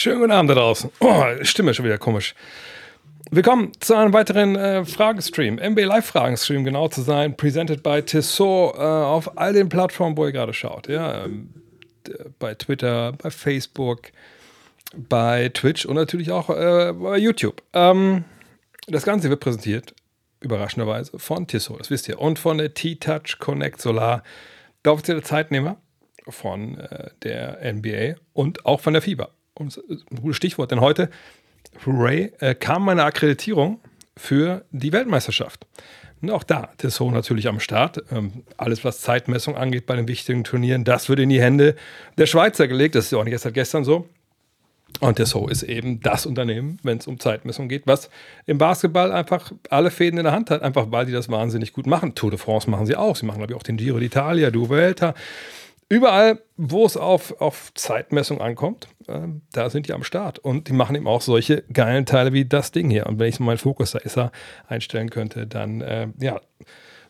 Schönen guten Abend da draußen. Oh, Stimme schon wieder komisch. Willkommen zu einem weiteren äh, Fragenstream, MB Live Fragenstream, genau zu sein, presented by Tissot äh, auf all den Plattformen, wo ihr gerade schaut. Ja, ähm, bei Twitter, bei Facebook, bei Twitch und natürlich auch äh, bei YouTube. Ähm, das Ganze wird präsentiert, überraschenderweise, von Tissot, das wisst ihr, und von der T-Touch Connect Solar, der offizielle Zeitnehmer von äh, der NBA und auch von der FIBA. Und ein gutes Stichwort, denn heute, hooray, äh, kam meine Akkreditierung für die Weltmeisterschaft. Und auch da, Tissot natürlich am Start. Ähm, alles, was Zeitmessung angeht bei den wichtigen Turnieren, das wird in die Hände der Schweizer gelegt. Das ist ja auch nicht erst seit gestern so. Und Tissot ist eben das Unternehmen, wenn es um Zeitmessung geht, was im Basketball einfach alle Fäden in der Hand hat, einfach weil die das wahnsinnig gut machen. Tour de France machen sie auch. Sie machen, glaube ich, auch den Giro d'Italia, du Vuelta. Überall, wo es auf, auf Zeitmessung ankommt, äh, da sind die am Start. Und die machen eben auch solche geilen Teile wie das Ding hier. Und wenn ich mal meinen Fokus da einstellen könnte, dann, äh, ja,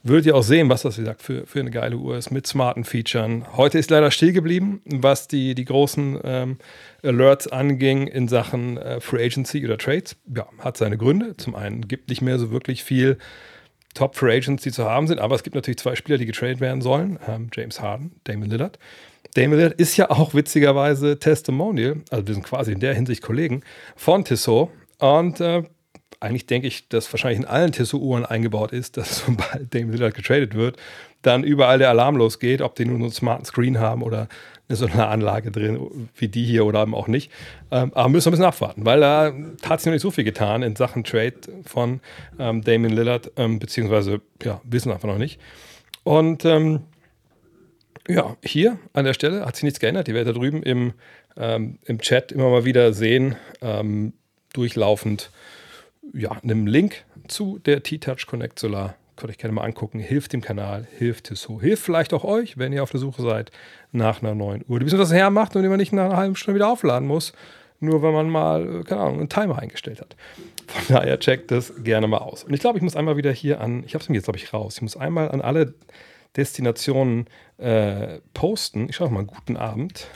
würdet ihr auch sehen, was das, wie gesagt, für, für eine geile Uhr ist mit smarten Features. Heute ist leider still geblieben, was die, die großen ähm, Alerts anging in Sachen äh, Free Agency oder Trades. Ja, hat seine Gründe. Zum einen gibt nicht mehr so wirklich viel Top Free Agents, die zu haben sind. Aber es gibt natürlich zwei Spieler, die getradet werden sollen: ähm, James Harden, Damon Lillard. Damon Lillard ist ja auch witzigerweise Testimonial, also wir sind quasi in der Hinsicht Kollegen von Tissot. Und äh, eigentlich denke ich, dass wahrscheinlich in allen Tissot-Uhren eingebaut ist, dass sobald Damon Lillard getradet wird, dann überall der Alarm losgeht, ob die nur einen smarten Screen haben oder eine so eine Anlage drin, wie die hier oder eben auch nicht. Ähm, aber müssen wir ein bisschen abwarten, weil da hat sich noch nicht so viel getan in Sachen Trade von ähm, Damon Lillard, ähm, beziehungsweise, ja, wissen wir einfach noch nicht. Und ähm, ja, hier an der Stelle hat sich nichts geändert. Die werdet da drüben im, ähm, im Chat immer mal wieder sehen, ähm, durchlaufend, ja, einem Link zu der T-Touch Connect Solar könnt euch gerne mal angucken. Hilft dem Kanal, hilft Tissot. Hilft vielleicht auch euch, wenn ihr auf der Suche seid nach einer neuen Uhr, die bisschen was hermacht und die man nicht nach einer halben Stunde wieder aufladen muss, nur wenn man mal, keine Ahnung, einen Timer eingestellt hat. Von daher checkt das gerne mal aus. Und ich glaube, ich muss einmal wieder hier an, ich habe es mir jetzt, glaube ich, raus. Ich muss einmal an alle Destinationen äh, posten. Ich schaue mal, guten Abend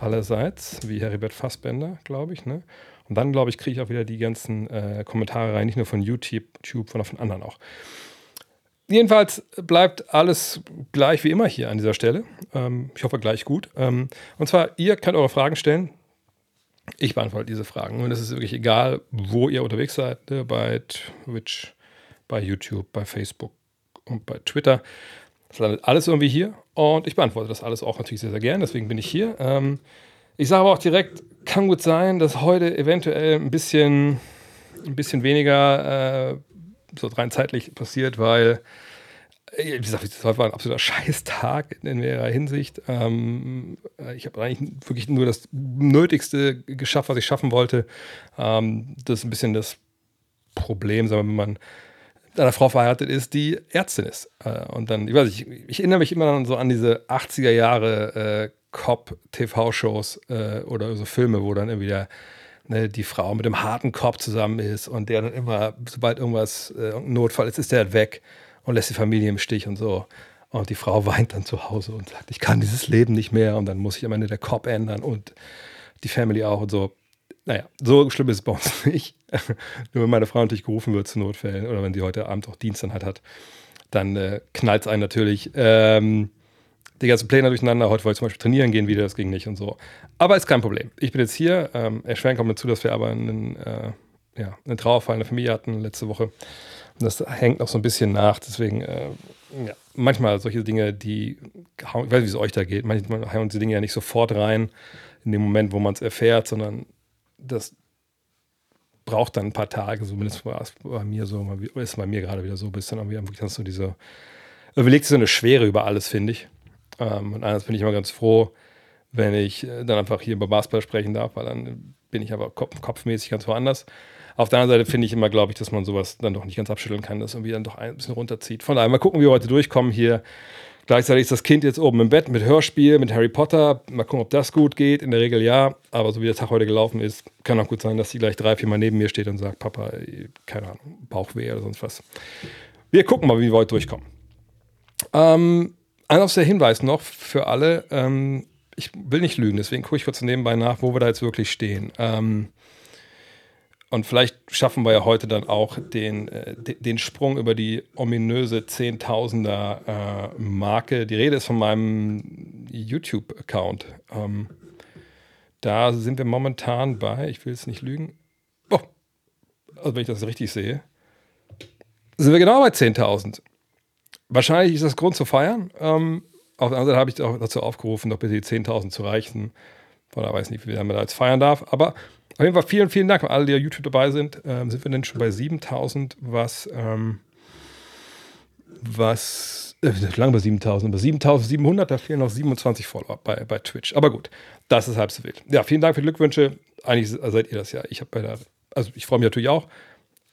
allerseits, wie Heribert Fassbender, glaube ich, ne? Und dann, glaube ich, kriege ich auch wieder die ganzen äh, Kommentare rein, nicht nur von YouTube, sondern von anderen auch. Jedenfalls bleibt alles gleich wie immer hier an dieser Stelle. Ähm, ich hoffe gleich gut. Ähm, und zwar, ihr könnt eure Fragen stellen. Ich beantworte diese Fragen. Und es ist wirklich egal, wo ihr unterwegs seid, ne? bei Twitch, bei YouTube, bei Facebook und bei Twitter. Das landet alles irgendwie hier. Und ich beantworte das alles auch natürlich sehr, sehr gern. Deswegen bin ich hier. Ähm, ich sage aber auch direkt, kann gut sein, dass heute eventuell ein bisschen, ein bisschen weniger äh, so rein zeitlich passiert, weil, äh, wie gesagt, das war ein absoluter Scheißtag in mehrerer Hinsicht. Ähm, äh, ich habe eigentlich wirklich nur das Nötigste geschafft, was ich schaffen wollte. Ähm, das ist ein bisschen das Problem, sagen wir, wenn man einer Frau verheiratet ist, die Ärztin ist. Äh, und dann, ich weiß nicht, ich, ich erinnere mich immer dann so an diese 80er Jahre äh, Cop-TV-Shows äh, oder so Filme, wo dann irgendwie der ne, die Frau mit dem harten Kopf zusammen ist und der dann immer, sobald irgendwas äh, Notfall ist, ist der halt weg und lässt die Familie im Stich und so. Und die Frau weint dann zu Hause und sagt, ich kann dieses Leben nicht mehr und dann muss ich am Ende der Kopf ändern und die Family auch und so. Naja, so schlimm ist es bei uns nicht. Nur wenn meine Frau natürlich gerufen wird zu Notfällen oder wenn sie heute Abend auch Dienst dann halt hat, dann äh, knallt es einen natürlich. Ähm, die ganzen Pläne durcheinander. Heute wollte ich zum Beispiel trainieren gehen wieder, das ging nicht und so. Aber ist kein Problem. Ich bin jetzt hier. Ähm, erschweren kommt dazu, dass wir aber einen, äh, ja, einen Trauerfall in der Familie hatten letzte Woche. Und das hängt noch so ein bisschen nach. Deswegen, äh, ja, manchmal solche Dinge, die, ich weiß nicht, wie es euch da geht, manchmal hauen diese Dinge ja nicht sofort rein, in dem Moment, wo man es erfährt, sondern das braucht dann ein paar Tage, zumindest war es bei mir so, ist bei mir gerade wieder so, bis dann irgendwie wirklich so diese, überlegt so eine Schwere über alles, finde ich. Ähm, und eines bin ich immer ganz froh, wenn ich äh, dann einfach hier über Basketball sprechen darf, weil dann bin ich aber kopf, kopfmäßig ganz woanders. Auf der anderen Seite finde ich immer, glaube ich, dass man sowas dann doch nicht ganz abschütteln kann, dass irgendwie dann doch ein bisschen runterzieht. Von daher mal gucken, wie wir heute durchkommen hier. Gleichzeitig ist das Kind jetzt oben im Bett mit Hörspiel, mit Harry Potter. Mal gucken, ob das gut geht. In der Regel ja. Aber so wie der Tag heute gelaufen ist, kann auch gut sein, dass sie gleich drei, vier Mal neben mir steht und sagt, Papa, keine Ahnung, Bauchweh oder sonst was. Wir gucken mal, wie wir heute durchkommen. Ähm, ein der Hinweis noch für alle. Ähm, ich will nicht lügen, deswegen gucke ich kurz nebenbei nach, wo wir da jetzt wirklich stehen. Ähm, und vielleicht schaffen wir ja heute dann auch den, äh, den Sprung über die ominöse Zehntausender äh, Marke. Die Rede ist von meinem YouTube-Account. Ähm, da sind wir momentan bei, ich will es nicht lügen, oh, also wenn ich das richtig sehe, sind wir genau bei 10.000. Wahrscheinlich ist das Grund zu feiern. Ähm, auf der anderen Seite habe ich auch dazu aufgerufen, doch bitte die 10.000 zu reichen. Von daher weiß ich nicht, wie lange man da jetzt feiern darf. Aber auf jeden Fall vielen, vielen Dank an alle, die auf YouTube dabei sind. Ähm, sind wir denn schon bei 7000, was, ähm, was, äh, lange bei 7000, bei 7700, da fehlen noch 27 Follower bei, bei Twitch. Aber gut, das ist halb so wild. Ja, vielen Dank für die Glückwünsche. Eigentlich seid ihr das ja. Ich habe bei der, also ich freue mich natürlich auch,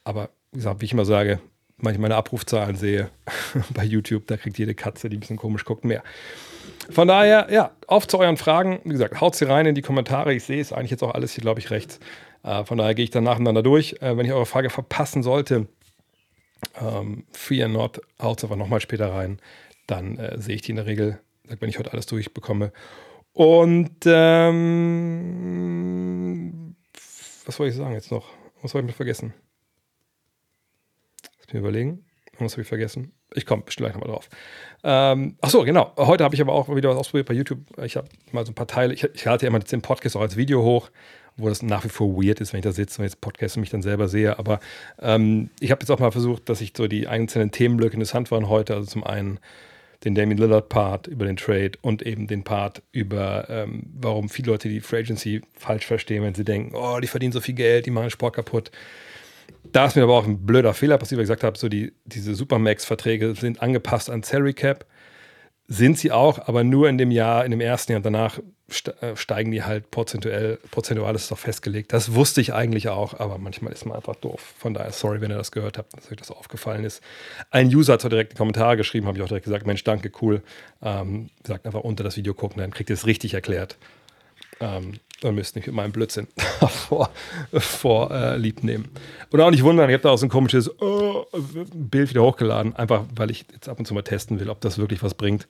aber wie gesagt, wie ich immer sage, wenn ich meine Abrufzahlen sehe bei YouTube, da kriegt jede Katze, die ein bisschen komisch guckt, mehr. Von daher, ja, auf zu euren Fragen. Wie gesagt, haut sie rein in die Kommentare. Ich sehe es eigentlich jetzt auch alles hier, glaube ich, rechts. Äh, von daher gehe ich dann nacheinander durch. Äh, wenn ich eure Frage verpassen sollte, ähm, Fear Not, haut es einfach nochmal später rein. Dann äh, sehe ich die in der Regel, wenn ich heute alles durchbekomme. Und ähm, was wollte ich sagen jetzt noch? Was soll ich mir vergessen? Lass mich überlegen. Was habe ich vergessen? Ich komme bestimmt gleich nochmal drauf. Ähm, ach genau. Heute habe ich aber auch wieder was ausprobiert bei YouTube. Ich habe mal so ein paar Teile. Ich, ich lade ja immer den Podcast auch als Video hoch, wo das nach wie vor weird ist, wenn ich da sitze und jetzt Podcast und mich dann selber sehe. Aber ähm, ich habe jetzt auch mal versucht, dass ich so die einzelnen Themenblöcke interessant waren heute. Also zum einen den Damien Lillard Part über den Trade und eben den Part über, ähm, warum viele Leute die Free Agency falsch verstehen, wenn sie denken, oh, die verdienen so viel Geld, die machen Sport kaputt. Da ist mir aber auch ein blöder Fehler passiert, weil ich gesagt habe, so die, diese Supermax-Verträge sind angepasst an Salary Cap. Sind sie auch, aber nur in dem Jahr, in dem ersten Jahr und danach äh, steigen die halt prozentuell, prozentual ist doch festgelegt. Das wusste ich eigentlich auch, aber manchmal ist man einfach doof. Von daher, sorry, wenn ihr das gehört habt, dass euch das aufgefallen ist. Ein User hat zwar direkt einen Kommentar geschrieben, habe ich auch direkt gesagt, Mensch, danke, cool. Ähm, sagt einfach unter das Video gucken, dann kriegt ihr es richtig erklärt. Ähm, dann müsst nicht mit meinem Blödsinn vor, vor äh, lieb nehmen. Und auch nicht wundern, ich habe da auch so ein komisches oh, Bild wieder hochgeladen, einfach weil ich jetzt ab und zu mal testen will, ob das wirklich was bringt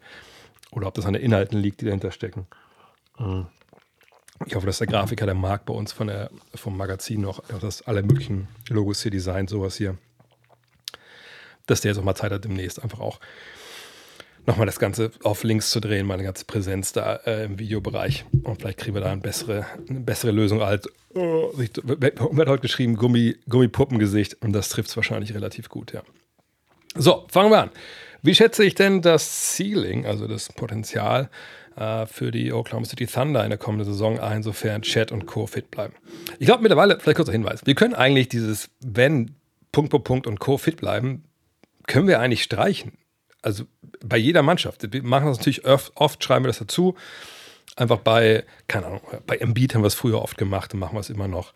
oder ob das an den Inhalten liegt, die dahinter stecken. Mhm. Ich hoffe, dass der Grafiker, der Marc bei uns von der, vom Magazin noch, dass alle möglichen Logos hier designt, sowas hier, dass der jetzt auch mal Zeit hat, demnächst einfach auch nochmal das Ganze auf links zu drehen, meine ganze Präsenz da äh, im Videobereich. Und vielleicht kriegen wir da eine bessere, eine bessere Lösung als, oh, wird heute geschrieben, Gummi, Gummipuppengesicht. Und das trifft es wahrscheinlich relativ gut, ja. So, fangen wir an. Wie schätze ich denn das Ceiling, also das Potenzial äh, für die Oklahoma City Thunder in der kommenden Saison ein, sofern Chat und Co. fit bleiben? Ich glaube mittlerweile, vielleicht kurzer Hinweis, wir können eigentlich dieses, wenn Punkt, Punkt, Punkt und Co. fit bleiben, können wir eigentlich streichen also bei jeder Mannschaft. Wir machen das natürlich oft, oft schreiben wir das dazu. Einfach bei, keine Ahnung, bei Embiid haben wir es früher oft gemacht und machen wir es immer noch.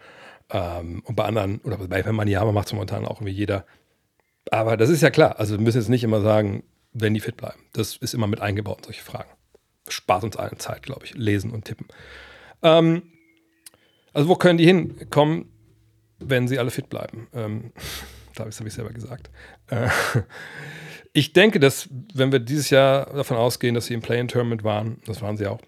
Ähm, und bei anderen, oder bei Maniama macht es momentan auch irgendwie jeder. Aber das ist ja klar. Also wir müssen jetzt nicht immer sagen, wenn die fit bleiben. Das ist immer mit eingebaut in solche Fragen. Spart uns allen Zeit, glaube ich. Lesen und tippen. Ähm, also wo können die hinkommen, wenn sie alle fit bleiben? Ähm, das habe ich selber gesagt. Äh, ich denke, dass, wenn wir dieses Jahr davon ausgehen, dass sie im Play-In-Tournament waren, das waren sie auch,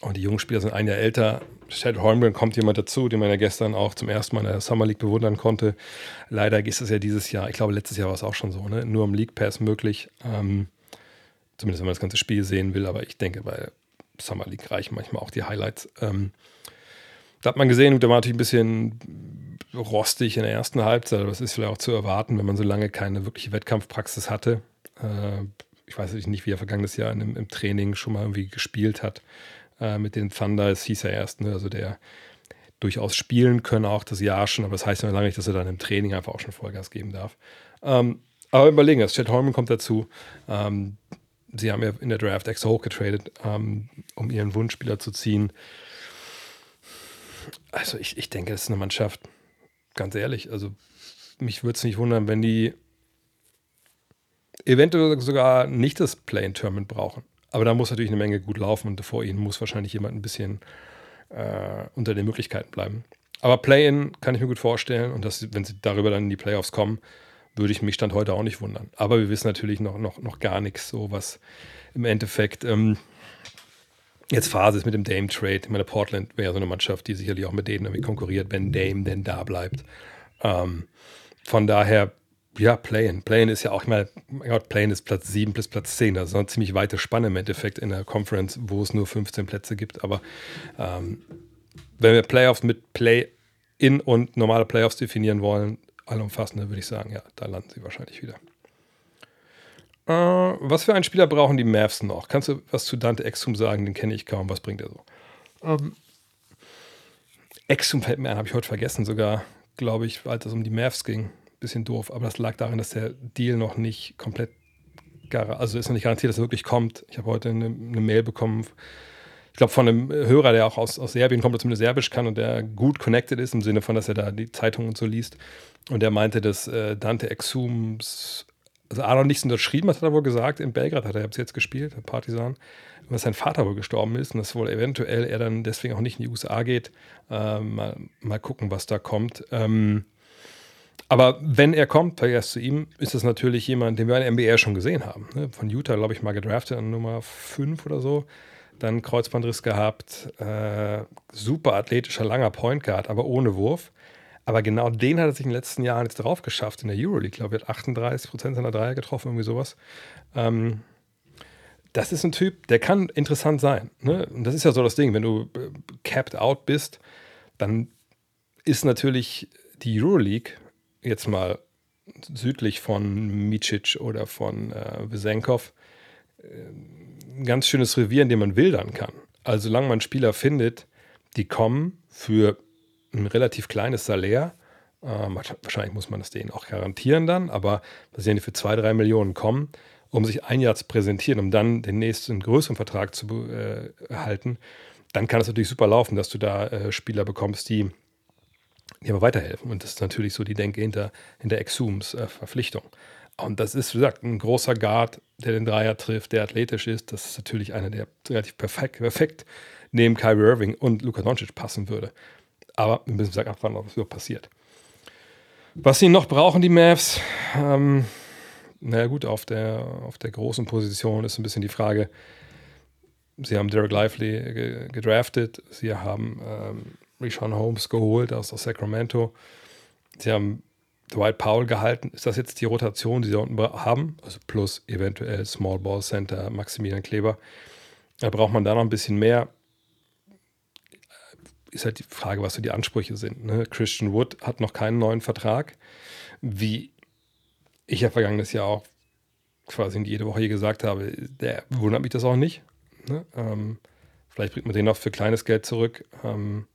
und die jungen Spieler sind ein Jahr älter, Chad Holmgren kommt jemand dazu, den man ja gestern auch zum ersten Mal in der Summer League bewundern konnte. Leider ist es ja dieses Jahr, ich glaube, letztes Jahr war es auch schon so, ne? nur im League Pass möglich. Ähm, zumindest wenn man das ganze Spiel sehen will, aber ich denke, bei Summer League reichen manchmal auch die Highlights. Ähm, da hat man gesehen, der war natürlich ein bisschen rostig in der ersten Halbzeit, aber das ist vielleicht auch zu erwarten, wenn man so lange keine wirkliche Wettkampfpraxis hatte. Äh, ich weiß nicht, wie er vergangenes Jahr im, im Training schon mal irgendwie gespielt hat äh, mit den Thunder. Es hieß ja erst, ne, also der durchaus spielen können auch das Jahr schon, aber das heißt ja lange nicht, dass er dann im Training einfach auch schon Vollgas geben darf. Ähm, aber überlegen, das Chad Holman kommt dazu. Ähm, sie haben ja in der Draft extra hochgetradet, ähm, um ihren Wunschspieler zu ziehen. Also ich, ich denke, es ist eine Mannschaft, ganz ehrlich, also mich würde es nicht wundern, wenn die eventuell sogar nicht das Play-in-Tournament brauchen. Aber da muss natürlich eine Menge gut laufen und vor ihnen muss wahrscheinlich jemand ein bisschen äh, unter den Möglichkeiten bleiben. Aber Play-in kann ich mir gut vorstellen und dass, wenn sie darüber dann in die Playoffs kommen, würde ich mich Stand heute auch nicht wundern. Aber wir wissen natürlich noch, noch, noch gar nichts, so was im Endeffekt ähm, jetzt Phase ist mit dem Dame-Trade. Ich meine, Portland wäre so eine Mannschaft, die sicherlich auch mit denen irgendwie konkurriert, wenn Dame denn da bleibt. Ähm, von daher, ja, Play-In. Play-In ist ja auch, ich meine, Play-In ist Platz 7 bis Platz 10. Das ist eine ziemlich weite Spanne im Endeffekt in der Conference, wo es nur 15 Plätze gibt. Aber ähm, wenn wir Playoffs mit Play-In und normale Playoffs definieren wollen, allumfassende, würde ich sagen, ja, da landen sie wahrscheinlich wieder. Äh, was für einen Spieler brauchen die Mavs noch? Kannst du was zu Dante Exum sagen? Den kenne ich kaum. Was bringt er so? Ähm, Exum fällt mir ein, habe ich heute vergessen sogar, glaube ich, als es um die Mavs ging bisschen doof, aber das lag darin, dass der Deal noch nicht komplett, also ist noch nicht garantiert, dass er wirklich kommt. Ich habe heute eine, eine, Mail bekommen, ich glaube von einem Hörer, der auch aus, aus Serbien kommt, der zumindest Serbisch kann und der gut connected ist, im Sinne von, dass er da die Zeitungen und so liest. Und der meinte, dass äh, Dante Exums, also A noch nichts unterschrieben hat, hat er wohl gesagt, in Belgrad hat er jetzt gespielt, Partisan, dass sein Vater wohl gestorben ist und dass wohl eventuell er dann deswegen auch nicht in die USA geht. Äh, mal, mal gucken, was da kommt. Ähm, aber wenn er kommt, vergesst zu ihm, ist das natürlich jemand, den wir in der NBA schon gesehen haben. Ne? Von Utah, glaube ich, mal gedraftet an Nummer 5 oder so. Dann Kreuzbandriss gehabt, äh, super athletischer, langer Point Guard, aber ohne Wurf. Aber genau den hat er sich in den letzten Jahren jetzt drauf geschafft in der Euroleague. Ich glaube, er hat 38 Prozent seiner Dreier getroffen, irgendwie sowas. Ähm, das ist ein Typ, der kann interessant sein. Ne? Und das ist ja so das Ding, wenn du äh, capped out bist, dann ist natürlich die Euroleague jetzt mal südlich von Micic oder von äh, Vesenkov ein ganz schönes Revier, in dem man wildern kann. Also solange man Spieler findet, die kommen für ein relativ kleines Salär, äh, wahrscheinlich muss man das denen auch garantieren dann, aber dass sie für zwei, drei Millionen kommen, um sich ein Jahr zu präsentieren, um dann den nächsten größeren Vertrag zu äh, erhalten, dann kann es natürlich super laufen, dass du da äh, Spieler bekommst, die die aber weiterhelfen. Und das ist natürlich so die Denke hinter, hinter Exums äh, Verpflichtung. Und das ist, wie gesagt, ein großer Guard, der den Dreier trifft, der athletisch ist. Das ist natürlich einer, der relativ perfekt, perfekt neben Kyrie Irving und Luka Doncic passen würde. Aber wir müssen sagen, abwarten, was überhaupt passiert. Was sie noch brauchen, die Mavs, ähm, naja gut, auf der, auf der großen Position ist ein bisschen die Frage, sie haben Derek Lively gedraftet, sie haben ähm, Rishon Holmes geholt aus, Sacramento. Sie haben Dwight Powell gehalten. Ist das jetzt die Rotation, die sie unten haben? Also plus eventuell Small Ball Center, Maximilian Kleber. Da braucht man da noch ein bisschen mehr. Ist halt die Frage, was so die Ansprüche sind. Ne? Christian Wood hat noch keinen neuen Vertrag. Wie ich ja vergangenes Jahr auch quasi jede Woche hier gesagt habe, der wundert mich das auch nicht. Ne? Ähm, vielleicht bringt man den noch für kleines Geld zurück. Ähm,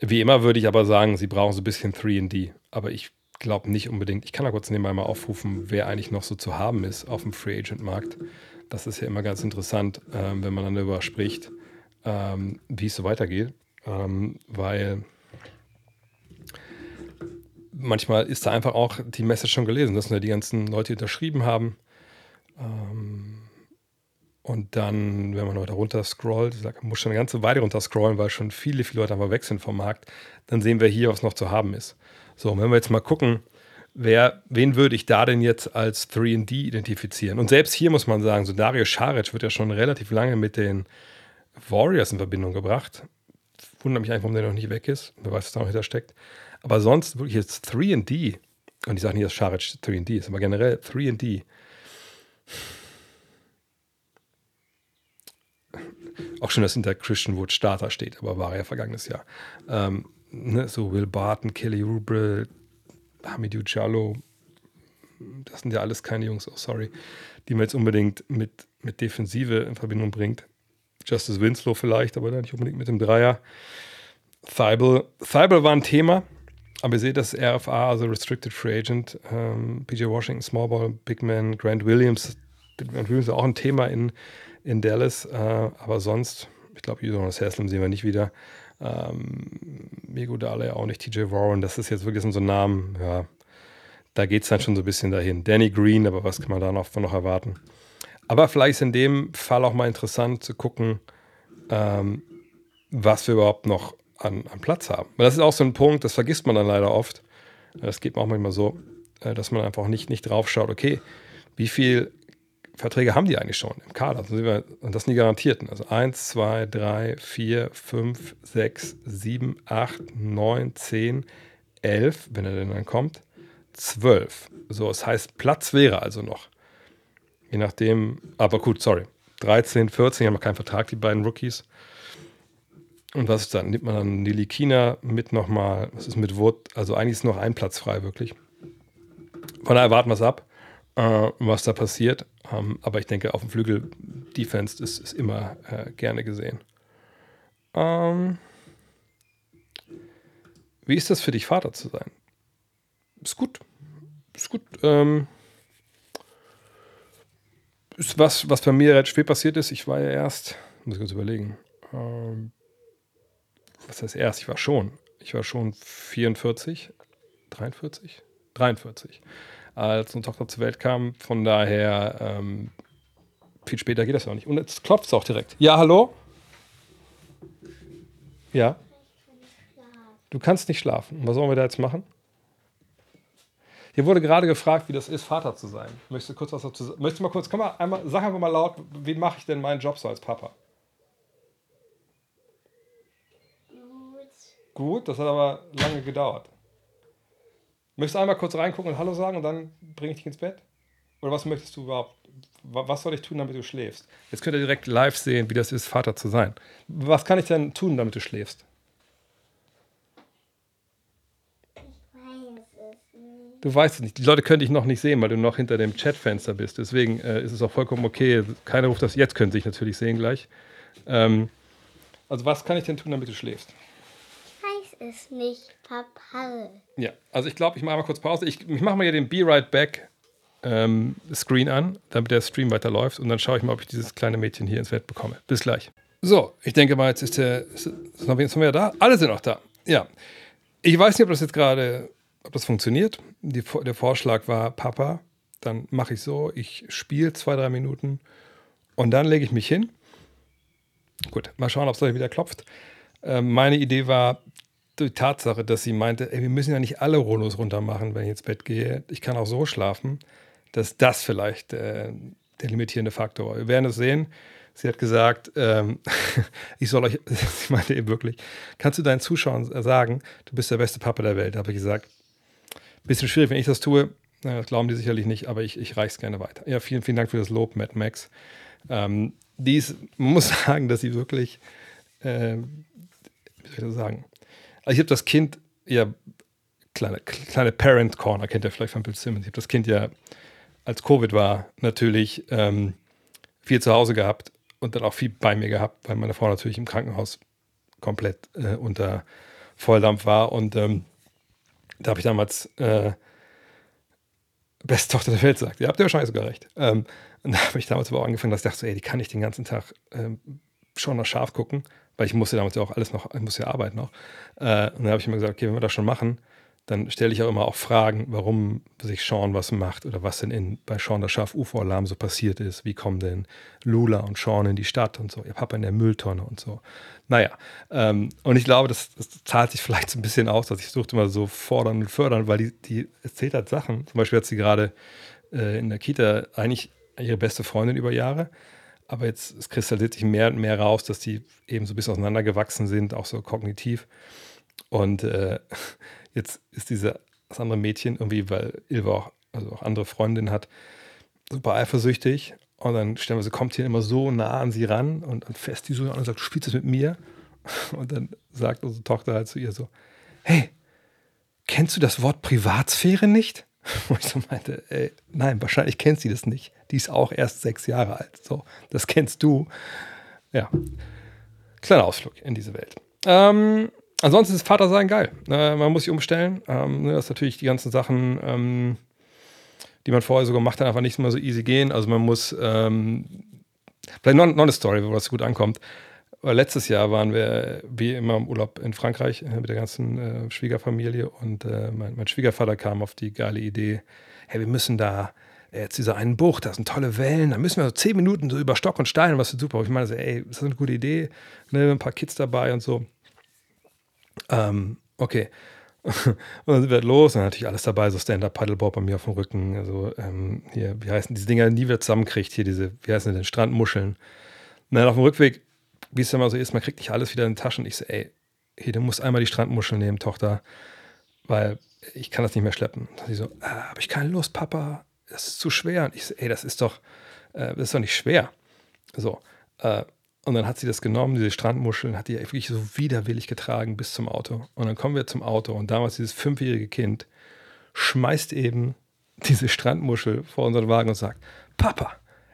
wie immer würde ich aber sagen, sie brauchen so ein bisschen 3D. Aber ich glaube nicht unbedingt. Ich kann da kurz nebenbei mal aufrufen, wer eigentlich noch so zu haben ist auf dem Free Agent Markt. Das ist ja immer ganz interessant, ähm, wenn man dann darüber spricht, ähm, wie es so weitergeht. Ähm, weil manchmal ist da einfach auch die Message schon gelesen. Das sind ja die ganzen Leute, unterschrieben haben. Ähm, und dann, wenn man weiter runter scrollt, ich sag, muss schon eine ganze Weile runter scrollen, weil schon viele, viele Leute einfach weg sind vom Markt, dann sehen wir hier, was noch zu haben ist. So, und wenn wir jetzt mal gucken, wer, wen würde ich da denn jetzt als 3D identifizieren? Und selbst hier muss man sagen, so Dario Scharic wird ja schon relativ lange mit den Warriors in Verbindung gebracht. Wundert mich einfach, warum der noch nicht weg ist. Wer weiß, was da noch hinter steckt. Aber sonst wirklich jetzt 3D, und ich sage nicht, dass Scharic 3D ist, aber generell 3D Auch schon, dass hinter Christian Wood Starter steht, aber war ja vergangenes Jahr. Ähm, ne, so Will Barton, Kelly Oubre, Hamidou Jallo, das sind ja alles keine Jungs, oh sorry, die man jetzt unbedingt mit, mit Defensive in Verbindung bringt. Justice Winslow vielleicht, aber nicht unbedingt mit dem Dreier. Thibel war ein Thema, aber ihr seht, dass RFA, also Restricted Free Agent, ähm, PJ Washington, Small Ball, Big Man, Grant Williams, Grant Williams ist auch ein Thema in, in Dallas. Äh, aber sonst, ich glaube, Jonas Haslam sehen wir nicht wieder. Ähm, Migo Dale auch nicht, TJ Warren, das ist jetzt wirklich so ein Namen, ja, da geht es dann schon so ein bisschen dahin. Danny Green, aber was kann man da noch, noch erwarten? Aber vielleicht ist in dem Fall auch mal interessant zu gucken, ähm, was wir überhaupt noch an, an, Platz haben. Weil das ist auch so ein Punkt, das vergisst man dann leider oft. Das geht mir auch manchmal so, äh, dass man einfach nicht, nicht drauf schaut, okay, wie viel Verträge haben die eigentlich schon im Kader. Und das sind die garantierten. Also 1, 2, 3, 4, 5, 6, 7, 8, 9, 10, 11, wenn er denn dann kommt, 12. So, das heißt, Platz wäre also noch. Je nachdem, aber gut, sorry. 13, 14 haben noch keinen Vertrag, die beiden Rookies. Und was ist dann? Nimmt man dann Nili Kina mit nochmal, was ist mit Wood? Also eigentlich ist noch ein Platz frei, wirklich. Von daher warten wir es ab, äh, was da passiert. Ähm, aber ich denke, auf dem Flügel Defense ist, ist immer äh, gerne gesehen. Ähm, wie ist das für dich, Vater zu sein? Ist gut. Ist gut. Ähm, ist was, was bei mir relativ spät passiert ist. Ich war ja erst, muss ich kurz überlegen. Ähm, was heißt erst? Ich war schon. Ich war schon 44, 43, 43, als eine Tochter zur Welt kam. Von daher, ähm, viel später geht das ja auch nicht. Und jetzt klopft es auch direkt. Ja, hallo? Ja? Du kannst nicht schlafen. Was sollen wir da jetzt machen? Hier wurde gerade gefragt, wie das ist, Vater zu sein. Möchtest du kurz was dazu sagen? Möchtest du mal kurz, komm mal einmal, sag einfach mal laut, wie mache ich denn meinen Job so als Papa? Gut, das hat aber lange gedauert. Möchtest du einmal kurz reingucken und Hallo sagen und dann bringe ich dich ins Bett? Oder was möchtest du überhaupt? Was soll ich tun, damit du schläfst? Jetzt könnt ihr direkt live sehen, wie das ist, Vater zu sein. Was kann ich denn tun, damit du schläfst? Du weißt es nicht. Die Leute können dich noch nicht sehen, weil du noch hinter dem Chatfenster bist. Deswegen äh, ist es auch vollkommen okay. Keiner ruft das. Jetzt können sie dich natürlich sehen gleich. Ähm, also, was kann ich denn tun, damit du schläfst? es nicht, Papa. Ja, also ich glaube, ich mache mal kurz Pause. Ich, ich mache mal hier den Be Right Back ähm, Screen an, damit der Stream weiterläuft. Und dann schaue ich mal, ob ich dieses kleine Mädchen hier ins Bett bekomme. Bis gleich. So, ich denke mal, jetzt ist der. Ist, ist noch, sind wir da? Alle sind noch da. Ja. Ich weiß nicht, ob das jetzt gerade, ob das funktioniert. Die, der Vorschlag war, Papa, dann mache ich so, ich spiele zwei, drei Minuten und dann lege ich mich hin. Gut, mal schauen, ob es gleich wieder klopft. Ähm, meine Idee war, die Tatsache, dass sie meinte, ey, wir müssen ja nicht alle Rollos runter machen, wenn ich ins Bett gehe. Ich kann auch so schlafen, dass das vielleicht äh, der limitierende Faktor war. Wir werden es sehen. Sie hat gesagt, ähm, ich soll euch, sie meinte eben wirklich, kannst du deinen Zuschauern sagen, du bist der beste Papa der Welt? Da habe ich gesagt, bisschen schwierig, wenn ich das tue. Das glauben die sicherlich nicht, aber ich, ich reiche es gerne weiter. Ja, vielen, vielen Dank für das Lob, Matt Max. Ähm, dies, man muss sagen, dass sie wirklich, äh, wie soll ich das sagen, also ich habe das Kind ja, kleine, kleine Parent Corner, kennt ihr vielleicht von Bill Simmons. Ich habe das Kind ja, als Covid war, natürlich ähm, viel zu Hause gehabt und dann auch viel bei mir gehabt, weil meine Frau natürlich im Krankenhaus komplett äh, unter Volldampf war. Und ähm, da habe ich damals äh, beste Tochter der Welt gesagt. Ihr habt ja wahrscheinlich sogar recht. Ähm, und da habe ich damals aber auch angefangen, dass ich dachte, so, ey, die kann ich den ganzen Tag ähm, schon noch scharf gucken weil ich musste damals ja auch alles noch, ich musste ja arbeiten noch. Äh, und dann habe ich immer gesagt, okay, wenn wir das schon machen, dann stelle ich auch immer auch Fragen, warum sich Sean was macht oder was denn in, bei Sean das Schaf UFO-Alarm so passiert ist. Wie kommen denn Lula und Sean in die Stadt und so, ihr Papa in der Mülltonne und so. Naja, ähm, und ich glaube, das, das, zahlt sich vielleicht so ein bisschen aus, dass ich suchte immer so fordern und fördern, weil die, die erzählt hat Sachen. Zum Beispiel hat sie gerade äh, in der Kita eigentlich ihre beste Freundin über Jahre aber jetzt es kristallisiert sich mehr und mehr raus, dass die eben so ein bisschen auseinandergewachsen sind, auch so kognitiv. Und äh, jetzt ist diese, das andere Mädchen irgendwie, weil Ilva auch, also auch andere Freundinnen hat, super eifersüchtig. Und dann stellen wir, sie kommt hier immer so nah an sie ran und dann fest die so an und sagt, du spielst es mit mir. Und dann sagt unsere Tochter halt zu ihr so, hey, kennst du das Wort Privatsphäre nicht? Wo ich so meinte, ey, nein, wahrscheinlich kennt sie das nicht. Die ist auch erst sechs Jahre alt. So, das kennst du. Ja. Kleiner Ausflug in diese Welt. Ähm, ansonsten ist Vatersein geil. Äh, man muss sich umstellen. Ähm, ne, das ist natürlich die ganzen Sachen, ähm, die man vorher so gemacht hat, einfach nicht mehr so easy gehen. Also man muss, ähm, vielleicht noch, noch eine Story, wo das gut ankommt letztes Jahr waren wir wie immer im Urlaub in Frankreich äh, mit der ganzen äh, Schwiegerfamilie und äh, mein, mein, Schwiegervater kam auf die geile Idee, hey, wir müssen da jetzt dieser einen Bucht, da sind tolle Wellen, da müssen wir so zehn Minuten so über Stock und Stein was ist super. Ich meine, so, ey, ist das eine gute Idee? Ne, ein paar Kids dabei und so. Ähm, okay. Und dann sind wir halt los und natürlich alles dabei, so Stand-Up-Paddleboard bei mir auf dem Rücken. Also ähm, hier, wie heißen diese Dinger, die wir zusammenkriegt, hier diese, wie heißen die denn, Strandmuscheln. Und dann auf dem Rückweg, wie es ja immer so ist, man kriegt nicht alles wieder in die Taschen. Ich so, ey, hier, du musst einmal die Strandmuscheln nehmen, Tochter, weil ich kann das nicht mehr schleppen. Und sie so, ah, habe ich keine Lust, Papa, das ist zu schwer. Und ich so, ey, das ist doch, äh, das ist doch nicht schwer. So, äh, und dann hat sie das genommen, diese Strandmuscheln, hat die wirklich so widerwillig getragen bis zum Auto. Und dann kommen wir zum Auto und damals dieses fünfjährige Kind schmeißt eben diese Strandmuschel vor unseren Wagen und sagt: Papa,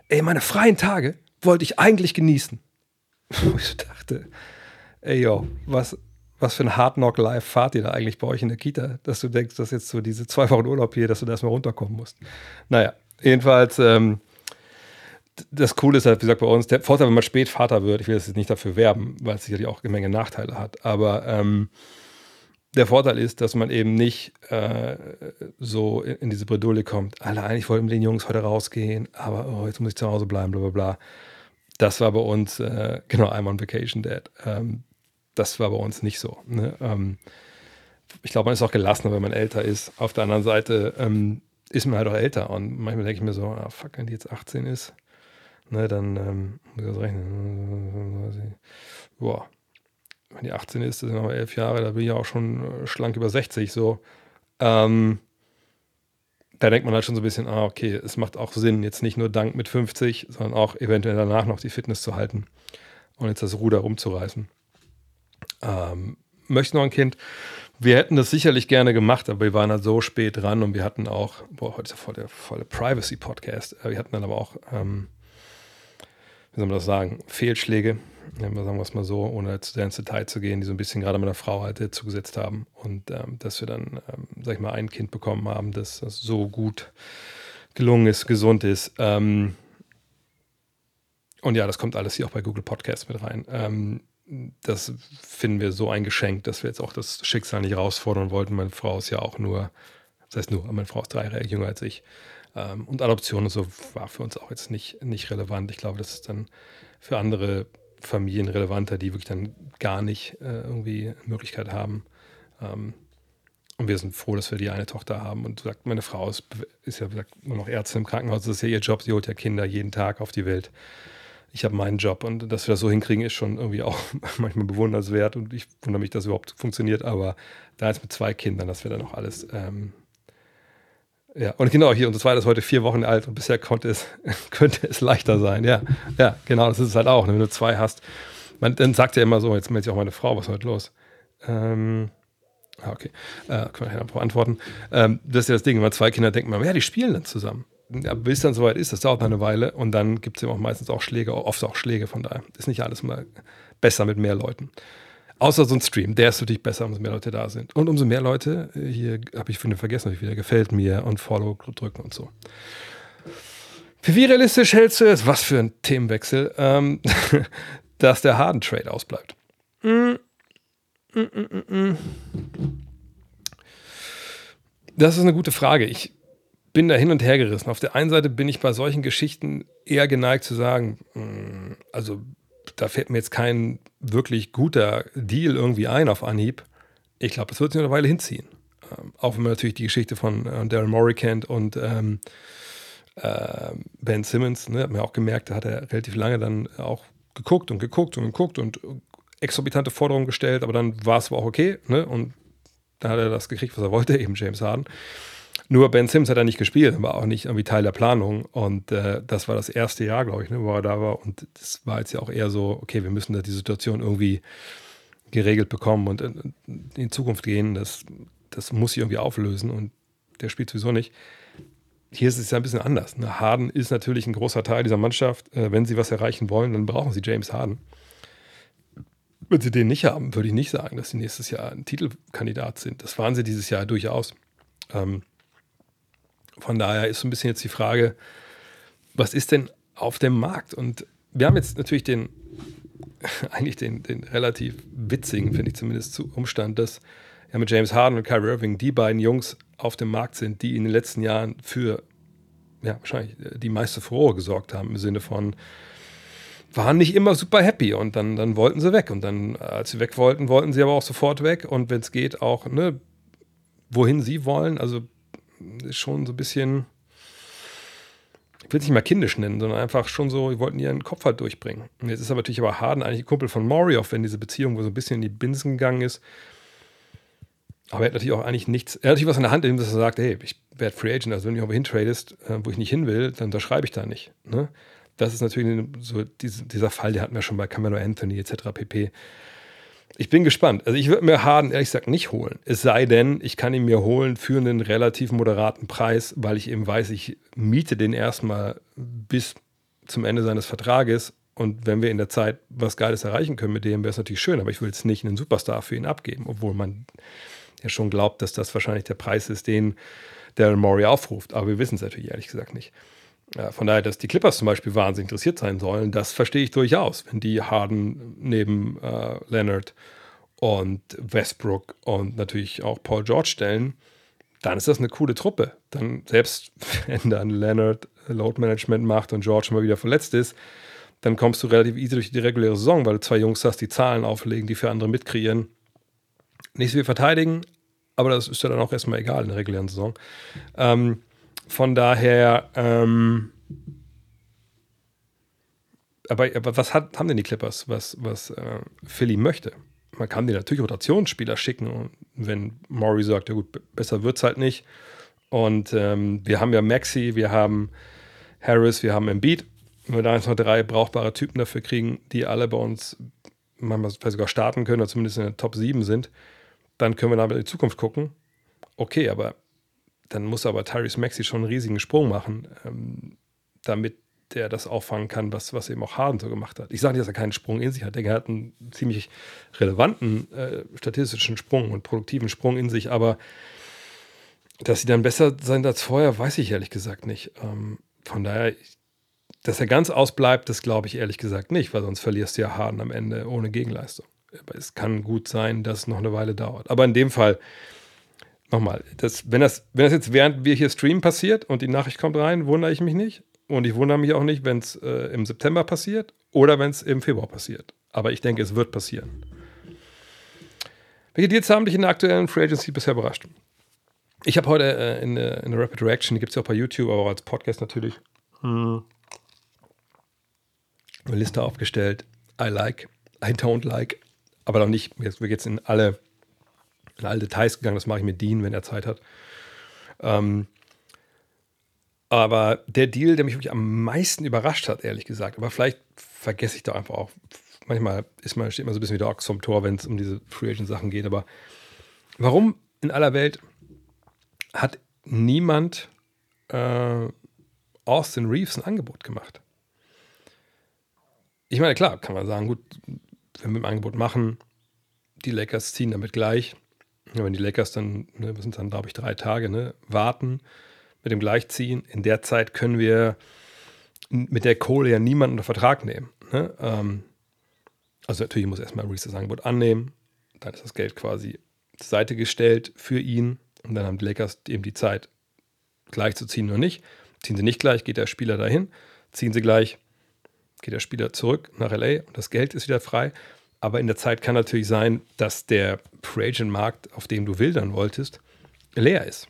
ey, meine freien Tage wollte ich eigentlich genießen. Wo ich dachte, ey, yo, was, was für ein Hard Knock Life fahrt ihr da eigentlich bei euch in der Kita, dass du denkst, dass jetzt so diese zwei Wochen Urlaub hier, dass du da erstmal runterkommen musst. Naja, jedenfalls, ähm, das Coole ist halt, wie gesagt, bei uns, der Vorteil, wenn man spät Vater wird, ich will jetzt nicht dafür werben, weil es sicherlich auch eine Menge Nachteile hat, aber ähm, der Vorteil ist, dass man eben nicht äh, so in, in, diese Bredouille kommt. Alle, eigentlich wollten mit den Jungs heute rausgehen, aber oh, jetzt muss ich zu Hause bleiben, bla bla bla. Das war bei uns, äh, genau, I'm on Vacation Dad. Ähm, das war bei uns nicht so. Ne? Ähm, ich glaube, man ist auch gelassener, wenn man älter ist. Auf der anderen Seite ähm, ist man halt auch älter und manchmal denke ich mir so, ah, fuck, wenn die jetzt 18 ist, ne, dann ähm, muss ich das rechnen. Boah, wenn die 18 ist, das sind aber elf Jahre, da bin ich auch schon äh, schlank über 60 so. Ähm, da denkt man halt schon so ein bisschen, ah, okay, es macht auch Sinn, jetzt nicht nur dank mit 50, sondern auch eventuell danach noch die Fitness zu halten und jetzt das Ruder rumzureißen. Ähm, möchte noch ein Kind. Wir hätten das sicherlich gerne gemacht, aber wir waren halt so spät dran und wir hatten auch, boah, heute ist ja voll der volle Privacy-Podcast. Äh, wir hatten dann aber auch ähm, wie soll man das sagen, Fehlschläge, sagen wir es mal so, ohne zu sehr ins Detail zu gehen, die so ein bisschen gerade meiner Frau halt zugesetzt haben. Und ähm, dass wir dann, ähm, sag ich mal, ein Kind bekommen haben, das, das so gut gelungen ist, gesund ist. Ähm, und ja, das kommt alles hier auch bei Google Podcasts mit rein. Ähm, das finden wir so ein Geschenk, dass wir jetzt auch das Schicksal nicht herausfordern wollten. Meine Frau ist ja auch nur, das heißt nur, meine Frau ist drei Jahre jünger als ich. Ähm, und Adoption und so war für uns auch jetzt nicht, nicht relevant. Ich glaube, das ist dann für andere Familien relevanter, die wirklich dann gar nicht äh, irgendwie Möglichkeit haben. Ähm, und wir sind froh, dass wir die eine Tochter haben. Und sagt, meine Frau ist, ist ja gesagt, nur noch Ärztin im Krankenhaus. Das ist ja ihr Job. Sie holt ja Kinder jeden Tag auf die Welt. Ich habe meinen Job und dass wir das so hinkriegen, ist schon irgendwie auch manchmal bewundernswert. Und ich wundere mich, dass überhaupt funktioniert. Aber da jetzt mit zwei Kindern, dass wir dann noch alles ähm, ja, und genau hier, unser zweites ist heute vier Wochen alt und bisher konnte es, könnte es leichter sein. Ja, ja, genau, das ist es halt auch. Ne? Wenn du zwei hast, man, dann sagt ja immer so, jetzt meldet sich auch meine Frau, was ist heute los? Ähm, ah, okay, äh, können wir ja beantworten. Ähm, das ist ja das Ding, wenn man zwei Kinder denkt, man, ja, die spielen dann zusammen. Ja, bis dann soweit ist, das dauert eine Weile und dann gibt es eben auch meistens auch Schläge, oft auch Schläge, von daher ist nicht alles mal besser mit mehr Leuten. Außer so ein Stream, der ist natürlich besser, umso mehr Leute da sind. Und umso mehr Leute, äh, hier habe ich vergessen, habe ich wieder gefällt mir und Follow drücken und so. Für wie realistisch hältst du es, was für ein Themenwechsel, ähm, dass der Harden-Trade ausbleibt? Mm, das ist eine gute Frage. Ich bin da hin und her gerissen. Auf der einen Seite bin ich bei solchen Geschichten eher geneigt zu sagen, also da fällt mir jetzt kein wirklich guter Deal irgendwie ein auf Anhieb. Ich glaube, das wird sich eine Weile hinziehen. Ähm, auch wenn man natürlich die Geschichte von äh, Daryl Morey kennt und ähm, äh, Ben Simmons, ne, hat man auch gemerkt, da hat er relativ lange dann auch geguckt und geguckt und geguckt und exorbitante Forderungen gestellt, aber dann war es aber auch okay, ne? Und da hat er das gekriegt, was er wollte, eben James Harden. Nur Ben Sims hat er nicht gespielt, war auch nicht irgendwie Teil der Planung. Und äh, das war das erste Jahr, glaube ich, ne, wo er da war. Und das war jetzt ja auch eher so, okay, wir müssen da die Situation irgendwie geregelt bekommen und in, in Zukunft gehen. Das, das muss sich irgendwie auflösen und der spielt sowieso nicht. Hier ist es ja ein bisschen anders. Ne? Harden ist natürlich ein großer Teil dieser Mannschaft. Äh, wenn sie was erreichen wollen, dann brauchen sie James Harden. Wenn sie den nicht haben, würde ich nicht sagen, dass sie nächstes Jahr ein Titelkandidat sind. Das waren sie dieses Jahr durchaus. Ähm, von daher ist so ein bisschen jetzt die Frage, was ist denn auf dem Markt? Und wir haben jetzt natürlich den, eigentlich den, den relativ witzigen, finde ich zumindest, Umstand, dass ja mit James Harden und Kyrie Irving die beiden Jungs auf dem Markt sind, die in den letzten Jahren für ja, wahrscheinlich die meiste Furore gesorgt haben, im Sinne von, waren nicht immer super happy und dann, dann wollten sie weg. Und dann, als sie weg wollten, wollten sie aber auch sofort weg. Und wenn es geht, auch ne, wohin sie wollen. Also schon so ein bisschen, ich will es nicht mal kindisch nennen, sondern einfach schon so, die wollten ihren Kopf halt durchbringen. Und jetzt ist aber natürlich aber Harden eigentlich ein Kumpel von auch wenn diese Beziehung wo so ein bisschen in die Binsen gegangen ist. Aber er hat natürlich auch eigentlich nichts, er hat natürlich was in der Hand, indem er sagt, hey, ich werde Free Agent, also wenn du irgendwo hintradest, äh, wo ich nicht hin will, dann unterschreibe ich da nicht. Ne? Das ist natürlich so diese, dieser Fall, der hatten wir schon bei Camelo Anthony etc. pp. Ich bin gespannt. Also ich würde mir Harden ehrlich gesagt nicht holen. Es sei denn, ich kann ihn mir holen für einen relativ moderaten Preis, weil ich eben weiß, ich miete den erstmal bis zum Ende seines Vertrages. Und wenn wir in der Zeit was Geiles erreichen können mit dem, wäre es natürlich schön. Aber ich will jetzt nicht einen Superstar für ihn abgeben, obwohl man ja schon glaubt, dass das wahrscheinlich der Preis ist, den Daryl Morey aufruft. Aber wir wissen es natürlich ehrlich gesagt nicht. Ja, von daher, dass die Clippers zum Beispiel wahnsinnig interessiert sein sollen, das verstehe ich durchaus, wenn die Harden neben äh, Leonard und Westbrook und natürlich auch Paul George stellen, dann ist das eine coole Truppe. Dann selbst wenn dann Leonard Load Management macht und George immer wieder verletzt ist, dann kommst du relativ easy durch die reguläre Saison, weil du zwei Jungs hast, die Zahlen auflegen, die für andere mitkreieren. Nicht so viel verteidigen, aber das ist ja dann auch erstmal egal in der regulären Saison. Ähm, von daher, ähm, aber, aber was hat, haben denn die Clippers, was, was äh, Philly möchte? Man kann dir natürlich Rotationsspieler schicken wenn Maury sagt, ja gut, besser wird es halt nicht. Und ähm, wir haben ja Maxi, wir haben Harris, wir haben Embiid. Wenn wir da jetzt noch drei brauchbare Typen dafür kriegen, die alle bei uns manchmal sogar starten können oder zumindest in der Top 7 sind, dann können wir damit in die Zukunft gucken. Okay, aber dann muss aber Tyrese Maxi schon einen riesigen Sprung machen, ähm, damit der das auffangen kann, was, was eben auch Harden so gemacht hat. Ich sage nicht, dass er keinen Sprung in sich hat. Er hat einen ziemlich relevanten äh, statistischen Sprung und produktiven Sprung in sich, aber dass sie dann besser sein als vorher, weiß ich ehrlich gesagt nicht. Ähm, von daher, dass er ganz ausbleibt, das glaube ich ehrlich gesagt nicht, weil sonst verlierst du ja Harden am Ende ohne Gegenleistung. Aber es kann gut sein, dass es noch eine Weile dauert. Aber in dem Fall, nochmal, das, wenn, das, wenn das jetzt während wir hier streamen passiert und die Nachricht kommt rein, wundere ich mich nicht. Und ich wundere mich auch nicht, wenn es äh, im September passiert oder wenn es im Februar passiert. Aber ich denke, es wird passieren. Welche Deals haben dich in der aktuellen Free Agency bisher überrascht? Ich habe heute äh, in, der, in der Rapid Reaction, die gibt es ja auch bei YouTube, aber auch als Podcast natürlich, hm. eine Liste aufgestellt. I like, I don't like, aber noch nicht. Jetzt, wir jetzt in alle in alle Details gegangen. Das mache ich mit Dean, wenn er Zeit hat. Ähm, aber der Deal, der mich wirklich am meisten überrascht hat, ehrlich gesagt, aber vielleicht vergesse ich da einfach auch. Manchmal ist man, steht man so ein bisschen wie der Ochs vom Tor, wenn es um diese Free Agent Sachen geht. Aber warum in aller Welt hat niemand äh, Austin Reeves ein Angebot gemacht? Ich meine, klar, kann man sagen, gut, wenn wir ein Angebot machen, die Lakers ziehen damit gleich. Ja, wenn die Lakers dann, ne, wir sind dann, glaube ich, drei Tage, ne, warten mit dem Gleichziehen, in der Zeit können wir mit der Kohle ja niemanden unter Vertrag nehmen. Ne? Ähm, also natürlich muss erstmal Reese das Angebot annehmen, dann ist das Geld quasi zur Seite gestellt für ihn und dann haben die Lakers eben die Zeit, gleich zu ziehen oder nicht. Ziehen sie nicht gleich, geht der Spieler dahin. Ziehen sie gleich, geht der Spieler zurück nach LA und das Geld ist wieder frei. Aber in der Zeit kann natürlich sein, dass der Free Agent Markt, auf dem du wildern wolltest, leer ist.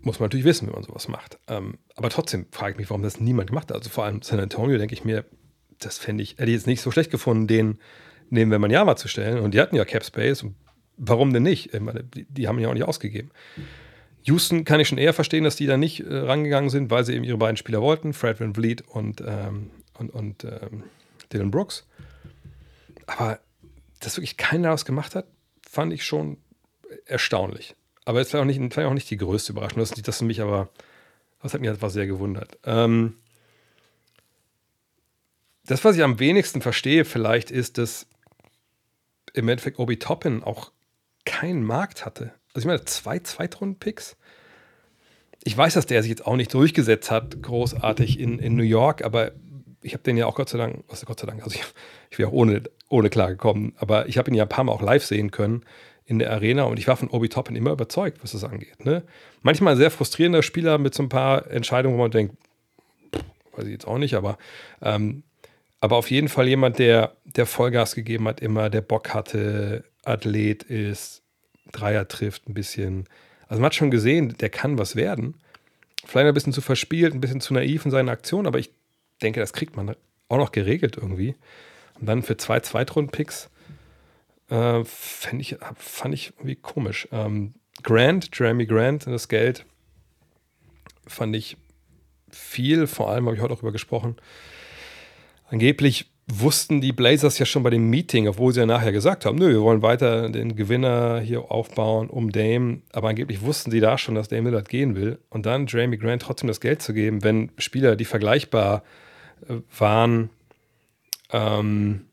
Muss man natürlich wissen, wenn man sowas macht. Ähm, aber trotzdem frage ich mich, warum das niemand gemacht hat. Also vor allem San Antonio, denke ich mir, das fände ich, hätte ich jetzt nicht so schlecht gefunden, den neben Wembanyama zu stellen. Und die hatten ja Cap Space. Warum denn nicht? Meine, die, die, haben ja auch nicht ausgegeben. Houston kann ich schon eher verstehen, dass die da nicht äh, rangegangen sind, weil sie eben ihre beiden Spieler wollten, Fred Van Vliet und, ähm, und, und ähm, Dylan Brooks. Aber dass wirklich keiner was gemacht hat, fand ich schon erstaunlich. Aber es war auch nicht, war auch nicht die größte Überraschung. Das, das mich aber, das hat mich etwas sehr gewundert. Ähm, das, was ich am wenigsten verstehe, vielleicht ist, dass im Endeffekt Obi Toppin auch keinen Markt hatte. Also ich meine, zwei Zweitrunden-Picks. Ich weiß, dass der sich jetzt auch nicht durchgesetzt hat, großartig in, in New York, aber ich habe den ja auch Gott sei Dank, also Gott sei Dank, also ich, ich wäre auch ohne, ohne klar gekommen, aber ich habe ihn ja ein paar Mal auch live sehen können in der Arena und ich war von Obi Toppin immer überzeugt, was das angeht. Ne? Manchmal ein sehr frustrierender Spieler mit so ein paar Entscheidungen, wo man denkt, pff, weiß ich jetzt auch nicht, aber, ähm, aber auf jeden Fall jemand, der, der Vollgas gegeben hat, immer, der Bock hatte, Athlet ist, Dreier trifft, ein bisschen. Also man hat schon gesehen, der kann was werden. Vielleicht ein bisschen zu verspielt, ein bisschen zu naiv in seinen Aktionen, aber ich denke, das kriegt man auch noch geregelt irgendwie. Und dann für zwei Zweitrunden-Picks äh, ich, fand ich irgendwie komisch. Ähm, Grant, Jeremy Grant, das Geld fand ich viel, vor allem habe ich heute auch darüber gesprochen. Angeblich wussten die Blazers ja schon bei dem Meeting, obwohl sie ja nachher gesagt haben, nö, wir wollen weiter den Gewinner hier aufbauen um Dame. Aber angeblich wussten sie da schon, dass Dame Lillard gehen will. Und dann Jeremy Grant trotzdem das Geld zu geben, wenn Spieler, die vergleichbar äh, waren, ähm,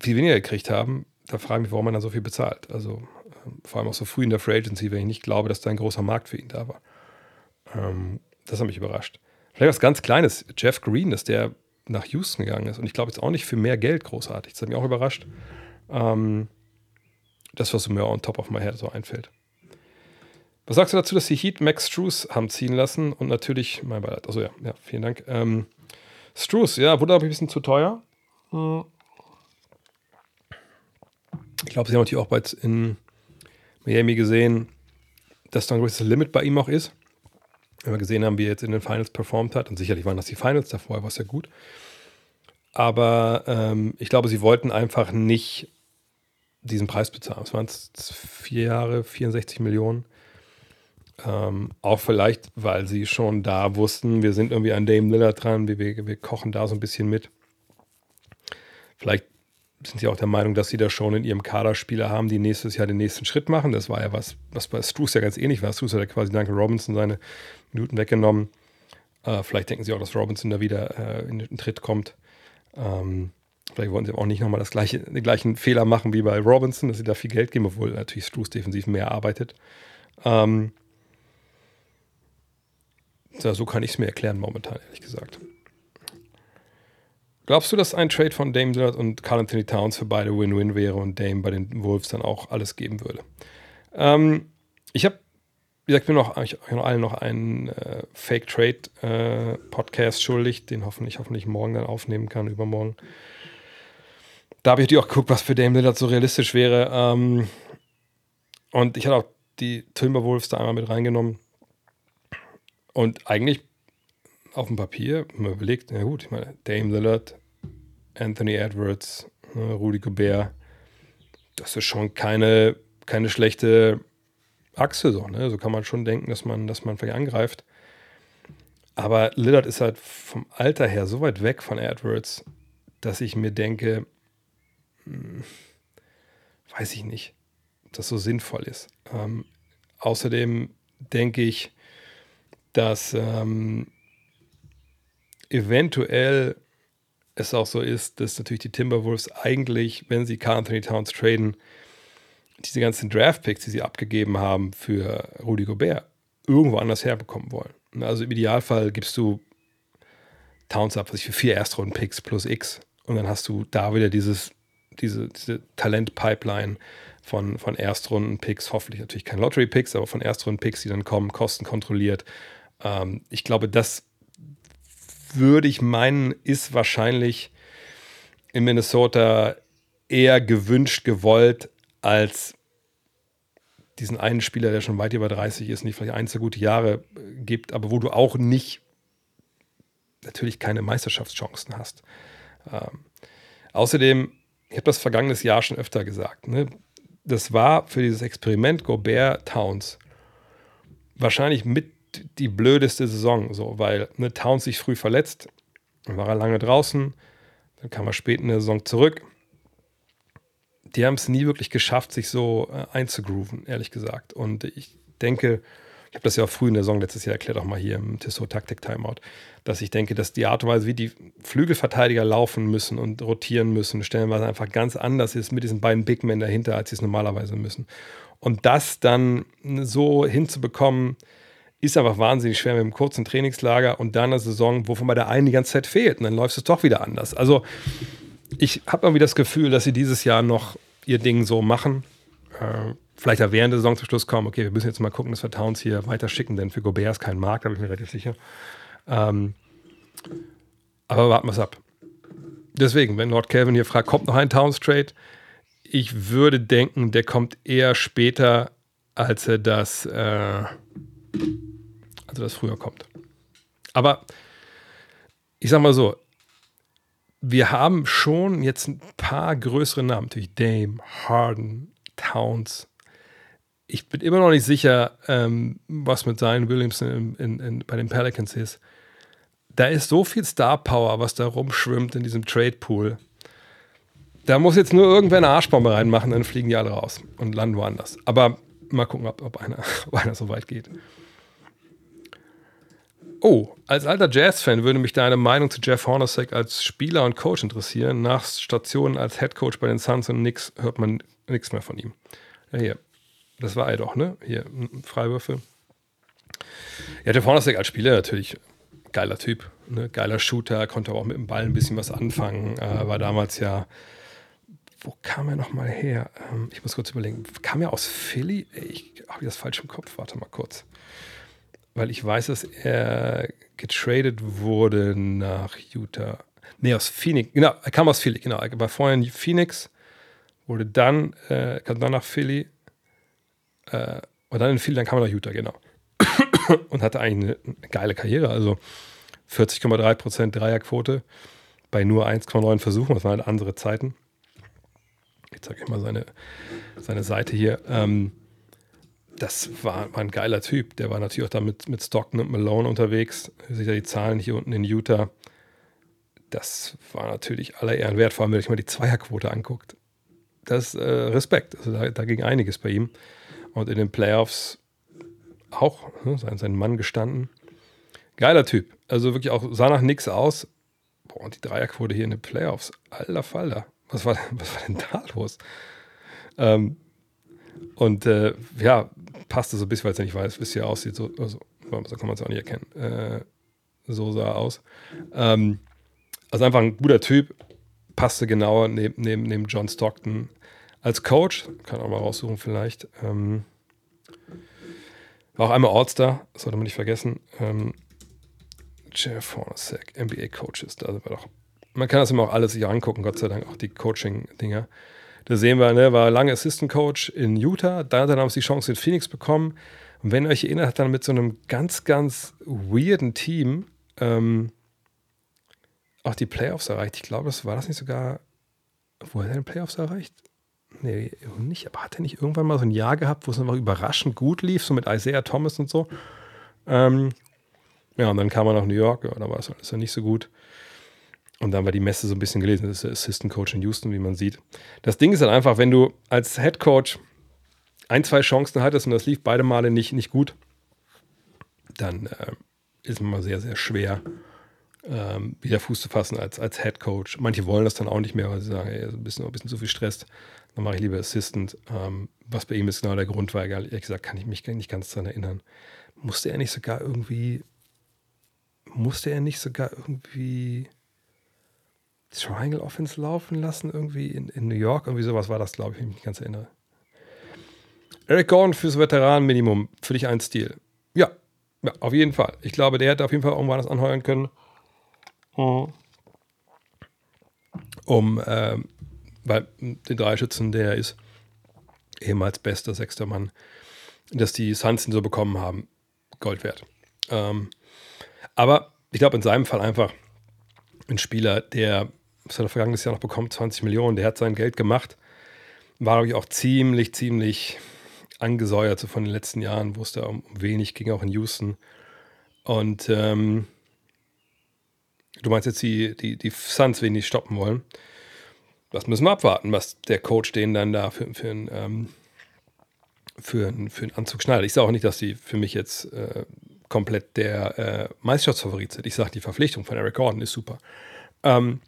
viel weniger gekriegt haben, da frage ich mich, warum man dann so viel bezahlt. Also ähm, vor allem auch so früh in der Free Agency, wenn ich nicht glaube, dass da ein großer Markt für ihn da war. Ähm, das hat mich überrascht. Vielleicht was ganz Kleines. Jeff Green, dass der nach Houston gegangen ist. Und ich glaube jetzt auch nicht für mehr Geld großartig. Das hat mich auch überrascht. Ähm, das, was mir on top of my head so einfällt. Was sagst du dazu, dass die Heat Max Struce haben ziehen lassen und natürlich mein Beileid. Also ja, ja, vielen Dank. Ähm, Struce, ja, wurde aber ein bisschen zu teuer. Hm. Ich glaube, sie haben natürlich auch bald in Miami gesehen, dass da ein gewisses Limit bei ihm auch ist. Wenn wir gesehen haben, wie er jetzt in den Finals performt hat, und sicherlich waren das die Finals, davor war es ja gut. Aber ähm, ich glaube, sie wollten einfach nicht diesen Preis bezahlen. Es waren vier Jahre, 64 Millionen. Ähm, auch vielleicht, weil sie schon da wussten, wir sind irgendwie an Dame Lillard dran, wir, wir, wir kochen da so ein bisschen mit. Vielleicht sind sie auch der Meinung, dass sie da schon in ihrem Kader Spieler haben, die nächstes Jahr den nächsten Schritt machen. Das war ja was, was bei Struce ja ganz ähnlich war. Struce hat ja quasi Duncan Robinson seine Minuten weggenommen. Äh, vielleicht denken sie auch, dass Robinson da wieder äh, in den Tritt kommt. Ähm, vielleicht wollen sie auch nicht nochmal gleiche, den gleichen Fehler machen wie bei Robinson, dass sie da viel Geld geben, obwohl natürlich Struce defensiv mehr arbeitet. Ähm, ja, so kann ich es mir erklären momentan, ehrlich gesagt. Glaubst du, dass ein Trade von Dame Lillard und Carl Anthony Towns für beide Win-Win wäre und Dame bei den Wolves dann auch alles geben würde? Ähm, ich habe, wie gesagt, mir noch, ich noch allen noch einen äh, Fake Trade äh, Podcast schuldig, den hoffentlich, hoffentlich morgen dann aufnehmen kann, übermorgen. Da habe ich natürlich auch geguckt, was für Dame Lillard so realistisch wäre. Ähm, und ich hatte auch die Timberwolves da einmal mit reingenommen. Und eigentlich auf dem Papier, wenn man überlegt, na gut, ich meine, Dame Lillard, Anthony Edwards, ne, Rudy Gobert, das ist schon keine, keine schlechte Achse so, ne? So kann man schon denken, dass man, dass man vielleicht angreift. Aber Lillard ist halt vom Alter her so weit weg von Edwards, dass ich mir denke, hm, weiß ich nicht, dass so sinnvoll ist. Ähm, außerdem denke ich, dass ähm, eventuell es auch so ist, dass natürlich die Timberwolves eigentlich, wenn sie Carl Anthony Towns traden, diese ganzen Draft-Picks, die sie abgegeben haben für Rudy Gobert, irgendwo anders herbekommen wollen. Also im Idealfall gibst du Towns ab, was ich für vier Erstrunden-Picks plus X und dann hast du da wieder dieses, diese, diese Talent-Pipeline von, von Erstrunden-Picks, hoffentlich natürlich keine Lottery-Picks, aber von Erstrunden-Picks, die dann kommen, kostenkontrolliert. Ähm, ich glaube, das würde ich meinen, ist wahrscheinlich in Minnesota eher gewünscht, gewollt, als diesen einen Spieler, der schon weit über 30 ist, nicht vielleicht ein, zwei gute Jahre gibt, aber wo du auch nicht natürlich keine Meisterschaftschancen hast. Ähm, außerdem, ich habe das vergangenes Jahr schon öfter gesagt, ne? das war für dieses Experiment Gobert Towns wahrscheinlich mit die blödeste Saison, so, weil ne, Towns sich früh verletzt, dann war er lange draußen, dann kam er spät in der Saison zurück. Die haben es nie wirklich geschafft, sich so äh, einzugrooven, ehrlich gesagt. Und ich denke, ich habe das ja auch früh in der Saison letztes Jahr erklärt, auch mal hier im Tissot Taktik Timeout, dass ich denke, dass die Art und Weise, wie die Flügelverteidiger laufen müssen und rotieren müssen, stellenweise einfach ganz anders ist mit diesen beiden Big Men dahinter, als sie es normalerweise müssen. Und das dann so hinzubekommen, ist einfach wahnsinnig schwer mit einem kurzen Trainingslager und dann eine Saison, wovon bei der einen die ganze Zeit fehlt. Und dann läuft es doch wieder anders. Also ich habe irgendwie das Gefühl, dass sie dieses Jahr noch ihr Ding so machen. Äh, vielleicht ja während der Saison zum Schluss kommen, okay, wir müssen jetzt mal gucken, dass wir Towns hier weiter schicken, denn für Gobert ist kein Markt, da bin ich mir relativ sicher. Ähm, aber warten wir es ab. Deswegen, wenn Lord Calvin hier fragt, kommt noch ein Towns-Trade? ich würde denken, der kommt eher später, als er das, äh, als er das früher kommt. Aber ich sag mal so, wir haben schon jetzt ein paar größere Namen, natürlich Dame, Harden, Towns. Ich bin immer noch nicht sicher, ähm, was mit Zion Williamson in, in, in, bei den Pelicans ist. Da ist so viel Star Power, was da rumschwimmt in diesem Trade Pool. Da muss jetzt nur irgendwer eine Arschbombe reinmachen, dann fliegen die alle raus und landen woanders. Aber mal gucken, ob, ob, einer, ob einer so weit geht. Oh, als alter Jazz-Fan würde mich deine Meinung zu Jeff Hornacek als Spieler und Coach interessieren. Nach Stationen als Head Coach bei den Suns und Knicks hört man nichts mehr von ihm. Ja, hier. Das war er doch, ne? Hier, Freiwürfe. Ja, Jeff Hornacek als Spieler natürlich geiler Typ. Ne? Geiler Shooter, konnte auch mit dem Ball ein bisschen was anfangen. Äh, war damals ja wo kam er nochmal her? Ähm, ich muss kurz überlegen. Kam er aus Philly? Ich habe das falsch im Kopf. Warte mal kurz. Weil ich weiß, dass er getradet wurde nach Utah. Nee, aus Phoenix. Genau, er kam aus Philly. Genau, er war vorher in Phoenix, wurde dann, äh, kam dann nach Philly. Äh, und dann in Philly, dann kam er nach Utah, genau. und hatte eigentlich eine, geile Karriere. Also 40,3% Dreierquote bei nur 1,9 Versuchen. Das waren halt andere Zeiten ich zeige euch mal seine, seine Seite hier. Ähm, das war, war, ein geiler Typ. Der war natürlich auch da mit, mit Stockton und Malone unterwegs. Seht ja die Zahlen hier unten in Utah. Das war natürlich aller Ehren wert, vor allem wenn ich mal die Zweierquote anguckt. Das äh, Respekt. Also da, da, ging einiges bei ihm. Und in den Playoffs auch ne, sein, sein Mann gestanden. Geiler Typ. Also wirklich auch sah nach nichts aus. Boah, und die Dreierquote hier in den Playoffs. Alter Falter. Was war, was war denn da los? Ähm, und äh, ja, passte so ein bisschen, weil es ja nicht weiß, wie es hier aussieht. So, also, so kann man es auch nicht erkennen. Äh, so sah er aus. Ähm, also einfach ein guter Typ. Passte genauer neben, neben, neben John Stockton. Als Coach, kann auch mal raussuchen vielleicht. Ähm, war auch einmal All-Star, sollte man nicht vergessen. Ähm, Jeff Hornacek, NBA-Coaches, da doch man kann das immer auch alles sich angucken, Gott sei Dank, auch die Coaching-Dinger. Da sehen wir, ne, war lange Assistant Coach in Utah, dann hat er die Chance in Phoenix bekommen. Und wenn ihr euch erinnert, hat dann mit so einem ganz, ganz weirden Team ähm, auch die Playoffs erreicht. Ich glaube, das war das nicht sogar, wo hat er den Playoffs erreicht? Nee, nicht, aber hat er nicht irgendwann mal so ein Jahr gehabt, wo es einfach überraschend gut lief, so mit Isaiah Thomas und so? Ähm, ja, und dann kam er nach New York, ja, da war es ja nicht so gut. Und dann war die Messe so ein bisschen gelesen. Das ist der Assistant Coach in Houston, wie man sieht. Das Ding ist dann einfach, wenn du als Head Coach ein, zwei Chancen hattest und das lief beide Male nicht, nicht gut, dann äh, ist es immer sehr, sehr schwer, ähm, wieder Fuß zu fassen als, als Head Coach. Manche wollen das dann auch nicht mehr, weil sie sagen, ey, ein bisschen, ein bisschen zu viel Stress. Dann mache ich lieber Assistant. Ähm, was bei ihm ist genau der Grund, weil ehrlich gesagt kann ich mich nicht ganz daran erinnern. Musste er nicht sogar irgendwie, musste er nicht sogar irgendwie Triangle Offense laufen lassen, irgendwie in, in New York. Irgendwie sowas war das, glaube ich, wenn ich mich ganz erinnere. Eric Gordon fürs Veteranenminimum, für dich ein Stil. Ja, ja, auf jeden Fall. Ich glaube, der hätte auf jeden Fall irgendwann das anheuern können. Mhm. Um, ähm, weil den Schützen, der ist ehemals bester sechster Mann, dass die Suns ihn so bekommen haben, Gold wert. Ähm, aber ich glaube, in seinem Fall einfach ein Spieler, der was hat er vergangenes Jahr noch bekommen? 20 Millionen. Der hat sein Geld gemacht. War, glaube ich, auch ziemlich, ziemlich angesäuert so von den letzten Jahren, wo es da um wenig ging, auch in Houston. Und ähm, du meinst jetzt, die, die, die Suns wenig stoppen wollen. Das müssen wir abwarten, was der Coach denen dann da für, für, einen, ähm, für, für einen Anzug schneidet. Ich sage auch nicht, dass die für mich jetzt äh, komplett der äh, Meisterschaftsfavorit sind. Ich sage, die Verpflichtung von Eric Gordon ist super. Ähm,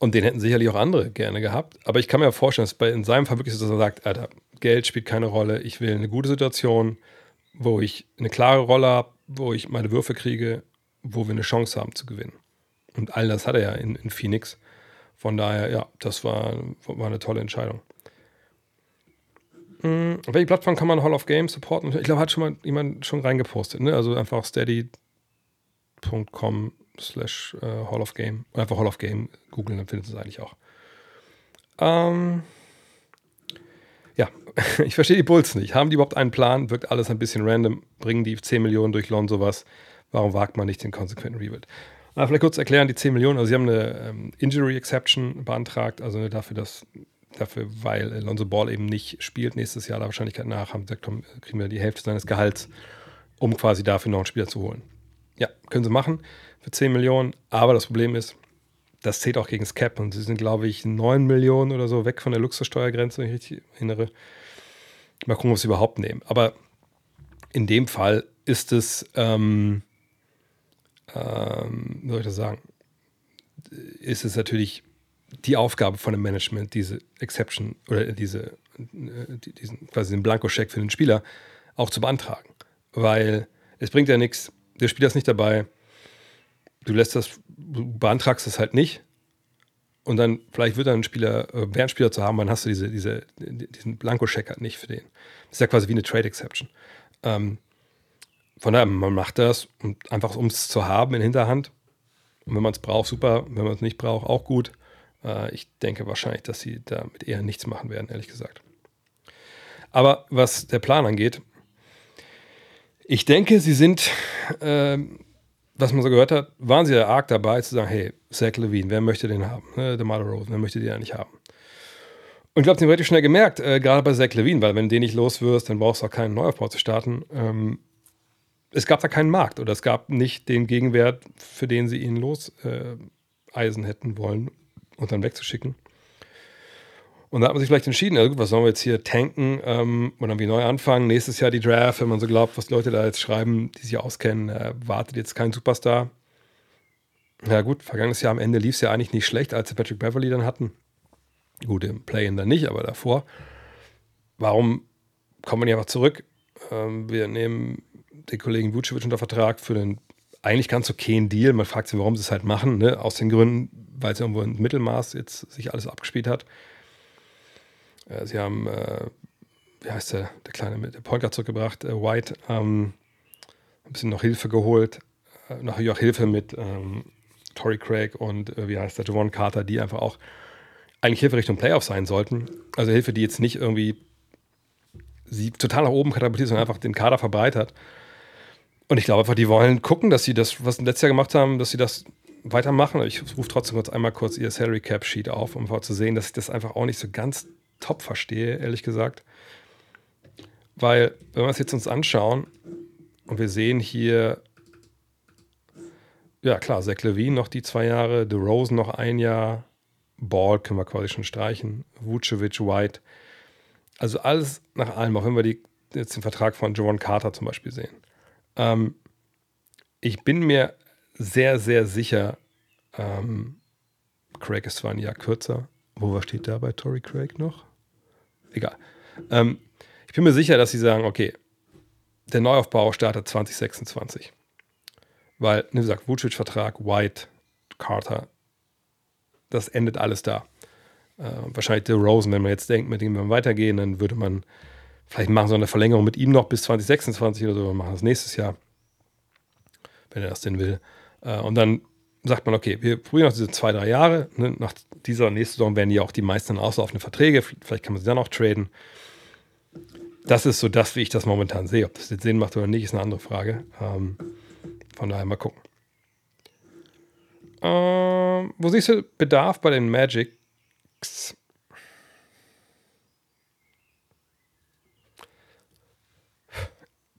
und den hätten sicherlich auch andere gerne gehabt. Aber ich kann mir vorstellen, dass bei in seinem Fall wirklich so, dass er sagt, Alter, Geld spielt keine Rolle. Ich will eine gute Situation, wo ich eine klare Rolle habe, wo ich meine Würfe kriege, wo wir eine Chance haben zu gewinnen. Und all das hat er ja in, in Phoenix. Von daher, ja, das war, war eine tolle Entscheidung. Mhm. Welche Plattform kann man Hall of Game supporten? Ich glaube, hat schon mal jemand schon reingepostet. Ne? Also einfach steady.com slash äh, Hall of Game. Einfach Hall of Game googeln, dann findet es eigentlich auch. Ähm, ja, ich verstehe die Bulls nicht. Haben die überhaupt einen Plan? Wirkt alles ein bisschen random? Bringen die 10 Millionen durch Lonzo was? Warum wagt man nicht den konsequenten Rebuild? Aber vielleicht kurz erklären, die 10 Millionen, also sie haben eine ähm, Injury Exception beantragt, also dafür, dass dafür, weil Lonzo Ball eben nicht spielt nächstes Jahr, der Wahrscheinlichkeit nach, haben gesagt, komm, kriegen wir die Hälfte seines Gehalts, um quasi dafür noch einen Spieler zu holen. Ja, können sie machen für 10 Millionen, aber das Problem ist, das zählt auch gegen das Cap und sie sind, glaube ich, 9 Millionen oder so weg von der Luxussteuergrenze, wenn ich richtig erinnere. Mal gucken, ob sie überhaupt nehmen. Aber in dem Fall ist es, ähm, ähm, wie soll ich das sagen, ist es natürlich die Aufgabe von dem Management, diese Exception oder diese, äh, diesen quasi den Blankoscheck für den Spieler auch zu beantragen. Weil es bringt ja nichts, der Spieler ist nicht dabei, du lässt das, du beantragst es halt nicht und dann vielleicht wird dann ein Spieler, äh, ein Spieler zu haben, dann hast du diese, diese, diesen Blankoscheck halt nicht für den. Das ist ja quasi wie eine Trade Exception. Ähm, von daher, man macht das und einfach um es zu haben in Hinterhand. Und wenn man es braucht, super. Wenn man es nicht braucht, auch gut. Äh, ich denke wahrscheinlich, dass sie damit eher nichts machen werden, ehrlich gesagt. Aber was der Plan angeht, ich denke, sie sind, äh, was man so gehört hat, waren sie ja arg dabei zu sagen, hey, Zach Levine, wer möchte den haben? Ne, DeMar Rose, wer möchte den nicht haben? Und ich glaube, sie haben relativ schnell gemerkt, äh, gerade bei Zach Levine, weil wenn du den nicht los wirst, dann brauchst du auch keinen Neuaufbau zu starten. Ähm, es gab da keinen Markt oder es gab nicht den Gegenwert, für den sie ihn loseisen äh, hätten wollen und dann wegzuschicken. Und da hat man sich vielleicht entschieden, also was sollen wir jetzt hier tanken ähm, und dann wie neu anfangen? Nächstes Jahr die Draft, wenn man so glaubt, was Leute da jetzt schreiben, die sich auskennen, äh, wartet jetzt kein Superstar. Ja gut, vergangenes Jahr am Ende lief es ja eigentlich nicht schlecht, als sie Patrick Beverly dann hatten. Gut, im Play-In dann nicht, aber davor. Warum kommen wir nicht einfach zurück? Ähm, wir nehmen den Kollegen Vucevic unter Vertrag für den eigentlich ganz okayen Deal. Man fragt sich, warum sie es halt machen, ne? aus den Gründen, weil es irgendwo im Mittelmaß jetzt sich alles abgespielt hat. Äh, sie haben, äh, wie heißt der, der kleine, der Point Guard zurückgebracht, äh, White, ähm, ein bisschen noch Hilfe geholt, äh, noch auch Hilfe mit ähm, Tory Craig und äh, wie heißt der, Javon Carter, die einfach auch eigentlich Hilfe Richtung Playoff sein sollten. Also Hilfe, die jetzt nicht irgendwie sie total nach oben katapultiert, sondern einfach den Kader verbreitert. Und ich glaube einfach, die wollen gucken, dass sie das, was sie letztes Jahr gemacht haben, dass sie das weitermachen. Ich rufe trotzdem kurz einmal kurz ihr Salary Cap Sheet auf, um zu sehen, dass ich das einfach auch nicht so ganz top verstehe, ehrlich gesagt. Weil, wenn wir es jetzt uns anschauen und wir sehen hier, ja klar, Zach Levine noch die zwei Jahre, DeRozan noch ein Jahr, Ball können wir quasi schon streichen, Vucevic, White. Also alles nach allem, auch wenn wir die, jetzt den Vertrag von Javon Carter zum Beispiel sehen. Ähm, ich bin mir sehr, sehr sicher, ähm, Craig ist zwar ein Jahr kürzer. Wo steht da bei Tory Craig noch? Egal. Ähm, ich bin mir sicher, dass sie sagen, okay, der Neuaufbau startet 2026. Weil, wie gesagt, Vucic-Vertrag, White, Carter, das endet alles da. Äh, wahrscheinlich der Rosen, wenn man jetzt denkt, mit dem wir weitergehen, dann würde man Vielleicht machen sie eine Verlängerung mit ihm noch bis 2026 oder so, wir machen das nächstes Jahr, wenn er das denn will. Äh, und dann sagt man, okay, wir probieren noch diese zwei, drei Jahre. Ne? Nach dieser nächsten Saison werden ja auch die meisten auslaufende Verträge. Vielleicht kann man sie dann auch traden. Das ist so das, wie ich das momentan sehe. Ob das jetzt Sinn macht oder nicht, ist eine andere Frage. Ähm, von daher mal gucken. Ähm, wo siehst du Bedarf bei den Magics?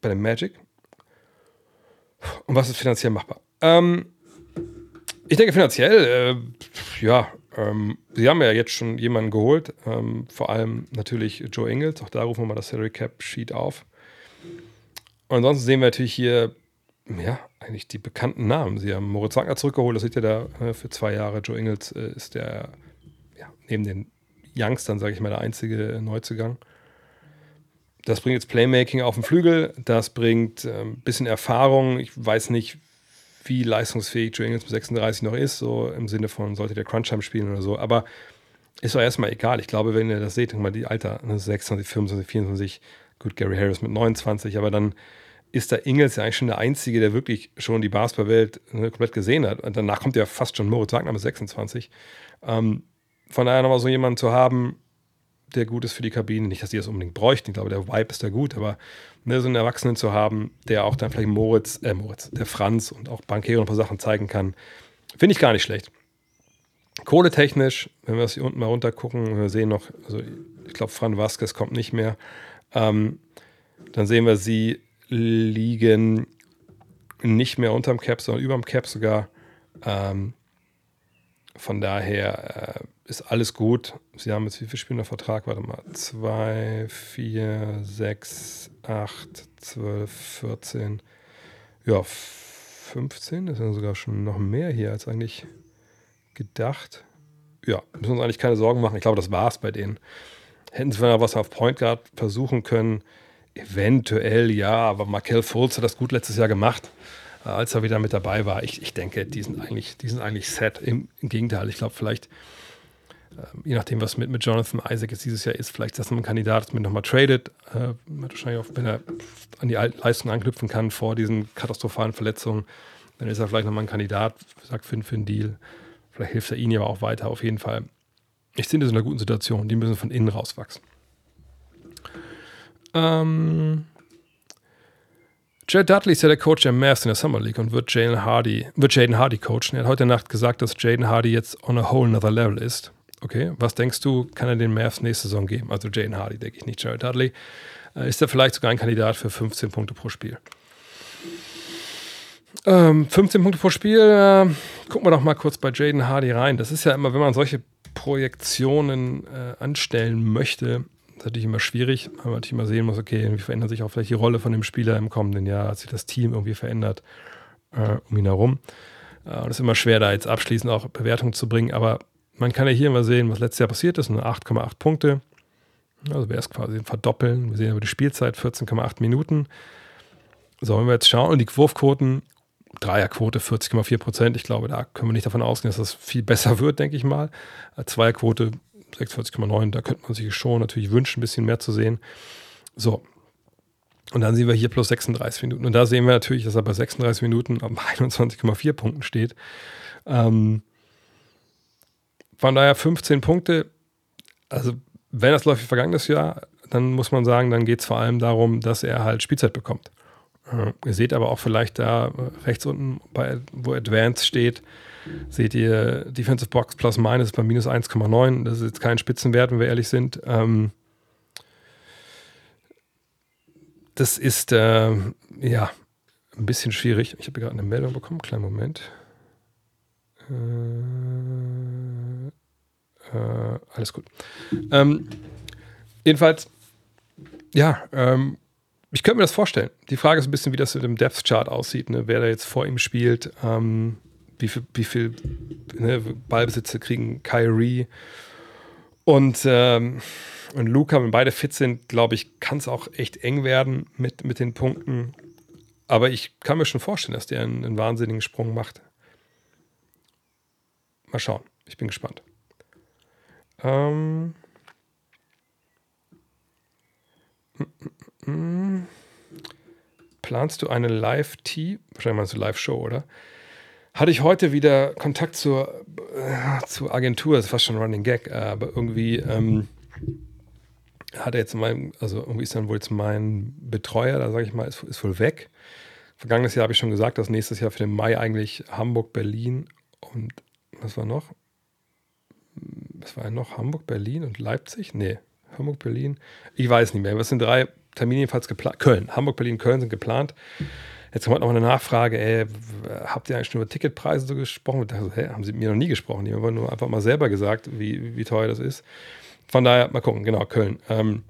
bei dem Magic. Und was ist finanziell machbar? Ähm, ich denke finanziell, äh, ja, ähm, sie haben ja jetzt schon jemanden geholt, ähm, vor allem natürlich Joe Ingles, auch da rufen wir mal das Salary Cap Sheet auf. Und ansonsten sehen wir natürlich hier, ja, eigentlich die bekannten Namen. Sie haben Moritz Wagner zurückgeholt, das seht ihr da äh, für zwei Jahre. Joe Ingles äh, ist der, ja, neben den Youngstern, sage ich mal, der einzige Neuzugang. Das bringt jetzt Playmaking auf den Flügel, das bringt ein ähm, bisschen Erfahrung. Ich weiß nicht, wie leistungsfähig Joe Ingles mit 36 noch ist, so im Sinne von, sollte der Crunchtime spielen oder so. Aber ist doch erstmal egal. Ich glaube, wenn ihr das seht, mal die Alter, 26, 25, 24, gut, Gary Harris mit 29, aber dann ist da Ingles ja eigentlich schon der Einzige, der wirklich schon die Basketballwelt ne, komplett gesehen hat. Und danach kommt ja fast schon Moritz Wagner mit 26. Ähm, von daher nochmal so jemanden zu haben, der gut ist für die Kabine. Nicht, dass die das unbedingt bräuchten. Ich glaube, der Vibe ist da gut, aber ne, so einen Erwachsenen zu haben, der auch dann vielleicht Moritz, äh, Moritz, der Franz und auch Bankero ein paar Sachen zeigen kann, finde ich gar nicht schlecht. Kohletechnisch, wenn wir das hier unten mal runter gucken, wir sehen noch, also ich glaube, Fran Vasquez kommt nicht mehr. Ähm, dann sehen wir, sie liegen nicht mehr unterm Cap, sondern überm Cap sogar. Ähm, von daher äh, ist alles gut. Sie haben jetzt wie viel Spiele Vertrag? Warte mal. 2, 4, 6, 8, 12, 14. Ja, 15. Das sind sogar schon noch mehr hier als eigentlich gedacht. Ja, müssen wir uns eigentlich keine Sorgen machen. Ich glaube, das war es bei denen. Hätten sie mal was auf Point Guard versuchen können. Eventuell ja, aber Markel Fultz hat das gut letztes Jahr gemacht, als er wieder mit dabei war. Ich, ich denke, die sind eigentlich, die sind eigentlich set. Im, im Gegenteil, ich glaube, vielleicht ähm, je nachdem, was mit, mit Jonathan Isaac jetzt dieses Jahr ist, vielleicht ist das ein Kandidat, das mit nochmal tradet. Äh, wahrscheinlich auch, wenn er an die Leistung anknüpfen kann vor diesen katastrophalen Verletzungen, dann ist er vielleicht nochmal ein Kandidat, sagt für, für einen Deal. Vielleicht hilft er ihnen aber auch weiter. Auf jeden Fall. Ich finde es in einer guten Situation. Die müssen von innen rauswachsen. Ähm, Jared Dudley ist ja der Coach der Mavs in der Summer League und wird Jaden Hardy, wird Jaden Hardy coachen. Er hat heute Nacht gesagt, dass Jaden Hardy jetzt on a whole another level ist. Okay, was denkst du, kann er den Mavs nächste Saison geben? Also Jaden Hardy, denke ich nicht. Jared Dudley. Äh, ist er vielleicht sogar ein Kandidat für 15 Punkte pro Spiel? Ähm, 15 Punkte pro Spiel, äh, gucken wir doch mal kurz bei Jaden Hardy rein. Das ist ja immer, wenn man solche Projektionen äh, anstellen möchte, ist natürlich immer schwierig, weil man natürlich immer sehen muss, okay, wie verändert sich auch vielleicht die Rolle von dem Spieler im kommenden Jahr, hat sich das Team irgendwie verändert äh, um ihn herum. Äh, das ist immer schwer, da jetzt abschließend auch Bewertungen zu bringen, aber man kann ja hier mal sehen, was letztes Jahr passiert ist, nur 8,8 Punkte. Also wäre es quasi ein Verdoppeln. Wir sehen aber die Spielzeit 14,8 Minuten. So, wenn wir jetzt schauen, und die Wurfquoten, Dreierquote 40,4 Prozent. Ich glaube, da können wir nicht davon ausgehen, dass das viel besser wird, denke ich mal. Äh, Zweierquote 46,9, da könnte man sich schon natürlich wünschen, ein bisschen mehr zu sehen. So. Und dann sehen wir hier plus 36 Minuten. Und da sehen wir natürlich, dass er bei 36 Minuten auf 21,4 Punkten steht. Ähm, von daher 15 Punkte. Also, wenn das läuft wie vergangenes Jahr, dann muss man sagen, dann geht es vor allem darum, dass er halt Spielzeit bekommt. Äh, ihr seht aber auch vielleicht da äh, rechts unten, bei, wo Advanced steht, seht ihr Defensive Box plus minus bei minus 1,9. Das ist jetzt kein Spitzenwert, wenn wir ehrlich sind. Ähm, das ist äh, ja ein bisschen schwierig. Ich habe gerade eine Meldung bekommen. Kleinen Moment. Äh, äh, alles gut. Ähm, jedenfalls, ja, ähm, ich könnte mir das vorstellen. Die Frage ist ein bisschen, wie das mit dem Depth Chart aussieht, ne? wer da jetzt vor ihm spielt, ähm, wie viel, wie viel ne, Ballbesitze kriegen Kyrie und, ähm, und Luca, wenn beide fit sind, glaube ich, kann es auch echt eng werden mit, mit den Punkten. Aber ich kann mir schon vorstellen, dass der einen, einen wahnsinnigen Sprung macht. Mal schauen. Ich bin gespannt. Ähm. Planst du eine Live-T? Wahrscheinlich meinst du Live-Show, oder? Hatte ich heute wieder Kontakt zur, äh, zur Agentur, das fast schon Running Gag, aber irgendwie ähm, hat er jetzt mein, also irgendwie ist dann wohl jetzt mein Betreuer, da sage ich mal, ist, ist wohl weg. Vergangenes Jahr habe ich schon gesagt, dass nächstes Jahr für den Mai eigentlich Hamburg, Berlin und was war noch? was war noch? Hamburg, Berlin und Leipzig? Nee, Hamburg, Berlin. Ich weiß nicht mehr. Was sind drei Termine jedenfalls geplant? Köln. Hamburg, Berlin, Köln sind geplant. Jetzt kommt noch eine Nachfrage, ey, habt ihr eigentlich schon über Ticketpreise so gesprochen? Ich hä, haben sie mir noch nie gesprochen. Die haben nur einfach mal selber gesagt, wie, wie teuer das ist. Von daher, mal gucken, genau, Köln. Ähm,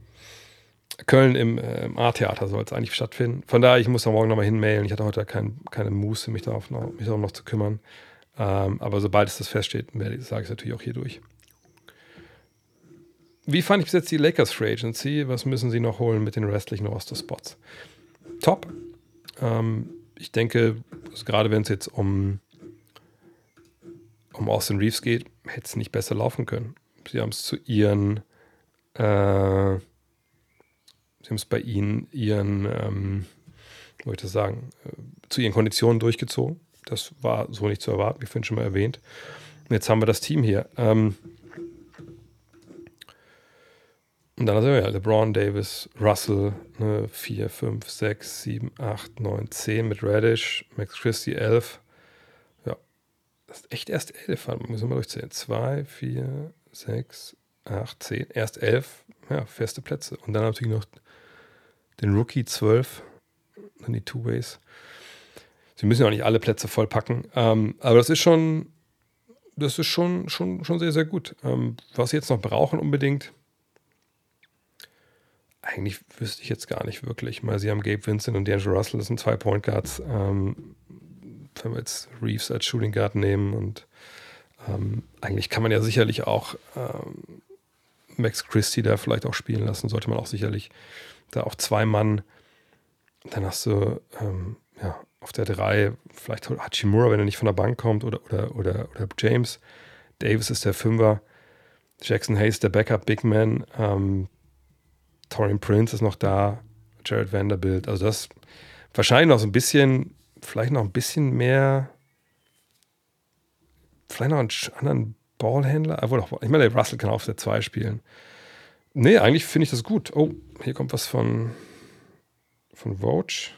Köln im, äh, im A-Theater soll es eigentlich stattfinden. Von daher, ich muss da morgen nochmal hinmailen. Ich hatte heute kein, keine Muße, mich darauf noch, mich darauf noch zu kümmern. Ähm, aber sobald es das feststeht, sage ich es natürlich auch hier durch. Wie fand ich bis jetzt die Lakers Free Agency? Was müssen sie noch holen mit den restlichen Roster-Spots? Top. Ähm, ich denke, also gerade wenn es jetzt um, um Austin Reeves geht, hätte es nicht besser laufen können. Sie haben es zu ihren, äh, sie haben es bei ihnen, ihren, ähm, wollte ich das sagen, äh, zu ihren Konditionen durchgezogen. Das war so nicht zu erwarten, wie vorhin schon mal erwähnt. Und jetzt haben wir das Team hier. Ähm, Und dann hast du ja LeBron, Davis, Russell, ne, 4, 5, 6, 7, 8, 9, 10 mit Radish, Max Christie 11. Ja, das ist echt erst 11, müssen wir mal durchzählen. 2, 4, 6, 8, 10, erst 11, ja, feste Plätze. Und dann natürlich noch den Rookie 12, dann die Two-Ways. Sie müssen ja auch nicht alle Plätze vollpacken, ähm, aber das ist schon, das ist schon, schon, schon sehr, sehr gut. Ähm, was sie jetzt noch brauchen unbedingt, eigentlich wüsste ich jetzt gar nicht wirklich. Mal, sie haben Gabe Vincent und D'Angelo Russell, das sind zwei Point Guards. Ähm, wenn wir jetzt Reeves als Shooting Guard nehmen und ähm, eigentlich kann man ja sicherlich auch ähm, Max Christie da vielleicht auch spielen lassen, sollte man auch sicherlich da auch zwei Mann. Dann hast du ähm, ja, auf der drei vielleicht Hachimura, wenn er nicht von der Bank kommt, oder, oder, oder, oder James. Davis ist der Fünfer. Jackson Hayes der Backup Big Man. Ähm, Torin Prince ist noch da. Jared Vanderbilt. Also das wahrscheinlich noch so ein bisschen, vielleicht noch ein bisschen mehr, vielleicht noch einen anderen Ballhändler. Auch, ich meine, der Russell kann auf der 2 spielen. Nee, eigentlich finde ich das gut. Oh, hier kommt was von, von Vogue.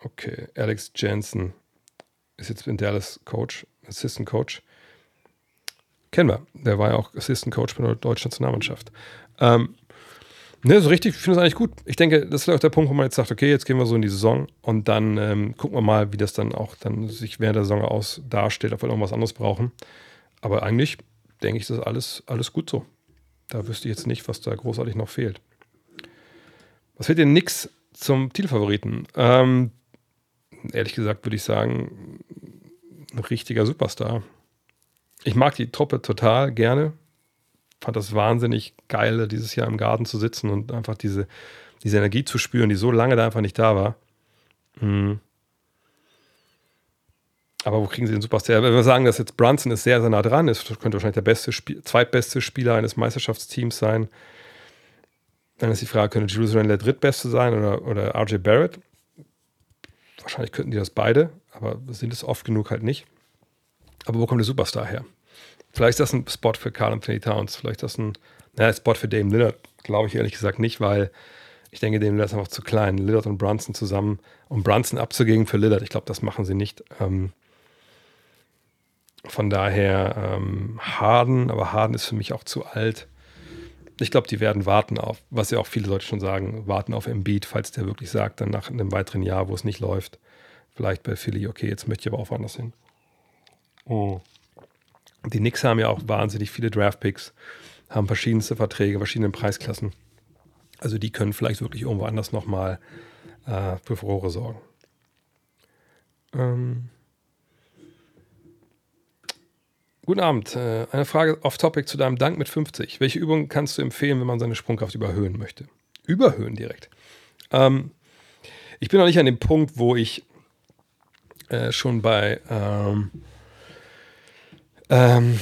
Okay, Alex Jensen ist jetzt in Dallas Coach, Assistant Coach. Kennen wir. Der war ja auch Assistant Coach bei der deutschen Nationalmannschaft. Ähm, ne, so richtig, ich finde es eigentlich gut. Ich denke, das ist auch der Punkt, wo man jetzt sagt, okay, jetzt gehen wir so in die Saison und dann ähm, gucken wir mal, wie das dann auch dann sich während der Saison aus darstellt, ob wir noch was anderes brauchen. Aber eigentlich denke ich, das ist alles, alles gut so. Da wüsste ich jetzt nicht, was da großartig noch fehlt. Was fehlt denn nix zum Titelfavoriten? Ähm, ehrlich gesagt würde ich sagen, ein richtiger Superstar. Ich mag die Truppe total gerne. Fand das wahnsinnig geil, dieses Jahr im Garten zu sitzen und einfach diese, diese Energie zu spüren, die so lange da einfach nicht da war. Mhm. Aber wo kriegen sie den Superstar? Wenn wir sagen, dass jetzt Brunson ist sehr, sehr nah dran ist, könnte wahrscheinlich der beste Spiel, zweitbeste Spieler eines Meisterschaftsteams sein. Dann ist die Frage, könnte Jerusalem der drittbeste sein oder, oder RJ Barrett? Wahrscheinlich könnten die das beide, aber sind es oft genug halt nicht. Aber wo kommt der Superstar her? Vielleicht ist das ein Spot für Carl Anthony Towns, vielleicht ist das ein naja, Spot für Dame Lillard, glaube ich ehrlich gesagt nicht, weil ich denke, Dame Lillard ist einfach zu klein. Lillard und Brunson zusammen, um Brunson abzugeben für Lillard, ich glaube, das machen sie nicht. Ähm, von daher ähm, Harden, aber Harden ist für mich auch zu alt. Ich glaube, die werden warten auf, was ja auch viele Leute schon sagen, warten auf Embiid, falls der wirklich sagt, dann nach einem weiteren Jahr, wo es nicht läuft, vielleicht bei Philly, okay, jetzt möchte ich aber auch woanders hin. Oh. Die Knicks haben ja auch wahnsinnig viele Draftpicks, haben verschiedenste Verträge, verschiedene Preisklassen. Also die können vielleicht wirklich irgendwo anders nochmal äh, für Furore sorgen. Ähm, Guten Abend. Äh, eine Frage off-topic zu deinem Dank mit 50. Welche Übung kannst du empfehlen, wenn man seine Sprungkraft überhöhen möchte? Überhöhen direkt. Ähm, ich bin noch nicht an dem Punkt, wo ich äh, schon bei ähm, ähm,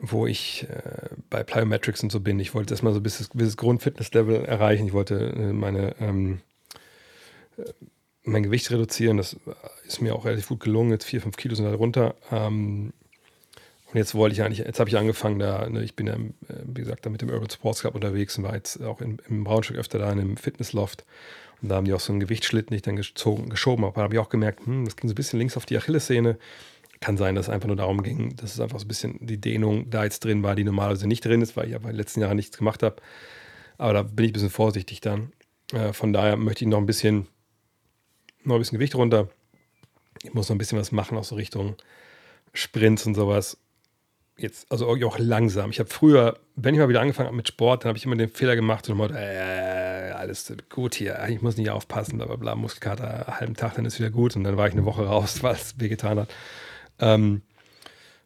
wo ich äh, bei Plyometrics und so bin. Ich wollte erstmal so ein bisschen das Grundfitnesslevel erreichen. Ich wollte äh, meine ähm, äh, mein Gewicht reduzieren. Das ist mir auch relativ gut gelungen. Jetzt vier, fünf Kilo sind da runter. Ähm, und jetzt wollte ich eigentlich, jetzt habe ich angefangen, da, ne, ich bin ja, äh, wie gesagt, da mit dem Urban Sports Club unterwegs und war jetzt auch in, im Braunschweig öfter da in einem Fitnessloft. Und da haben die auch so einen Gewichtsschlitten, den ich dann gezogen, geschoben habe. Da habe ich auch gemerkt, hm, das ging so ein bisschen links auf die Achillessehne. Kann sein, dass es einfach nur darum ging, dass es einfach so ein bisschen die Dehnung da jetzt drin war, die normalerweise nicht drin ist, weil ich ja bei den letzten Jahren nichts gemacht habe. Aber da bin ich ein bisschen vorsichtig dann. Äh, von daher möchte ich noch ein bisschen, noch ein bisschen Gewicht runter. Ich muss noch ein bisschen was machen, auch so Richtung Sprints und sowas jetzt, also auch langsam. Ich habe früher, wenn ich mal wieder angefangen habe mit Sport, dann habe ich immer den Fehler gemacht und immer, äh, alles gut hier, ich muss nicht aufpassen, bla bla bla, Muskelkater, halben Tag, dann ist wieder gut und dann war ich eine Woche raus, weil es wehgetan hat. Ähm,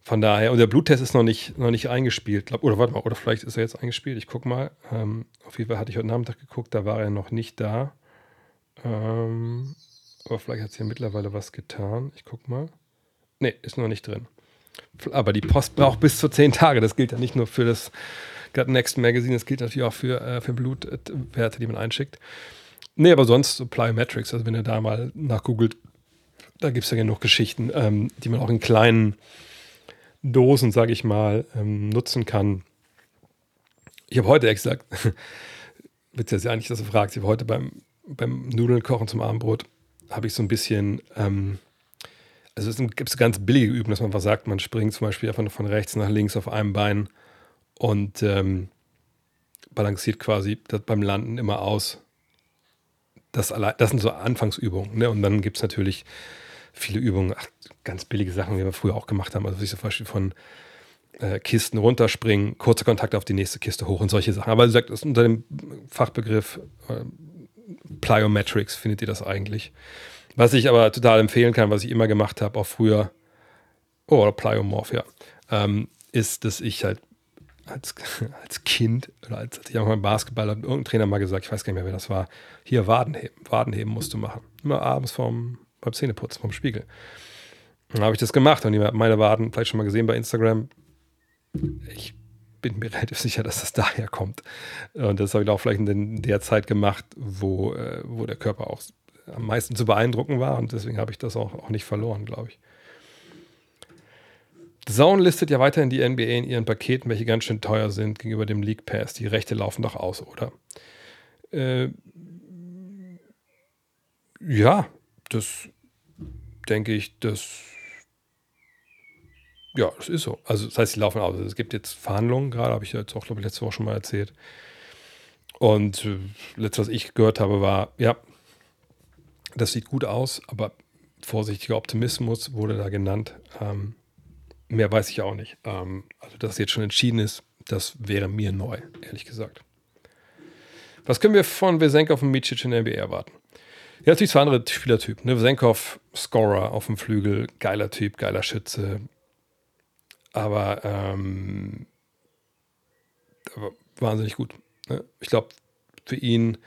von daher, und der Bluttest ist noch nicht, noch nicht eingespielt, glaub, oder warte mal, oder vielleicht ist er jetzt eingespielt, ich gucke mal. Ähm, auf jeden Fall hatte ich heute Nachmittag geguckt, da war er noch nicht da. Ähm, aber vielleicht hat es ja mittlerweile was getan. Ich gucke mal. Ne, ist noch nicht drin. Aber die Post braucht bis zu zehn Tage. Das gilt ja nicht nur für das God Next Magazine, das gilt natürlich auch für, äh, für Blutwerte, die man einschickt. Nee, aber sonst so Plyometrics, also wenn ihr da mal nachgoogelt, da gibt es ja genug Geschichten, ähm, die man auch in kleinen Dosen, sage ich mal, ähm, nutzen kann. Ich habe heute, ehrlich gesagt, witzig ja nicht, dass du fragst, ich habe heute beim, beim Nudeln zum Abendbrot, habe ich so ein bisschen, ähm, also es gibt so ganz billige Übungen, dass man was sagt, man springt zum Beispiel einfach von rechts nach links auf einem Bein und ähm, balanciert quasi das beim Landen immer aus. Das, allein, das sind so Anfangsübungen. Ne? Und dann gibt es natürlich viele Übungen, ach, ganz billige Sachen, die wir früher auch gemacht haben. Also ich zum Beispiel von äh, Kisten runterspringen, kurzer Kontakt auf die nächste Kiste hoch und solche Sachen. Aber wie gesagt, das unter dem Fachbegriff äh, Plyometrics findet ihr das eigentlich. Was ich aber total empfehlen kann, was ich immer gemacht habe, auch früher, oh, oder Plyomorph, ja, ähm, ist, dass ich halt als, als Kind oder als, als ich auch mal Basketball habe irgendein Trainer mal gesagt, ich weiß gar nicht mehr, wer das war, hier Wadenheben, Wadenheben musst du machen. Immer abends vom, beim Zähneputzen, vom Spiegel. Dann habe ich das gemacht und meine Waden vielleicht schon mal gesehen bei Instagram. Ich bin mir relativ sicher, dass das daher kommt. Und das habe ich auch vielleicht in der Zeit gemacht, wo, äh, wo der Körper auch am meisten zu beeindrucken war. Und deswegen habe ich das auch, auch nicht verloren, glaube ich. The Zone listet ja weiterhin die NBA in ihren Paketen, welche ganz schön teuer sind gegenüber dem League Pass. Die Rechte laufen doch aus, oder? Äh, ja, das denke ich, das ja, das ist so. Also das heißt, sie laufen aus. Es gibt jetzt Verhandlungen gerade, habe ich jetzt auch, glaube ich, letzte Woche schon mal erzählt. Und äh, letztes, was ich gehört habe, war, ja, das sieht gut aus, aber vorsichtiger Optimismus wurde da genannt. Ähm, mehr weiß ich auch nicht. Ähm, also, dass es jetzt schon entschieden ist, das wäre mir neu, ehrlich gesagt. Was können wir von Wesenkov und Micic in der NBA erwarten? Ja, natürlich zwei andere Spielertypen. Ne? Wesenkov, Scorer auf dem Flügel, geiler Typ, geiler Schütze. Aber, ähm, wahnsinnig gut. Ne? Ich glaube, für ihn,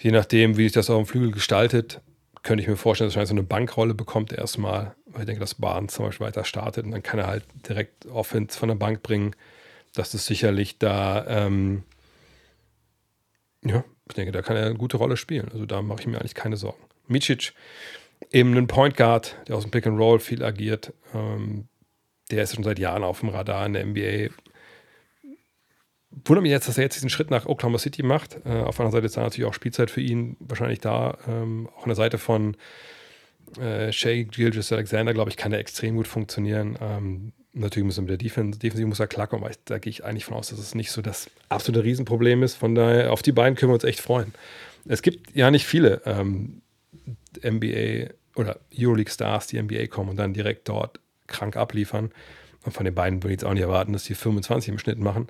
je nachdem, wie sich das auf dem Flügel gestaltet, könnte ich mir vorstellen, dass er so eine Bankrolle bekommt erstmal, weil ich denke, dass Bahn zum Beispiel weiter startet und dann kann er halt direkt Offense von der Bank bringen. Das ist sicherlich da, ähm, ja, ich denke, da kann er eine gute Rolle spielen. Also da mache ich mir eigentlich keine Sorgen. Micic, eben ein Point Guard, der aus dem Pick and Roll viel agiert. Ähm, der ist schon seit Jahren auf dem Radar in der NBA wundert mich jetzt, dass er jetzt diesen Schritt nach Oklahoma City macht. Äh, auf der anderen Seite ist da natürlich auch Spielzeit für ihn wahrscheinlich da. Ähm, auch an der Seite von äh, Shea Gilgis Alexander, glaube ich, kann er extrem gut funktionieren. Ähm, natürlich muss er mit der Defense, Defensive muss er klarkommen, ich, da gehe ich eigentlich von aus, dass es nicht so das absolute Riesenproblem ist. Von daher, auf die beiden können wir uns echt freuen. Es gibt ja nicht viele ähm, NBA oder Euroleague-Stars, die NBA kommen und dann direkt dort krank abliefern. Und von den beiden würde ich jetzt auch nicht erwarten, dass die 25 im Schnitt machen.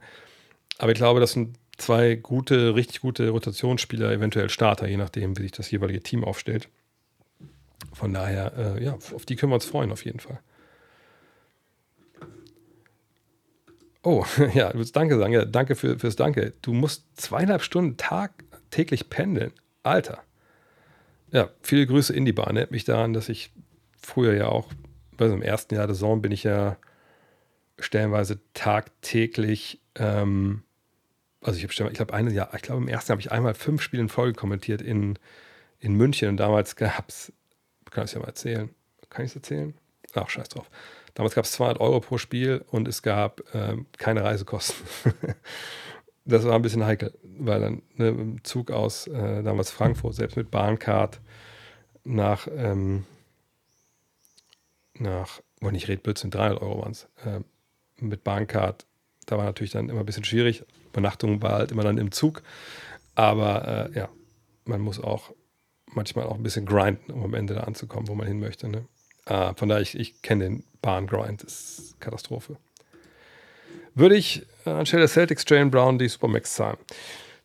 Aber ich glaube, das sind zwei gute, richtig gute Rotationsspieler, eventuell Starter, je nachdem, wie sich das jeweilige Team aufstellt. Von daher, äh, ja, auf die können wir uns freuen, auf jeden Fall. Oh, ja, du willst Danke sagen. Ja, danke für, fürs Danke. Du musst zweieinhalb Stunden Tag, täglich pendeln. Alter. Ja, viele Grüße in die Bahn. Erinnert mich daran, dass ich früher ja auch, also im ersten Jahr der Saison bin ich ja stellenweise tagtäglich, ähm, also ich habe, ich glaube, eine, ja, ich glaube, im ersten habe ich einmal fünf Spiele in Folge kommentiert in, in München und damals gab es, kann ich es ja mal erzählen, kann ich es erzählen? Ach, scheiß drauf. Damals gab es 200 Euro pro Spiel und es gab ähm, keine Reisekosten. das war ein bisschen heikel, weil dann ne, im Zug aus äh, damals Frankfurt, selbst mit Bahncard nach, ähm, nach, wollte nicht Red Blödsinn, 300 Euro waren es, äh, mit Bahncard, da war natürlich dann immer ein bisschen schwierig. Übernachtung war halt immer dann im Zug. Aber äh, ja, man muss auch manchmal auch ein bisschen grinden, um am Ende da anzukommen, wo man hin möchte. Ne? Ah, von daher, ich, ich kenne den Bahngrind, ist Katastrophe. Würde ich äh, anstelle der Celtics Jalen Brown die Supermax zahlen?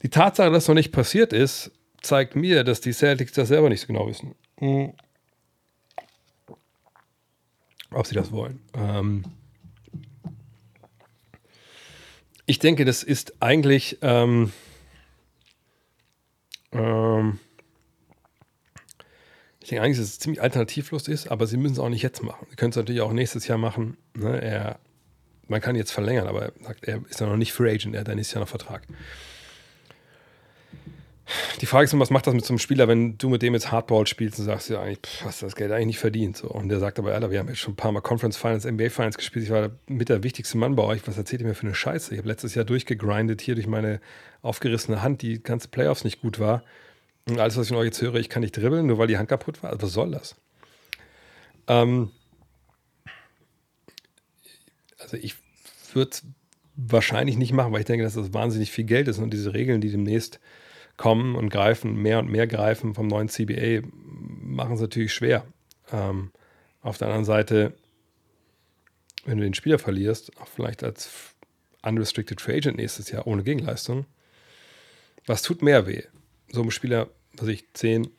Die Tatsache, dass das noch nicht passiert ist, zeigt mir, dass die Celtics das selber nicht so genau wissen. Hm. Ob sie das wollen. Ähm, ich denke, das ist eigentlich ähm, ähm, ich denke eigentlich, dass es ziemlich alternativlos ist, aber sie müssen es auch nicht jetzt machen. Sie können es natürlich auch nächstes Jahr machen. Ne? Er, man kann jetzt verlängern, aber er, sagt, er ist ja noch nicht Free Agent, er hat ein nächstes Jahr noch Vertrag. Die Frage ist immer, was macht das mit so einem Spieler, wenn du mit dem jetzt Hardball spielst und sagst, ja, eigentlich, pff, hast du das Geld eigentlich nicht verdient. So. Und der sagt aber, Alter, wir haben jetzt schon ein paar Mal Conference Finals, NBA Finals gespielt. Ich war mit der wichtigste Mann bei euch. Was erzählt ihr mir für eine Scheiße? Ich habe letztes Jahr durchgegrindet hier durch meine aufgerissene Hand, die ganze Playoffs nicht gut war. Und alles, was ich euch jetzt höre, ich kann nicht dribbeln, nur weil die Hand kaputt war. Also, was soll das? Ähm, also ich würde es wahrscheinlich nicht machen, weil ich denke, dass das wahnsinnig viel Geld ist und diese Regeln, die demnächst kommen und greifen, mehr und mehr greifen vom neuen CBA, machen es natürlich schwer. Ähm, auf der anderen Seite, wenn du den Spieler verlierst, auch vielleicht als unrestricted free agent nächstes Jahr ohne Gegenleistung, was tut mehr weh? So einem Spieler, was ich 10,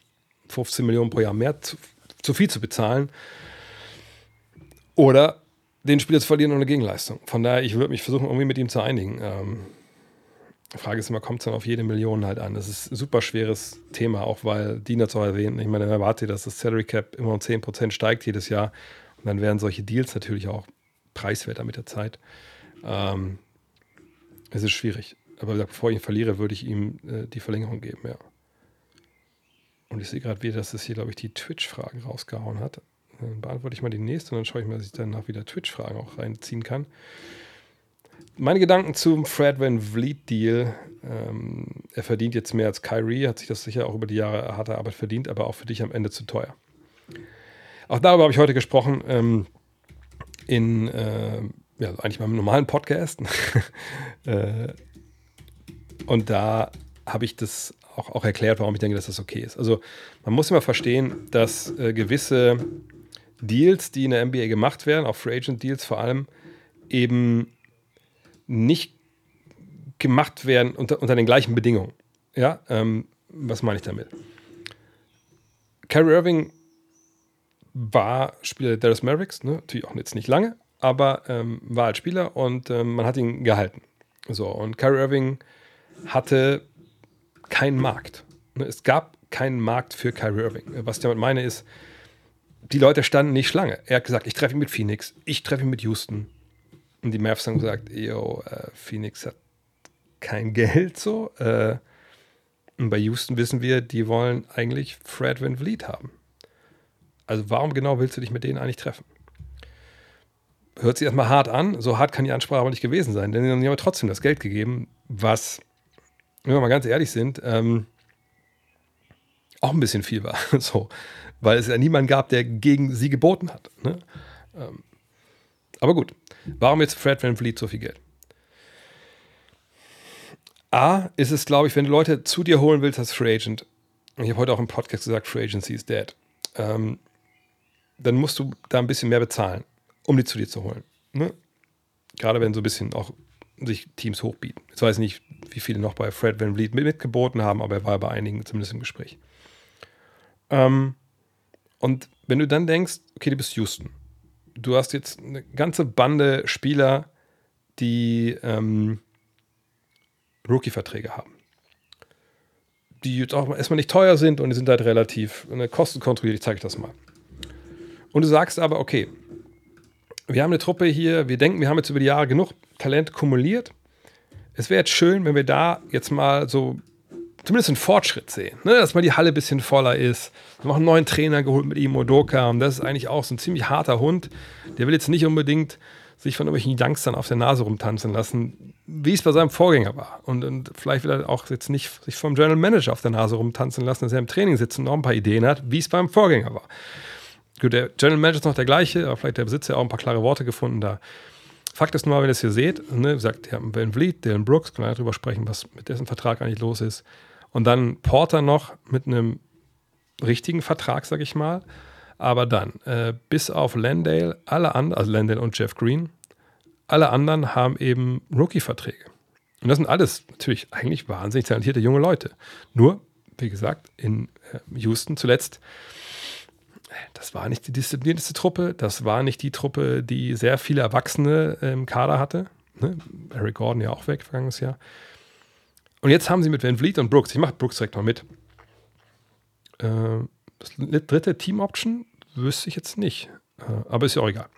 15 Millionen pro Jahr mehr zu, zu viel zu bezahlen oder den Spieler zu verlieren ohne Gegenleistung. Von daher, ich würde mich versuchen, irgendwie mit ihm zu einigen. Ähm, Frage ist immer, kommt es dann auf jede Million halt an? Das ist ein super schweres Thema, auch weil Diener zu erwähnen. Ich meine, wer erwartet, dass das Salary Cap immer um 10% steigt jedes Jahr. Und dann werden solche Deals natürlich auch preiswerter mit der Zeit. Ähm, es ist schwierig. Aber bevor ich ihn verliere, würde ich ihm äh, die Verlängerung geben, ja. Und ich sehe gerade wieder, dass es hier, glaube ich, die Twitch-Fragen rausgehauen hat. Dann beantworte ich mal die nächste und dann schaue ich mal, dass ich danach wieder Twitch-Fragen auch reinziehen kann meine Gedanken zum Fred Van Vliet Deal. Ähm, er verdient jetzt mehr als Kyrie, hat sich das sicher auch über die Jahre harter Arbeit verdient, aber auch für dich am Ende zu teuer. Auch darüber habe ich heute gesprochen ähm, in äh, ja, eigentlich meinem normalen Podcast. äh, und da habe ich das auch, auch, erklärt, warum ich denke, dass das okay ist. Also man muss immer verstehen, dass äh, gewisse Deals, die in der NBA gemacht werden, auch Free Agent Deals vor allem, eben nicht gemacht werden unter, unter den gleichen Bedingungen. Ja, ähm, was meine ich damit? Kyrie Irving war Spieler der Dallas Mavericks, ne? natürlich auch jetzt nicht lange, aber ähm, war als Spieler und ähm, man hat ihn gehalten. So, und Kyrie Irving hatte keinen Markt. Ne? Es gab keinen Markt für Kyrie Irving. Was ich damit meine ist, die Leute standen nicht Schlange. Er hat gesagt, ich treffe ihn mit Phoenix, ich treffe ihn mit Houston, und die Mavs haben gesagt, yo, äh, Phoenix hat kein Geld so. Äh, und bei Houston wissen wir, die wollen eigentlich Fred Van Vliet haben. Also warum genau willst du dich mit denen eigentlich treffen? Hört sich erstmal hart an, so hart kann die Ansprache aber nicht gewesen sein, denn sie haben trotzdem das Geld gegeben, was, wenn wir mal ganz ehrlich sind, ähm, auch ein bisschen viel war. so, weil es ja niemanden gab, der gegen sie geboten hat. Ne? Ähm, aber gut, warum jetzt Fred Van Vliet so viel Geld? A, ist es, glaube ich, wenn du Leute zu dir holen willst als Free Agent, ich habe heute auch im Podcast gesagt, Free Agency is dead, ähm, dann musst du da ein bisschen mehr bezahlen, um die zu dir zu holen. Ne? Gerade wenn so ein bisschen auch sich Teams hochbieten. Jetzt weiß ich nicht, wie viele noch bei Fred Van Vliet mitgeboten haben, aber er war bei einigen zumindest im Gespräch. Ähm, und wenn du dann denkst, okay, du bist Houston, du hast jetzt eine ganze Bande Spieler, die ähm, Rookie-Verträge haben. Die jetzt auch erstmal nicht teuer sind und die sind halt relativ eine kostenkontrolliert, ich zeige das mal. Und du sagst aber, okay, wir haben eine Truppe hier, wir denken, wir haben jetzt über die Jahre genug Talent kumuliert. Es wäre jetzt schön, wenn wir da jetzt mal so zumindest einen Fortschritt sehen. Ne? Dass mal die Halle ein bisschen voller ist. Wir haben auch einen neuen Trainer geholt mit ihm, Odoka. Und das ist eigentlich auch so ein ziemlich harter Hund. Der will jetzt nicht unbedingt sich von irgendwelchen Youngstern auf der Nase rumtanzen lassen, wie es bei seinem Vorgänger war. Und, und vielleicht will er auch jetzt nicht sich vom General Manager auf der Nase rumtanzen lassen, dass er im Training sitzt und noch ein paar Ideen hat, wie es beim Vorgänger war. Gut, der General Manager ist noch der gleiche, aber vielleicht der Besitzer auch ein paar klare Worte gefunden da. Fakt ist nur, wenn ihr es hier seht, ne, sagt ja, Van Vliet, Dylan Brooks, können wir darüber sprechen, was mit dessen Vertrag eigentlich los ist. Und dann Porter noch mit einem richtigen Vertrag, sag ich mal. Aber dann, äh, bis auf Landale, alle anderen, also Landale und Jeff Green, alle anderen haben eben Rookie-Verträge. Und das sind alles natürlich eigentlich wahnsinnig talentierte junge Leute. Nur, wie gesagt, in äh, Houston zuletzt, das war nicht die disziplinierteste Truppe, das war nicht die Truppe, die sehr viele Erwachsene im Kader hatte. Ne? Eric Gordon ja auch weg, vergangenes Jahr. Und jetzt haben sie mit Van Vliet und Brooks, ich mache Brooks direkt mal mit. Äh, das dritte Team-Option wüsste ich jetzt nicht. Äh, aber ist ja auch egal.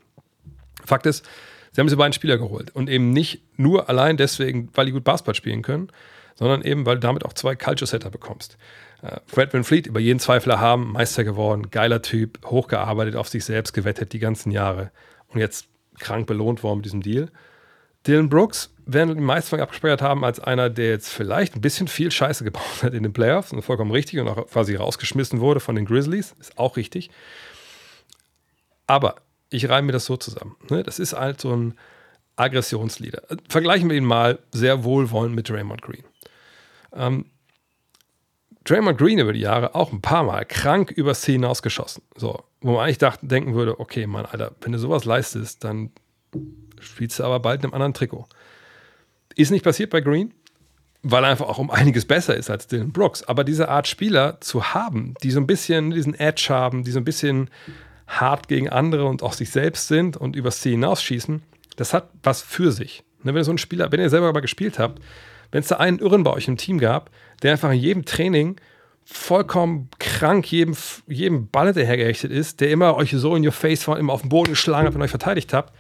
Fakt ist, sie haben diese beiden Spieler geholt. Und eben nicht nur allein deswegen, weil die gut Basketball spielen können, sondern eben, weil du damit auch zwei Culture-Setter bekommst. Äh, Fred Van Fleet, über jeden Zweifel haben, Meister geworden, geiler Typ, hochgearbeitet, auf sich selbst gewettet die ganzen Jahre und jetzt krank belohnt worden mit diesem Deal. Dylan Brooks werden die meisten von abgespeichert haben als einer, der jetzt vielleicht ein bisschen viel Scheiße gebaut hat in den Playoffs und vollkommen richtig und auch quasi rausgeschmissen wurde von den Grizzlies, ist auch richtig. Aber ich reibe mir das so zusammen. Ne? Das ist halt so ein Aggressionsleader. Vergleichen wir ihn mal sehr wohlwollend mit Draymond Green. Ähm, Draymond Green über die Jahre auch ein paar Mal krank über Szenen ausgeschossen. So, wo man eigentlich dachte, denken würde, okay, Mann, Alter, wenn du sowas leistest, dann spielst du aber bald in einem anderen Trikot. Ist nicht passiert bei Green, weil er einfach auch um einiges besser ist als Dylan Brooks. Aber diese Art Spieler zu haben, die so ein bisschen diesen Edge haben, die so ein bisschen hart gegen andere und auch sich selbst sind und über Szenen hinausschießen, das hat was für sich. Ne, wenn ihr so einen Spieler, wenn ihr selber mal gespielt habt, wenn es da einen Irren bei euch im Team gab, der einfach in jedem Training vollkommen krank jedem, jedem Ball hinterhergerichtet ist, der immer euch so in your face war, immer auf den Boden geschlagen hat und euch verteidigt habt,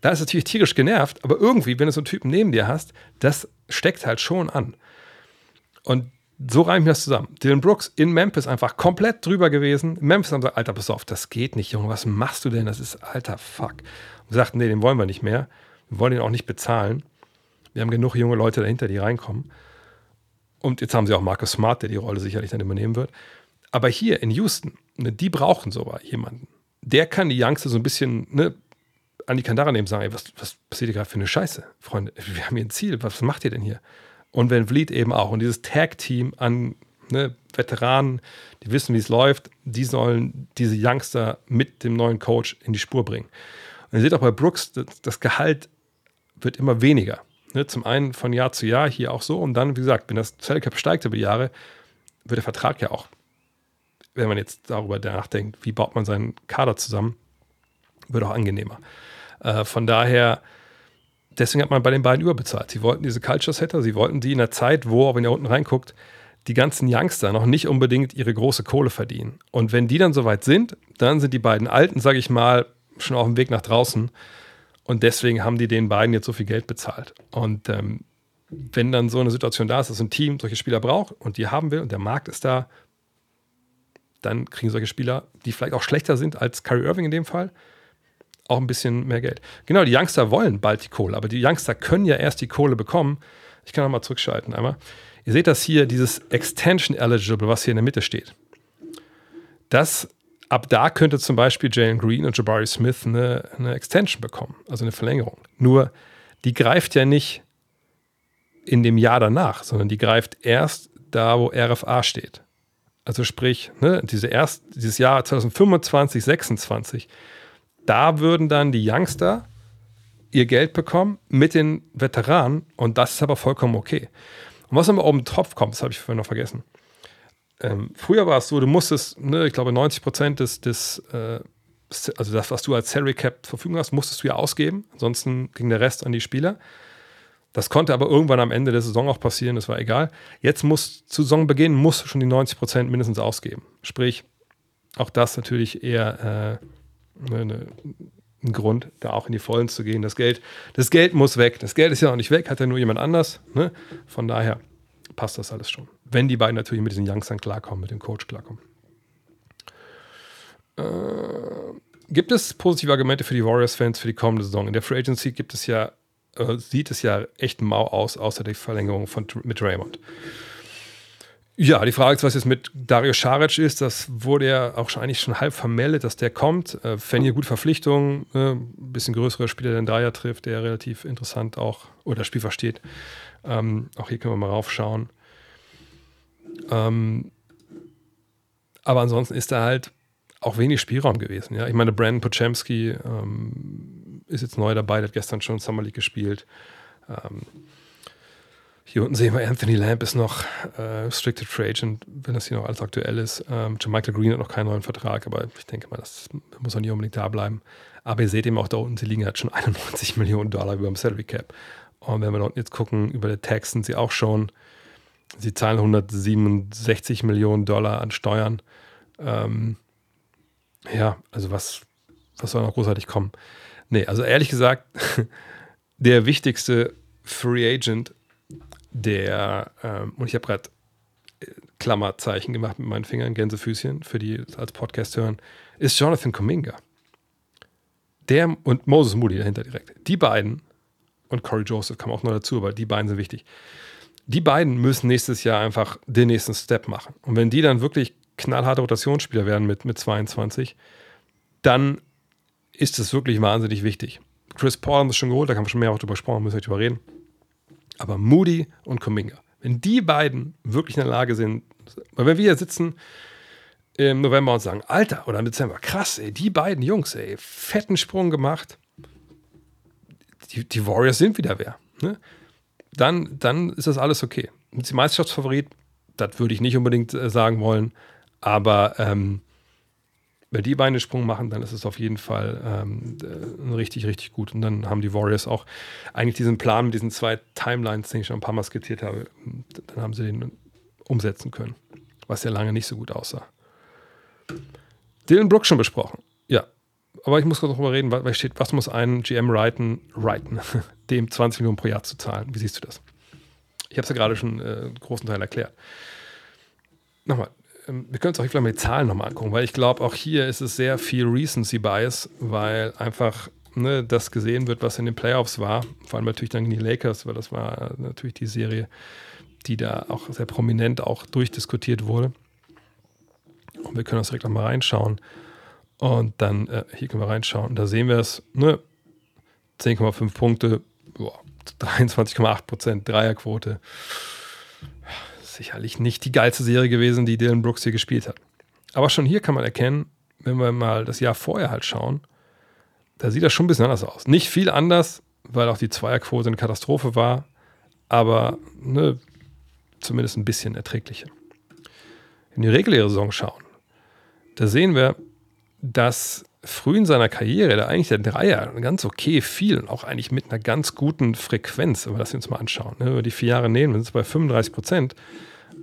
da ist natürlich tierisch genervt, aber irgendwie, wenn du so einen Typen neben dir hast, das steckt halt schon an. Und so reime ich das zusammen. Dylan Brooks in Memphis einfach komplett drüber gewesen. Memphis haben gesagt, Alter, pass auf, das geht nicht, Junge, was machst du denn? Das ist alter Fuck. Und sagten, nee, den wollen wir nicht mehr. Wir wollen ihn auch nicht bezahlen. Wir haben genug junge Leute dahinter, die reinkommen. Und jetzt haben sie auch Marcus Smart, der die Rolle sicherlich dann übernehmen wird. Aber hier in Houston, ne, die brauchen so jemanden. Der kann die Youngster so ein bisschen ne, an die Kandare nehmen und sagen, ey, was, was passiert hier gerade für eine Scheiße? Freunde, wir haben hier ein Ziel, was macht ihr denn hier? Und Van Vliet eben auch. Und dieses Tag-Team an ne, Veteranen, die wissen, wie es läuft, die sollen diese Youngster mit dem neuen Coach in die Spur bringen. Und ihr seht auch bei Brooks, das, das Gehalt wird immer weniger. Ne, zum einen von Jahr zu Jahr hier auch so. Und dann, wie gesagt, wenn das Salary Cap steigt über die Jahre, wird der Vertrag ja auch, wenn man jetzt darüber nachdenkt, wie baut man seinen Kader zusammen, wird auch angenehmer. Äh, von daher, deswegen hat man bei den beiden überbezahlt. Sie wollten diese Culture Setter, sie wollten die in der Zeit, wo, wenn ihr unten reinguckt, die ganzen Youngster noch nicht unbedingt ihre große Kohle verdienen. Und wenn die dann soweit sind, dann sind die beiden Alten, sage ich mal, schon auf dem Weg nach draußen und deswegen haben die den beiden jetzt so viel Geld bezahlt. Und ähm, wenn dann so eine Situation da ist, dass ein Team solche Spieler braucht und die haben will und der Markt ist da, dann kriegen solche Spieler, die vielleicht auch schlechter sind als Kyrie Irving in dem Fall, auch ein bisschen mehr Geld. Genau, die Youngster wollen bald die Kohle, aber die Youngster können ja erst die Kohle bekommen. Ich kann nochmal zurückschalten einmal. Ihr seht das hier, dieses Extension Eligible, was hier in der Mitte steht. Das ab da könnte zum Beispiel Jalen Green und Jabari Smith eine, eine Extension bekommen, also eine Verlängerung. Nur die greift ja nicht in dem Jahr danach, sondern die greift erst da, wo RFA steht. Also sprich, ne, diese erst, dieses Jahr 2025, 26, da würden dann die Youngster ihr Geld bekommen mit den Veteranen und das ist aber vollkommen okay. Und was aber oben drauf kommt, das habe ich vorhin noch vergessen. Ähm, früher war es so, du musstest, ne, ich glaube, 90 Prozent des, des äh, also das, was du als Salary Cap zur Verfügung hast, musstest du ja ausgeben. Ansonsten ging der Rest an die Spieler. Das konnte aber irgendwann am Ende der Saison auch passieren, das war egal. Jetzt muss zu Saisonbeginn musst du schon die 90 Prozent mindestens ausgeben. Sprich, auch das natürlich eher äh, ne, ne, ein Grund, da auch in die Vollen zu gehen. Das Geld, das Geld muss weg. Das Geld ist ja auch nicht weg, hat ja nur jemand anders. Ne? Von daher passt das alles schon. Wenn die beiden natürlich mit diesen Youngstern klarkommen, mit dem Coach klarkommen. Äh, gibt es positive Argumente für die Warriors-Fans für die kommende Saison? In der Free Agency gibt es ja, äh, sieht es ja echt mau aus, außer die Verlängerung von, mit Raymond. Ja, die Frage ist, was jetzt mit Dario Saric ist. Das wurde ja auch schon eigentlich schon halb vermeldet, dass der kommt. Äh, Fände gute Verpflichtung, ein bisschen größerer Spieler, der den Dreier trifft, der relativ interessant auch oder das Spiel versteht. Ähm, auch hier können wir mal raufschauen. Ähm, aber ansonsten ist da halt auch wenig Spielraum gewesen. Ja? Ich meine, Brandon Pochemski ähm, ist jetzt neu dabei, der hat gestern schon Summer League gespielt. Ähm, hier unten sehen wir, Anthony Lamb ist noch äh, Restricted Free Agent, wenn das hier noch alles aktuell ist. Ähm, Michael Green hat noch keinen neuen Vertrag, aber ich denke mal, das muss auch nicht unbedingt da bleiben. Aber ihr seht eben auch da unten, sie liegen halt schon 91 Millionen Dollar über dem Salary Cap. Und wenn wir unten jetzt gucken, über der Tax sind sie auch schon Sie zahlen 167 Millionen Dollar an Steuern. Ähm, ja, also was, was soll noch großartig kommen? Nee, also ehrlich gesagt, der wichtigste Free Agent, der, ähm, und ich habe gerade äh, Klammerzeichen gemacht mit meinen Fingern, Gänsefüßchen, für die als Podcast hören, ist Jonathan Kuminga. Der und Moses Moody dahinter direkt. Die beiden, und Corey Joseph kam auch noch dazu, aber die beiden sind wichtig. Die beiden müssen nächstes Jahr einfach den nächsten Step machen. Und wenn die dann wirklich knallharte Rotationsspieler werden mit, mit 22, dann ist es wirklich wahnsinnig wichtig. Chris Paul haben es schon geholt, da kann man schon mehr auch drüber sprechen, müssen wir nicht drüber reden. Aber Moody und Kuminga, wenn die beiden wirklich in der Lage sind, weil wenn wir hier sitzen im November und sagen, Alter, oder im Dezember, krass, ey, die beiden Jungs, ey, fetten Sprung gemacht, die, die Warriors sind wieder wer. Ne? Dann, dann ist das alles okay. Sind sie Meisterschaftsfavorit? Das würde ich nicht unbedingt äh, sagen wollen, aber ähm, wenn die beiden den Sprung machen, dann ist es auf jeden Fall ähm, äh, richtig, richtig gut. Und dann haben die Warriors auch eigentlich diesen Plan mit diesen zwei Timelines, den ich schon ein paar Mal skizziert habe, dann haben sie den umsetzen können, was ja lange nicht so gut aussah. Dylan Brooks schon besprochen. Aber ich muss kurz darüber reden, weil steht, was muss ein GM reiten, reiten, dem 20 Millionen pro Jahr zu zahlen? Wie siehst du das? Ich habe es ja gerade schon äh, großen Teil erklärt. Nochmal, ähm, wir können uns auch vielleicht mal die Zahlen nochmal angucken, weil ich glaube, auch hier ist es sehr viel Recency Bias, weil einfach ne, das gesehen wird, was in den Playoffs war. Vor allem natürlich dann die Lakers, weil das war natürlich die Serie, die da auch sehr prominent auch durchdiskutiert wurde. Und wir können uns direkt nochmal reinschauen. Und dann, äh, hier können wir reinschauen. Da sehen wir es, ne? 10,5 Punkte, 23,8 Prozent Dreierquote sicherlich nicht die geilste Serie gewesen, die Dylan Brooks hier gespielt hat. Aber schon hier kann man erkennen, wenn wir mal das Jahr vorher halt schauen, da sieht das schon ein bisschen anders aus. Nicht viel anders, weil auch die Zweierquote eine Katastrophe war, aber ne, zumindest ein bisschen erträglicher. Wir die reguläre Saison schauen, da sehen wir, dass früh in seiner Karriere, da eigentlich der Dreier ganz okay fiel und auch eigentlich mit einer ganz guten Frequenz, wenn wir das uns mal anschauen. Ne? Über die vier Jahre nehmen, wir sind bei 35 Prozent.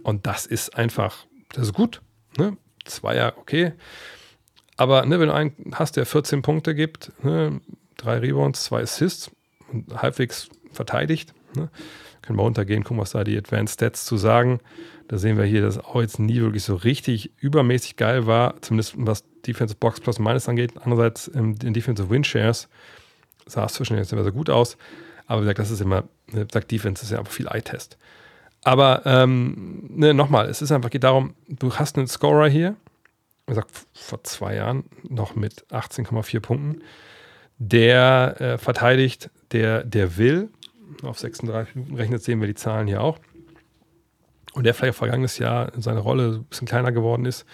Und das ist einfach, das ist gut. Ne? Zweier, okay. Aber ne, wenn du einen hast, der 14 Punkte gibt, ne, drei Rebounds, zwei Assists und halbwegs verteidigt, ne, können wir runtergehen, gucken, was da die Advanced Stats zu sagen. Da sehen wir hier, dass auch jetzt nie wirklich so richtig übermäßig geil war, zumindest was Defensive Box Plus Minus angeht. Andererseits ähm, in Defensive Win Shares sah es zwischen jetzt immer so gut aus. Aber wie gesagt, das ist immer, ne, sagt Defense, ist ja einfach viel Eye-Test. Aber ähm, ne, nochmal, es ist einfach geht darum, du hast einen Scorer hier, wie gesagt, vor zwei Jahren noch mit 18,4 Punkten, der äh, verteidigt, der, der will. Auf 36 Minuten rechnet, sehen wir die Zahlen hier auch. Und der vielleicht vergangenes Jahr in seiner Rolle ein bisschen kleiner geworden ist.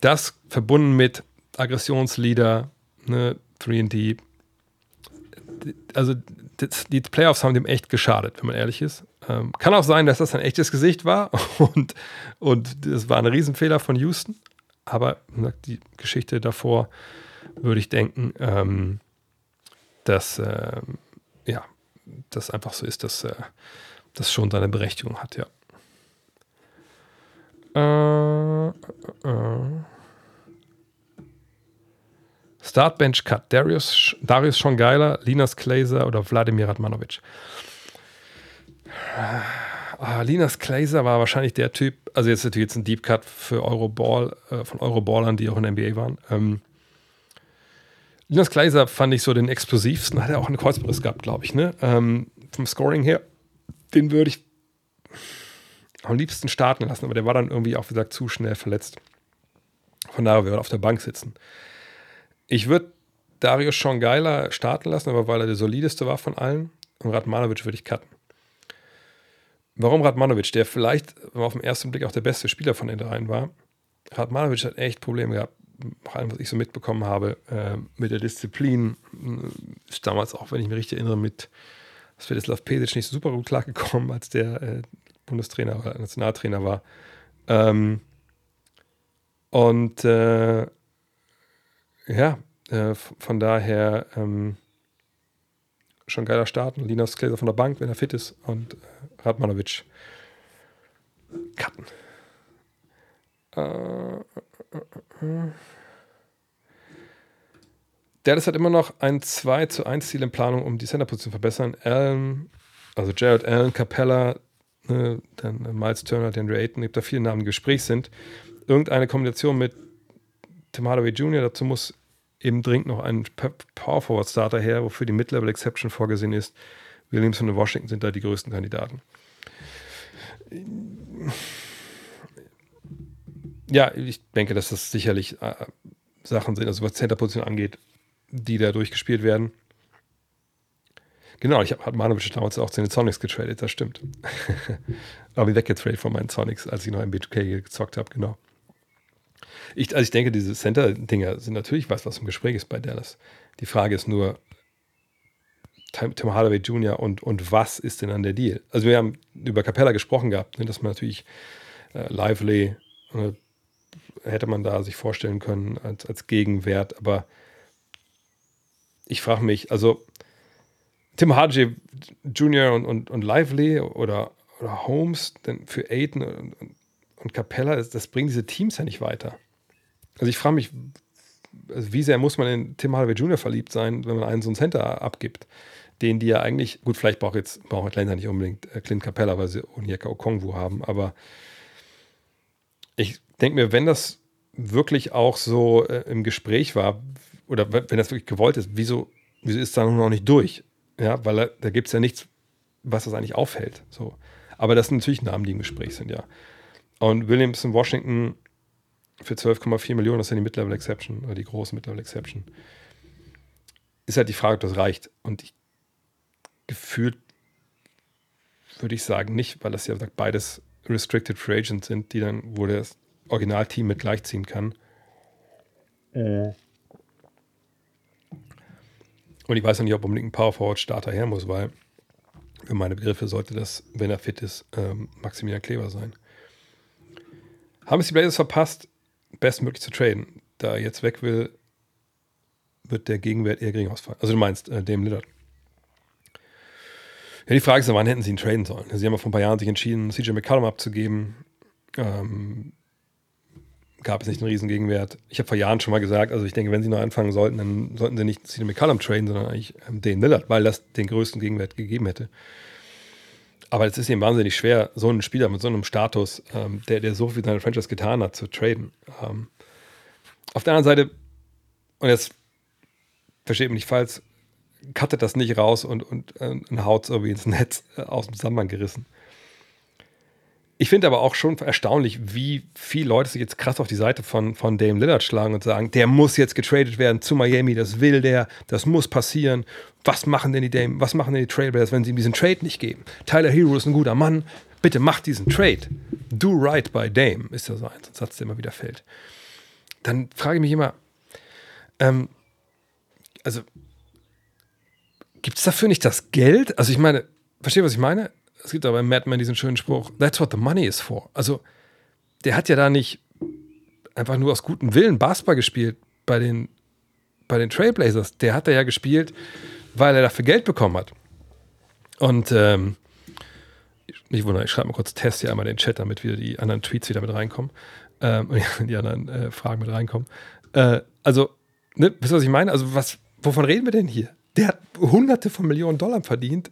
Das verbunden mit Aggressionsleader, ne, 3D. Also die Playoffs haben dem echt geschadet, wenn man ehrlich ist. Ähm, kann auch sein, dass das ein echtes Gesicht war und, und das war ein Riesenfehler von Houston. Aber die Geschichte davor würde ich denken, ähm, dass äh, ja, das einfach so ist, dass äh, das schon seine Berechtigung hat, ja. Äh, äh, äh. Startbench Cut. Darius, Darius schon geiler, Linas Glazer oder Wladimir Radmanovic. Ah, Linas Glazer war wahrscheinlich der Typ, also jetzt natürlich jetzt ein Deep Cut für Euroball, äh, von Euroballern, die auch in der NBA waren. Ähm, Linas Glazer fand ich so den explosivsten, hat er auch einen Kreuzberiss gehabt, glaube ich, ne? Ähm, vom Scoring her, den würde ich am liebsten starten lassen, aber der war dann irgendwie auch, wie gesagt, zu schnell verletzt. Von daher wird er auf der Bank sitzen. Ich würde Darius schon geiler starten lassen, aber weil er der solideste war von allen. Und Radmanovic würde ich cutten. Warum Radmanovic, der vielleicht auf den ersten Blick auch der beste Spieler von den dreien war? Radmanovic hat echt Probleme gehabt, nach allem, was ich so mitbekommen habe, äh, mit der Disziplin. Ist damals auch, wenn ich mich richtig erinnere, mit Svetislav Pesic nicht super gut klargekommen, als der äh, Bundestrainer oder Nationaltrainer war. Ähm, und äh, ja, äh, von daher ähm, schon geiler Start. Und Linus Gläser von der Bank, wenn er fit ist. Und äh, Radmanovic cutten. Äh, Dallas hat immer noch ein 2 zu 1 Ziel in Planung, um die Centerposition zu verbessern. Allen Also Jared Allen, Capella, ne, dann Miles Turner, DeAndre Ayton, gibt da viele Namen, die im Gespräch sind. Irgendeine Kombination mit Tim Hardaway Jr., dazu muss eben dringend noch ein Power Forward Starter her, wofür die Mid-Level Exception vorgesehen ist. Williamson und Washington sind da die größten Kandidaten. Ja, ich denke, dass das sicherlich äh, Sachen sind, also was Center-Position angeht, die da durchgespielt werden. Genau, ich habe Manovic damals auch zu den Sonics getradet, das stimmt. Aber weggetradet von meinen Sonics, als ich noch im B2K gezockt habe, genau. Ich, also ich denke, diese Center-Dinger sind natürlich was, was im Gespräch ist bei Dallas. Die Frage ist nur, Tim Hardaway Jr. und, und was ist denn an der Deal? Also wir haben über Capella gesprochen gehabt, ne, dass man natürlich äh, Lively äh, hätte man da sich vorstellen können als, als Gegenwert, aber ich frage mich, also Tim Hardaway Jr. und, und, und Lively oder, oder Holmes denn für Aiden und, und, Capella, das, bringt diese Teams ja nicht weiter. Also ich frage mich, also wie sehr muss man in Tim Hardaway Jr. verliebt sein, wenn man einen so einen Center abgibt, den die ja eigentlich, gut, vielleicht braucht jetzt braucht Atlanta nicht unbedingt äh, Clint Capella, weil sie Onyeka Okongwu haben, aber ich denke mir, wenn das wirklich auch so äh, im Gespräch war, oder wenn das wirklich gewollt ist, wieso, wieso ist da noch nicht durch? Ja, weil da, gibt es ja nichts, was das eigentlich aufhält. So. Aber das sind natürlich Namen, die im Gespräch sind, ja. Und Williams in Washington für 12,4 Millionen, das ist ja die Mid-Level Exception oder die große Mid-Level Exception. Ist halt die Frage, ob das reicht. Und ich gefühlt würde ich sagen, nicht, weil das ja beides Restricted Free Agents sind, die dann, wo das Originalteam mit gleichziehen kann. Äh. Und ich weiß noch nicht, ob unbedingt ein Power Forward Starter her muss, weil für meine Begriffe sollte das, wenn er fit ist, ähm, Maximilian Kleber sein. Haben es die Blazers verpasst, bestmöglich zu traden? Da er jetzt weg will, wird der Gegenwert eher gering ausfallen. Also du meinst äh, dem Lillard. Ja, die Frage ist, wann hätten sie ihn traden sollen? Sie haben ja vor ein paar Jahren sich entschieden, CJ McCollum abzugeben. Ähm, gab es nicht einen riesen Gegenwert. Ich habe vor Jahren schon mal gesagt, also ich denke, wenn sie noch anfangen sollten, dann sollten sie nicht CJ McCallum traden, sondern eigentlich ähm, den Lillard, weil das den größten Gegenwert gegeben hätte. Aber es ist eben wahnsinnig schwer, so einen Spieler mit so einem Status, ähm, der, der so viel in seiner Franchise getan hat, zu traden. Ähm, auf der anderen Seite, und jetzt versteht mich nicht falsch, cuttet das nicht raus und, und, äh, und haut irgendwie ins Netz äh, aus dem Zusammenhang gerissen. Ich finde aber auch schon erstaunlich, wie viele Leute sich jetzt krass auf die Seite von, von Dame Lillard schlagen und sagen, der muss jetzt getradet werden zu Miami, das will der, das muss passieren. Was machen denn die Dame, was machen denn die Trailblazers, wenn sie ihm diesen Trade nicht geben? Tyler Hero ist ein guter Mann, bitte mach diesen Trade. Do right by Dame, ist ja so ein Satz, der immer wieder fällt. Dann frage ich mich immer, ähm, also gibt es dafür nicht das Geld? Also ich meine, verstehe, was ich meine? Es gibt aber bei Madman diesen schönen Spruch, that's what the money is for. Also, der hat ja da nicht einfach nur aus gutem Willen Basketball gespielt bei den, bei den Trailblazers. Der hat da ja gespielt, weil er dafür Geld bekommen hat. Und ähm, nicht wundern, ich schreibe mal kurz Test hier einmal in den Chat, damit wieder die anderen Tweets wieder mit reinkommen. Ähm, die anderen äh, Fragen mit reinkommen. Äh, also, ne, wisst ihr, was ich meine? Also, was, wovon reden wir denn hier? Der hat hunderte von Millionen Dollar verdient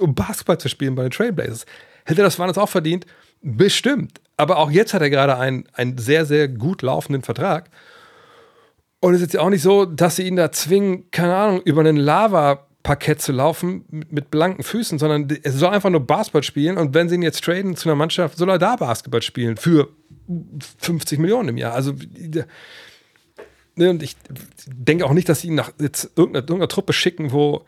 um Basketball zu spielen bei den Trailblazers. Hätte das Warnes auch verdient? Bestimmt. Aber auch jetzt hat er gerade einen, einen sehr, sehr gut laufenden Vertrag. Und es ist jetzt auch nicht so, dass sie ihn da zwingen, keine Ahnung, über einen Lava-Parkett zu laufen mit, mit, blanken Füßen, sondern er soll einfach nur Basketball spielen. Und wenn sie ihn jetzt traden zu einer Mannschaft, soll er da Basketball spielen für 50 Millionen im Jahr. Also, ne, und ich denke auch nicht, dass sie ihn nach jetzt irgendeiner, irgendeiner Truppe schicken, wo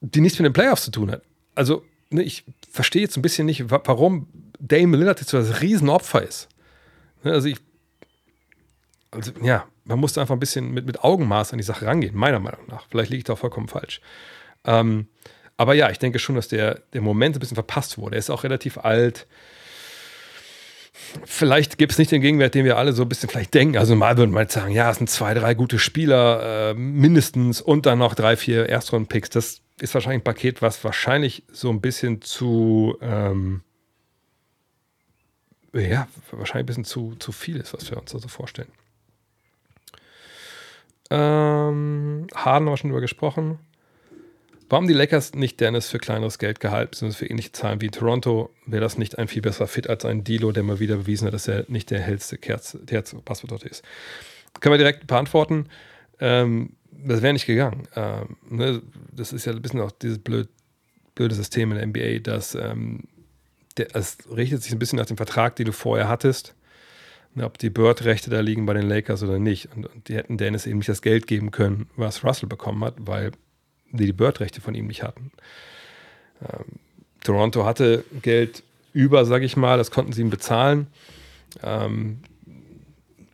die nichts mit den Playoffs zu tun hat also ne, ich verstehe jetzt ein bisschen nicht, warum Dame Lillard jetzt so das Riesenopfer ist. Ne, also ich, also ja, man musste einfach ein bisschen mit, mit Augenmaß an die Sache rangehen, meiner Meinung nach. Vielleicht liege ich da vollkommen falsch. Ähm, aber ja, ich denke schon, dass der, der Moment ein bisschen verpasst wurde. Er ist auch relativ alt. Vielleicht gibt es nicht den Gegenwert, den wir alle so ein bisschen vielleicht denken. Also mal würden wir sagen, ja, es sind zwei, drei gute Spieler äh, mindestens und dann noch drei, vier Erstrunden-Picks. Das ist wahrscheinlich ein Paket, was wahrscheinlich so ein bisschen zu, ähm, ja, wahrscheinlich ein bisschen zu, zu viel ist, was wir uns da so vorstellen. Ähm, Harden haben wir schon drüber gesprochen. Warum die Lakers nicht Dennis für kleineres Geld gehalten, beziehungsweise für ähnliche Zahlen wie Toronto, wäre das nicht ein viel besserer Fit als ein Dilo, der mal wieder bewiesen hat, dass er nicht der hellste Kerz, Passwort ist. Können wir direkt beantworten. Ähm, das wäre nicht gegangen. Ähm, ne? Das ist ja ein bisschen auch dieses blöd, blöde System in der NBA, dass ähm, der, es richtet sich ein bisschen nach dem Vertrag, den du vorher hattest. Ne, ob die Bird-Rechte da liegen bei den Lakers oder nicht. Und, die hätten Dennis eben nicht das Geld geben können, was Russell bekommen hat, weil die die Bird-Rechte von ihm nicht hatten. Ähm, Toronto hatte Geld über, sage ich mal, das konnten sie ihm bezahlen. Ähm,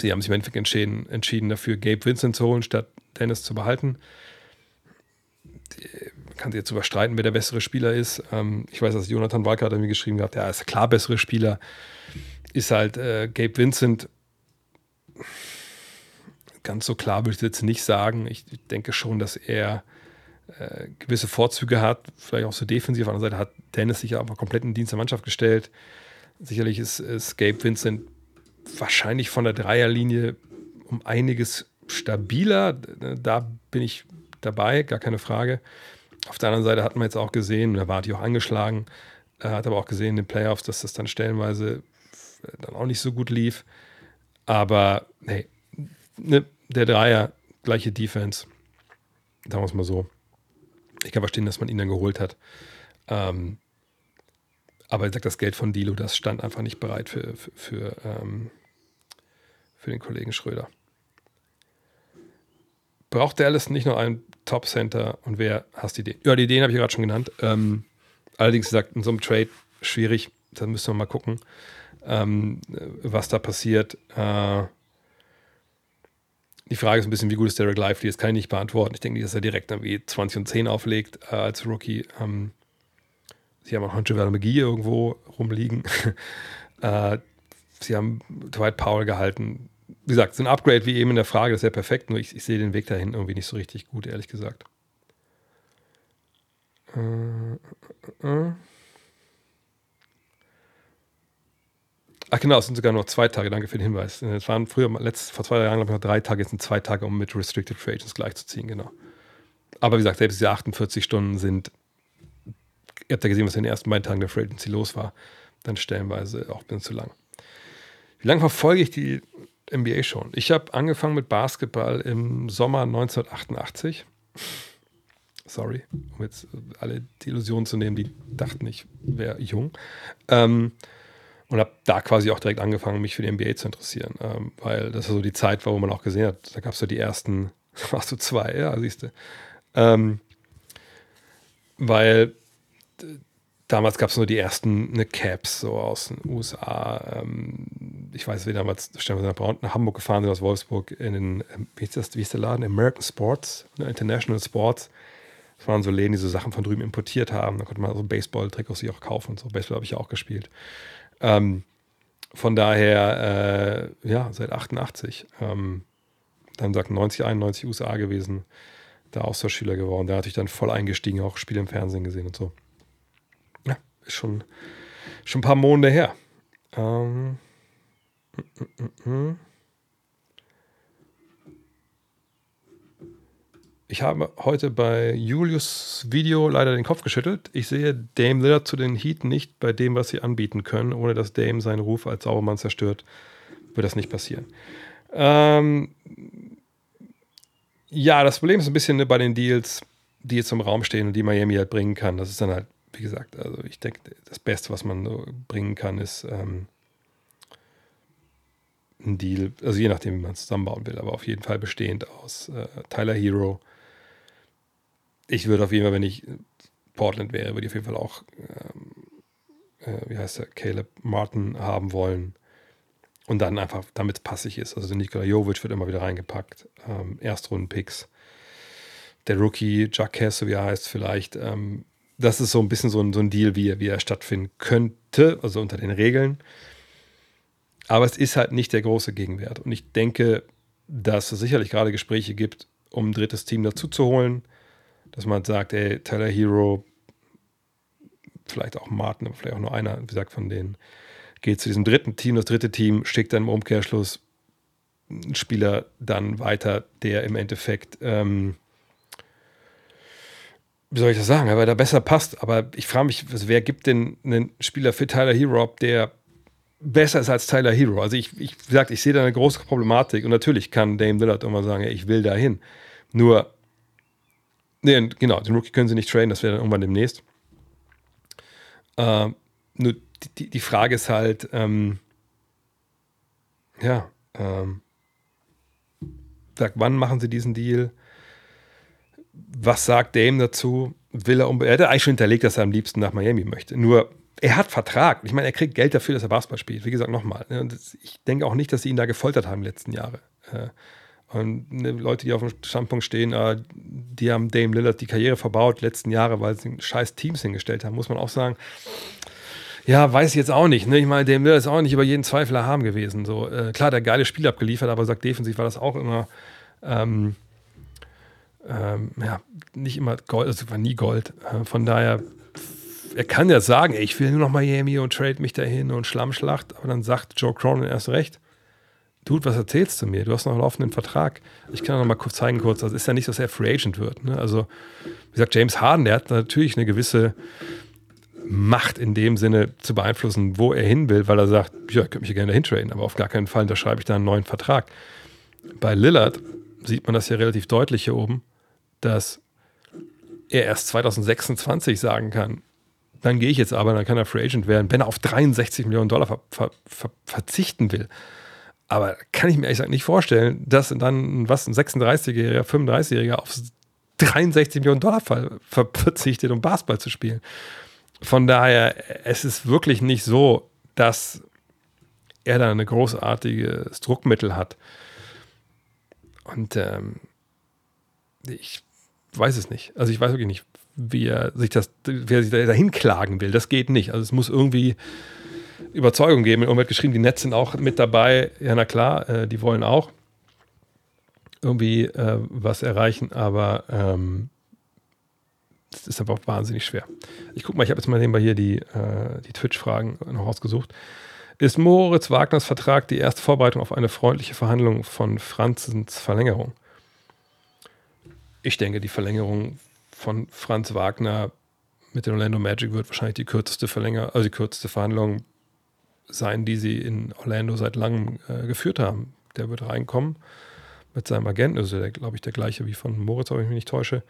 sie haben sich im Endeffekt entschieden, entschieden dafür, Gabe Vincent zu holen, statt Dennis zu behalten. Man kann sich jetzt überstreiten, wer der bessere Spieler ist. Ähm, ich weiß, dass Jonathan Walker hat mir geschrieben hat, ja, ist klar bessere Spieler. Ist halt äh, Gabe Vincent. Ganz so klar würde ich jetzt nicht sagen. Ich denke schon, dass er äh, gewisse Vorzüge hat, vielleicht auch so defensiv. Auf der anderen Seite hat Dennis sich aber komplett in den Dienst der Mannschaft gestellt. Sicherlich ist, ist Gabe Vincent wahrscheinlich von der Dreierlinie um einiges stabiler. Da bin ich dabei, gar keine Frage. Auf der anderen Seite hat man jetzt auch gesehen, da war die auch angeschlagen, hat aber auch gesehen in den Playoffs, dass das dann stellenweise dann auch nicht so gut lief. Aber hey, ne, der Dreier, gleiche Defense, sagen wir es mal so. Ich kann verstehen, dass man ihn dann geholt hat. Ähm, aber ich sag, das Geld von Dilo, das stand einfach nicht bereit für, für, für, ähm, für den Kollegen Schröder. Braucht Dallas nicht noch einen Top-Center und wer hast die Idee? Ja, die Ideen habe ich gerade schon genannt. Ähm, allerdings gesagt, in so einem Trade schwierig. Da müssen wir mal gucken, ähm, was da passiert. Äh, die Frage ist ein bisschen, wie gut ist Derek Lively? Das kann ich nicht beantworten. Ich denke nicht, dass er direkt irgendwie 20 und 10 auflegt äh, als Rookie. Ähm, sie haben auch noch Javel McGee irgendwo rumliegen. äh, sie haben Dwight Powell gehalten. Wie gesagt, so ein Upgrade wie eben in der Frage, das ist ja perfekt, nur ich, ich sehe den Weg dahin irgendwie nicht so richtig gut, ehrlich gesagt. Äh, äh, äh. Ach genau, es sind sogar noch zwei Tage, danke für den Hinweis. Es waren früher, letzt, vor zwei Jahren, glaube ich, noch drei Tage, jetzt sind zwei Tage, um mit Restricted Free Agents gleichzuziehen, genau. Aber wie gesagt, selbst diese 48 Stunden sind, ihr habt ja gesehen, was in den ersten beiden Tagen der Free Agency los war, dann stellenweise auch ein bisschen zu lang. Wie lange verfolge ich die NBA schon? Ich habe angefangen mit Basketball im Sommer 1988. Sorry, um jetzt alle die Illusionen zu nehmen, die dachten, ich wäre jung. Ähm, und habe da quasi auch direkt angefangen, mich für die NBA zu interessieren, ähm, weil das so die Zeit war, wo man auch gesehen hat, da gab es so die ersten, warst du zwei, ja, siehst du. Ähm, weil damals gab es nur die ersten ne, Caps so aus den USA. Ähm, ich weiß, wie damals wir nach, nach Hamburg gefahren sind aus Wolfsburg in den, ähm, wie ist das, wie ist der Laden? American Sports, ne, International Sports. Das waren so Läden, die so Sachen von drüben importiert haben. Da konnte man so Baseball-Trikots sich auch kaufen und so. Baseball habe ich ja auch gespielt. Ähm, von daher, äh, ja, seit 88. Ähm, dann sagt 90, 91 USA gewesen, da Austauschschüler geworden. Da hatte ich dann voll eingestiegen, auch Spiele im Fernsehen gesehen und so. Ja, ist schon, schon ein paar Monate her. Ähm, mm, mm, mm. Ich habe heute bei Julius Video leider den Kopf geschüttelt. Ich sehe Dame Lillard zu den Heat nicht bei dem, was sie anbieten können. Ohne dass Dame seinen Ruf als Saubermann zerstört, wird das nicht passieren. Ähm, ja, das Problem ist ein bisschen ne, bei den Deals, die jetzt im Raum stehen und die Miami halt bringen kann. Das ist dann halt, wie gesagt, also ich denke, das Beste, was man bringen kann, ist ähm, ein Deal, also je nachdem, wie man es zusammenbauen will, aber auf jeden Fall bestehend aus äh, Tyler Hero, ich würde auf jeden Fall, wenn ich Portland wäre, würde ich auf jeden Fall auch, ähm, äh, wie heißt der, Caleb Martin haben wollen. Und dann einfach, damit es passig ist. Also Nikola Jovic wird immer wieder reingepackt. Ähm, Erstrunden-Picks. Der Rookie, Jack Hess, so wie er heißt, vielleicht. Ähm, das ist so ein bisschen so ein, so ein Deal, wie wie er stattfinden könnte, also unter den Regeln. Aber es ist halt nicht der große Gegenwert. Und ich denke, dass es sicherlich gerade Gespräche gibt, um ein drittes Team dazu zu holen dass man sagt, ey, Tyler Hero, vielleicht auch Martin, vielleicht auch nur einer, wie gesagt, von denen, geht zu diesem dritten Team. Das dritte Team schickt dann im Umkehrschluss einen Spieler dann weiter, der im Endeffekt ähm, wie soll ich das sagen, weil er besser passt. Aber ich frage mich, wer gibt denn einen Spieler für Tyler Hero, der besser ist als Tyler Hero? Also ich, ich wie gesagt, ich sehe da eine große Problematik und natürlich kann Dame Lillard immer sagen, ich will da hin. Nur, nee, genau, den Rookie können sie nicht traden, das wäre dann irgendwann demnächst. Äh, nur die, die Frage ist halt, ähm, ja, ähm, wann machen sie diesen Deal? Was sagt Dame dazu? Will er, er hat eigentlich schon hinterlegt, dass er am liebsten nach Miami möchte. Nur, er hat Vertrag. Ich meine, er kriegt Geld dafür, dass er Basketball spielt. Wie gesagt, nochmal. Ne? Ich denke auch nicht, dass sie ihn da gefoltert haben den letzten Jahren. Und ne, Leute, die auf dem Standpunkt stehen, äh, die haben Dame Lillard die Karriere verbaut, letzten Jahre, weil sie scheiß Teams hingestellt haben, muss man auch sagen. Ja, weiß ich jetzt auch nicht. Ne? Ich meine, Dame Lillard ist auch nicht über jeden Zweifel erhaben gewesen. So, äh, klar, der geile Spiel abgeliefert, aber sagt defensiv war das auch immer ähm, ähm, ja, nicht immer Gold, also war nie Gold. Äh, von daher, er kann ja sagen, ey, ich will nur noch Miami und trade mich dahin und Schlammschlacht, aber dann sagt Joe Cronin erst recht. Dude, was erzählst du mir? Du hast noch einen laufenden Vertrag. Ich kann noch mal kurz zeigen, kurz. Also ist ja nicht, dass er Free Agent wird. Ne? Also, wie gesagt, James Harden, der hat natürlich eine gewisse Macht in dem Sinne zu beeinflussen, wo er hin will, weil er sagt, ja, ich könnte mich gerne dahin traden, aber auf gar keinen Fall unterschreibe ich da einen neuen Vertrag. Bei Lillard sieht man das ja relativ deutlich hier oben, dass er erst 2026 sagen kann, dann gehe ich jetzt aber, dann kann er Free Agent werden, wenn er auf 63 Millionen Dollar ver ver ver verzichten will. Aber kann ich mir ehrlich gesagt nicht vorstellen, dass dann was ein 36-Jähriger, 35-Jähriger auf 63 Millionen Dollar ver verzichtet, um Basketball zu spielen. Von daher, es ist wirklich nicht so, dass er da ein großartiges Druckmittel hat. Und ähm, ich weiß es nicht. Also ich weiß wirklich nicht, wie er sich das, wer sich dahin klagen will. Das geht nicht. Also es muss irgendwie Überzeugung geben. Irgendwer hat geschrieben, die Netz sind auch mit dabei. Ja, na klar, äh, die wollen auch irgendwie äh, was erreichen, aber ähm, das ist einfach wahnsinnig schwer. Ich gucke mal, ich habe jetzt mal nebenbei hier die, äh, die Twitch-Fragen noch ausgesucht. Ist Moritz Wagners Vertrag die erste Vorbereitung auf eine freundliche Verhandlung von Franzens Verlängerung? Ich denke, die Verlängerung von Franz Wagner mit den Orlando Magic wird wahrscheinlich die kürzeste Verlängerung, also die kürzeste Verhandlung sein, die sie in Orlando seit langem äh, geführt haben. Der wird reinkommen mit seinem Agenten, also der, glaube ich, der gleiche wie von Moritz, wenn ich mich nicht täusche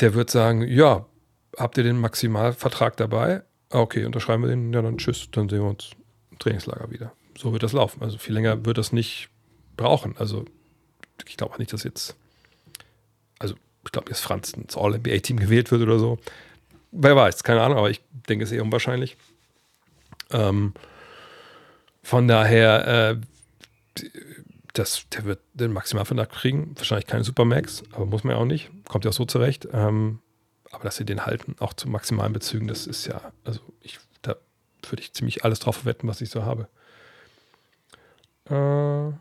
der wird sagen, ja, habt ihr den Maximalvertrag dabei? Ah, okay, unterschreiben wir den, ja dann tschüss, dann sehen wir uns im Trainingslager wieder. So wird das laufen. Also viel länger wird das nicht brauchen. Also ich glaube auch nicht, dass jetzt, also ich glaube, jetzt Franz ins All-NBA-Team gewählt wird oder so. Wer weiß, keine Ahnung, aber ich denke, es ist eher unwahrscheinlich. Ähm, von daher, äh, das, der wird den Maximalvertrag kriegen. Wahrscheinlich keine Supermax, aber muss man ja auch nicht. Kommt ja auch so zurecht. Ähm, aber dass sie den halten, auch zu maximalen Bezügen, das ist ja, also ich, da würde ich ziemlich alles drauf wetten, was ich so habe. Äh,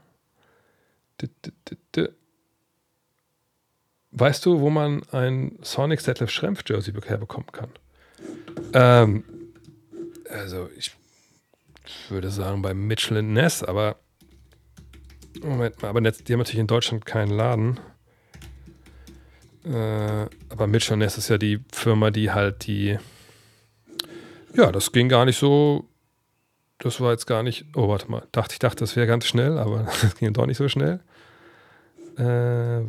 Weißt du, wo man ein Sonic Detlef Schrempf Jersey herbekommen kann? Ähm, also ich würde sagen bei Mitchell Ness, aber Moment mal, aber die haben natürlich in Deutschland keinen Laden. Äh, aber Mitchell Ness ist ja die Firma, die halt die. Ja, das ging gar nicht so. Das war jetzt gar nicht. Oh, warte mal. Dachte, ich dachte, das wäre ganz schnell, aber das ging doch nicht so schnell. Äh,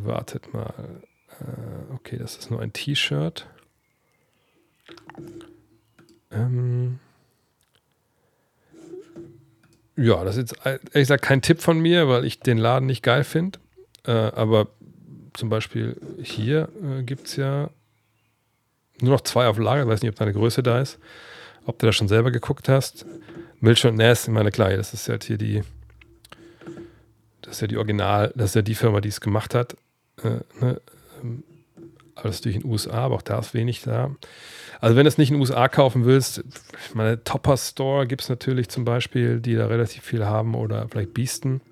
wartet mal. Äh, okay, das ist nur ein T-Shirt. Ähm. Ja, das ist jetzt ehrlich gesagt kein Tipp von mir, weil ich den Laden nicht geil finde. Äh, aber zum Beispiel hier äh, gibt es ja nur noch zwei auf Lager. Ich weiß nicht, ob deine Größe da ist. Ob du da schon selber geguckt hast. Milch und Ness, ich meine, klar, das ist halt hier die, das ist ja die Original, das ist ja die Firma, die es gemacht hat. Äh, ne? Ähm, alles durch den USA, aber auch da ist wenig da. Also wenn du es nicht in den USA kaufen willst, meine Topper Store gibt es natürlich zum Beispiel, die da relativ viel haben oder vielleicht Biesten.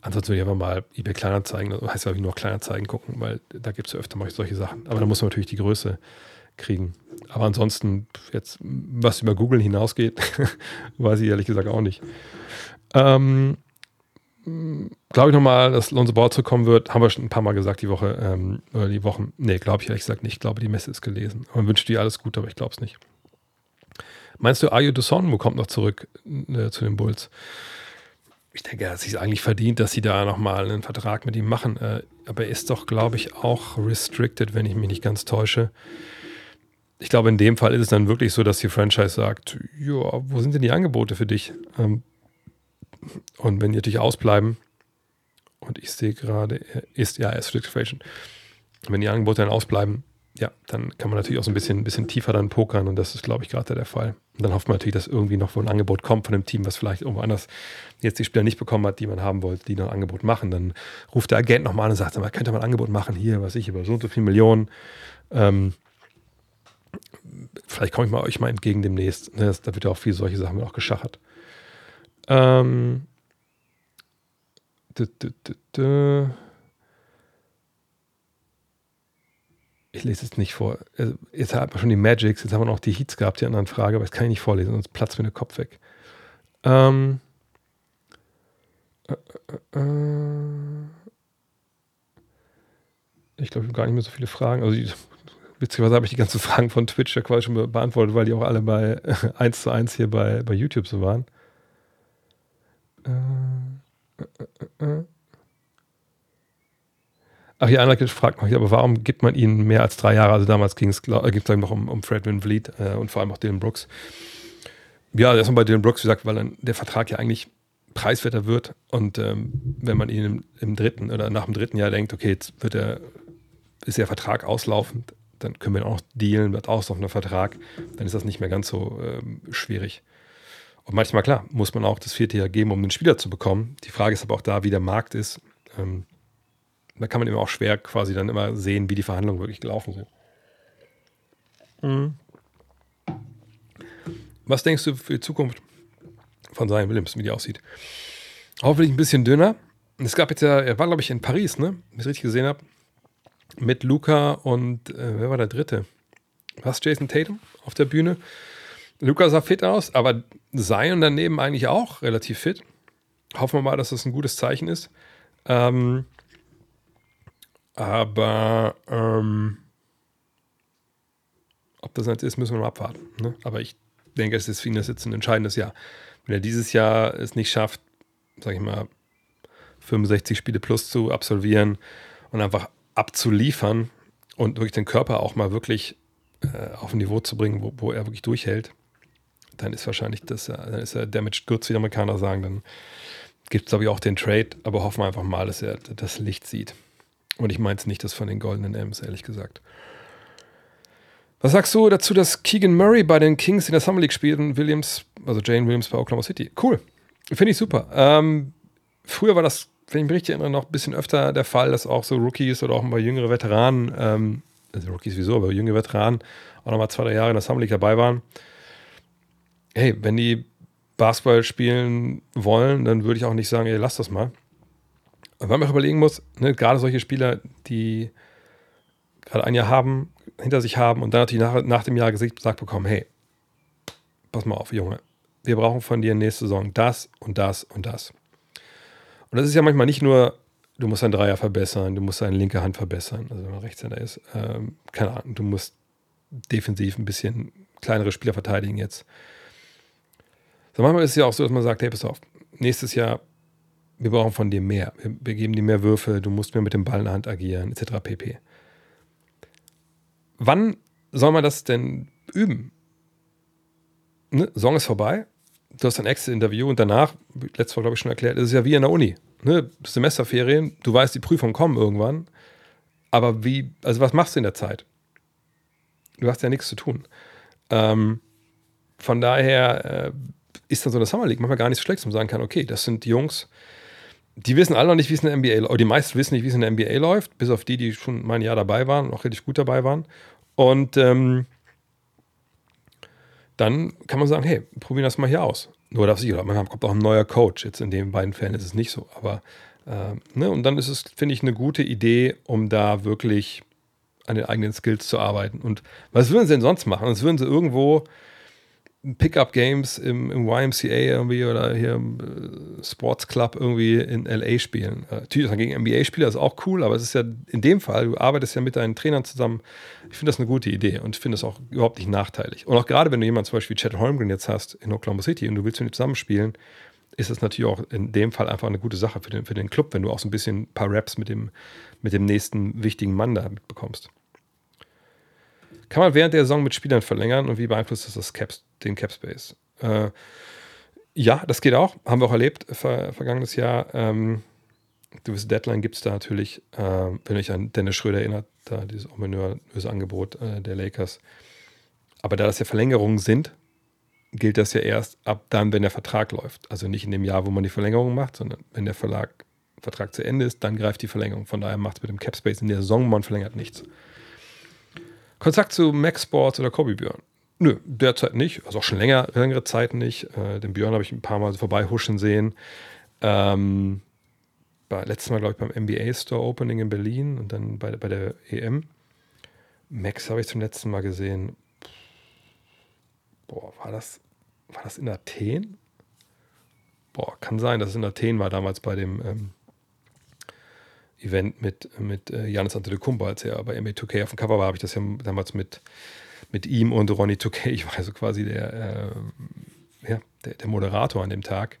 Ansonsten würde ich einfach mal eBay Kleinanzeigen, das heißt ja nur Kleinanzeigen gucken, weil da gibt es ja öfter mal solche Sachen. Aber da muss man natürlich die Größe kriegen. Aber ansonsten, jetzt, was über Google hinausgeht, weiß ich ehrlich gesagt auch nicht. Ähm, glaube ich nochmal, dass Lonzo Ball zurückkommen wird. Haben wir schon ein paar Mal gesagt die Woche, ähm, oder die Wochen. Nee, glaube ich ehrlich gesagt nicht. Ich glaube, die Messe ist gelesen. Man wünscht dir alles Gute, aber ich glaube es nicht. Meinst du, Ayo Dusson kommt noch zurück äh, zu den Bulls? Ich denke, er hat sich eigentlich verdient, dass sie da nochmal einen Vertrag mit ihm machen. Äh, aber er ist doch, glaube ich, auch restricted, wenn ich mich nicht ganz täusche. Ich glaube, in dem Fall ist es dann wirklich so, dass die Franchise sagt, ja, wo sind denn die Angebote für dich? Ähm, und wenn die natürlich ausbleiben, und ich sehe gerade, er ist, ja, er ist Restriction. Wenn die Angebote dann ausbleiben, ja, dann kann man natürlich auch so ein bisschen, bisschen tiefer dann pokern und das ist, glaube ich, gerade der Fall. Und dann hofft man natürlich, dass irgendwie noch ein Angebot kommt von dem Team, was vielleicht irgendwo anders jetzt die Spieler nicht bekommen hat, die man haben wollte, die noch ein Angebot machen. Dann ruft der Agent nochmal an und sagt, man könnte mal ein Angebot machen, hier, was ich, über so und so viele Millionen. Ähm, vielleicht komme ich mal euch mal entgegen demnächst. Ne, da wird ja auch viel solche Sachen auch geschachert. Ähm, ich lese es nicht vor. Also, jetzt hat man schon die Magics, jetzt haben wir noch die Heats gehabt, die anderen Frage, aber das kann ich nicht vorlesen, sonst platzt mir der Kopf weg. Ähm, äh, äh, äh, ich glaube, ich habe gar nicht mehr so viele Fragen. Also, witzigerweise habe ich die ganzen Fragen von Twitch ja quasi schon beantwortet, weil die auch alle bei 1 zu 1 hier bei, bei YouTube so waren. Äh, äh, äh, Ach ja, einer fragt noch, aber warum gibt man ihnen mehr als drei Jahre? Also damals ging es, äh, gibt es noch um, um Fred Van Vliet äh, und vor allem auch Dylan Brooks. Ja, erstmal bei Dylan Brooks, gesagt, weil dann der Vertrag ja eigentlich preiswerter wird und ähm, wenn man ihn im, im, dritten oder nach dem dritten Jahr denkt, okay, jetzt wird er, ist der Vertrag auslaufend, dann können wir ihn auch dealen, wird auslaufender Vertrag, dann ist das nicht mehr ganz so ähm, schwierig. Und manchmal, klar, muss man auch das vierte Jahr geben, um einen Spieler zu bekommen. Die Frage ist aber auch da, wie der Markt ist. Ähm, da kann man immer auch schwer quasi dann immer sehen, wie die Verhandlungen wirklich gelaufen sind. Mhm. Was denkst du für die Zukunft von Zion Williams, wie die aussieht? Hoffentlich ein bisschen dünner. Es gab jetzt ja, er war glaube ich in Paris, ne? Wenn ich es richtig gesehen habe. Mit Luca und äh, wer war der dritte? Was? Jason Tatum auf der Bühne. Luca sah fit aus, aber Zion daneben eigentlich auch relativ fit. Hoffen wir mal, dass das ein gutes Zeichen ist. Ähm, aber ähm, ob das jetzt ist, müssen wir noch abwarten. Ne? Aber ich denke, es ist für ihn das jetzt ein entscheidendes Jahr. Wenn er dieses Jahr es nicht schafft, sag ich mal, 65 Spiele plus zu absolvieren und einfach abzuliefern und wirklich den Körper auch mal wirklich äh, auf ein Niveau zu bringen, wo, wo, er wirklich durchhält, dann ist wahrscheinlich das, dann ist er damaged goods, wie die Amerikaner sagen. Dann gibt es, glaube ich, auch den Trade, aber hoffen wir einfach mal, dass er das Licht sieht. Und ich meine es nicht das von den goldenen M's, ehrlich gesagt. Was sagst du dazu, dass Keegan Murray bei den Kings in der Summer League spielt und Williams, also Jane Williams bei Oklahoma City? Cool. Finde ich super. Ähm, früher war das, wenn ich mich richtig erinnere, noch ein bisschen öfter der Fall, dass auch so Rookies oder auch mal jüngere Veteranen, ähm, also Rookies wieso, aber jüngere Veteranen auch nochmal zwei, drei Jahre in der Summer League dabei waren. Hey, wenn die Basketball spielen wollen, dann würde ich auch nicht sagen, ey, lass das mal. Weil man auch überlegen muss, ne, gerade solche Spieler, die gerade ein Jahr haben, hinter sich haben und dann natürlich nach, nach dem Jahr gesagt bekommen, hey, pass mal auf, Junge, wir brauchen von dir nächste Saison das und das und das. Und das ist ja manchmal nicht nur, du musst deinen Dreier verbessern, du musst deine linke Hand verbessern, also wenn man Rechtshänder ist, ähm, keine Ahnung, du musst defensiv ein bisschen kleinere Spieler verteidigen jetzt. So manchmal ist es ja auch so, dass man sagt, hey, pass auf, nächstes Jahr wir brauchen von dir mehr. Wir, geben dir mehr Würfe, du musst mehr mit dem Ball in der Hand agieren, etc. pp. Wann soll man das denn üben? Ne? Song ist vorbei, du hast ein Exit-Interview und danach, letztes Mal glaube ich schon erklärt, ist es ja wie in der Uni. Ne? Semesterferien, du weißt, die Prüfungen kommen irgendwann, aber wie, also was machst du in der Zeit? Du hast ja nichts zu tun. Ähm, von daher äh, ist dann so eine Summer League manchmal gar nicht so schlecht, dass man sagen kann, okay, das sind Jungs, die wissen alle noch nicht, wie es in der NBA läuft. Oder die meisten wissen nicht, wie es in der NBA läuft, bis auf die, die schon mal ein Jahr dabei waren und auch richtig gut dabei waren. Und ähm, dann kann man sagen, hey, probieren das mal hier aus. Nur darf sich, oder man kommt auch ein neuer Coach. Jetzt in den beiden Fällen ist es nicht so. Aber äh, ne, und dann ist es, finde ich, eine gute Idee, um da wirklich an den eigenen Skills zu arbeiten. Und was würden sie denn sonst machen? Das würden sie irgendwo Pickup-Games im, im, YMCA irgendwie oder hier im äh, Sports Club irgendwie in LA spielen. Äh, natürlich dann gegen NBA-Spieler ist auch cool, aber es ist ja in dem Fall, du arbeitest ja mit deinen Trainern zusammen. Ich finde das eine gute Idee und finde das auch überhaupt nicht nachteilig. Und auch gerade wenn du jemanden zum Beispiel wie Chad Holmgren jetzt hast in Oklahoma City und du willst mit ihm zusammenspielen, ist das natürlich auch in dem Fall einfach eine gute Sache für den, für den Club, wenn du auch so ein bisschen ein paar Raps mit dem, mit dem nächsten wichtigen Mann da mitbekommst. Kann man während der Saison mit Spielern verlängern und wie beeinflusst das, das Caps, den Cap Space? Äh, ja, das geht auch. Haben wir auch erlebt ver vergangenes Jahr. Ähm, gewisse Deadline gibt es da natürlich, äh, wenn euch an Dennis Schröder erinnert, da dieses ominöse Angebot äh, der Lakers. Aber da das ja Verlängerungen sind, gilt das ja erst ab dann, wenn der Vertrag läuft. Also nicht in dem Jahr, wo man die Verlängerung macht, sondern wenn der Verlag, Vertrag zu Ende ist, dann greift die Verlängerung. Von daher macht es mit dem Cap Space in der Saison, man verlängert nichts. Kontakt zu Max Sports oder Kobe Björn? Nö, derzeit nicht. Also auch schon länger, längere Zeit nicht. Äh, den Björn habe ich ein paar Mal vorbei huschen sehen. Ähm, bei, letztes Mal, glaube ich, beim NBA Store Opening in Berlin und dann bei, bei der EM. Max habe ich zum letzten Mal gesehen. Boah, war das, war das in Athen? Boah, kann sein, dass es in Athen war, damals bei dem ähm, Event mit, mit äh, Janis Antetokounmpo, als er bei MA2K auf dem Cover war, habe ich das ja damals mit, mit ihm und Ronnie 2K, ich war also quasi der, äh, ja, der, der, Moderator an dem Tag,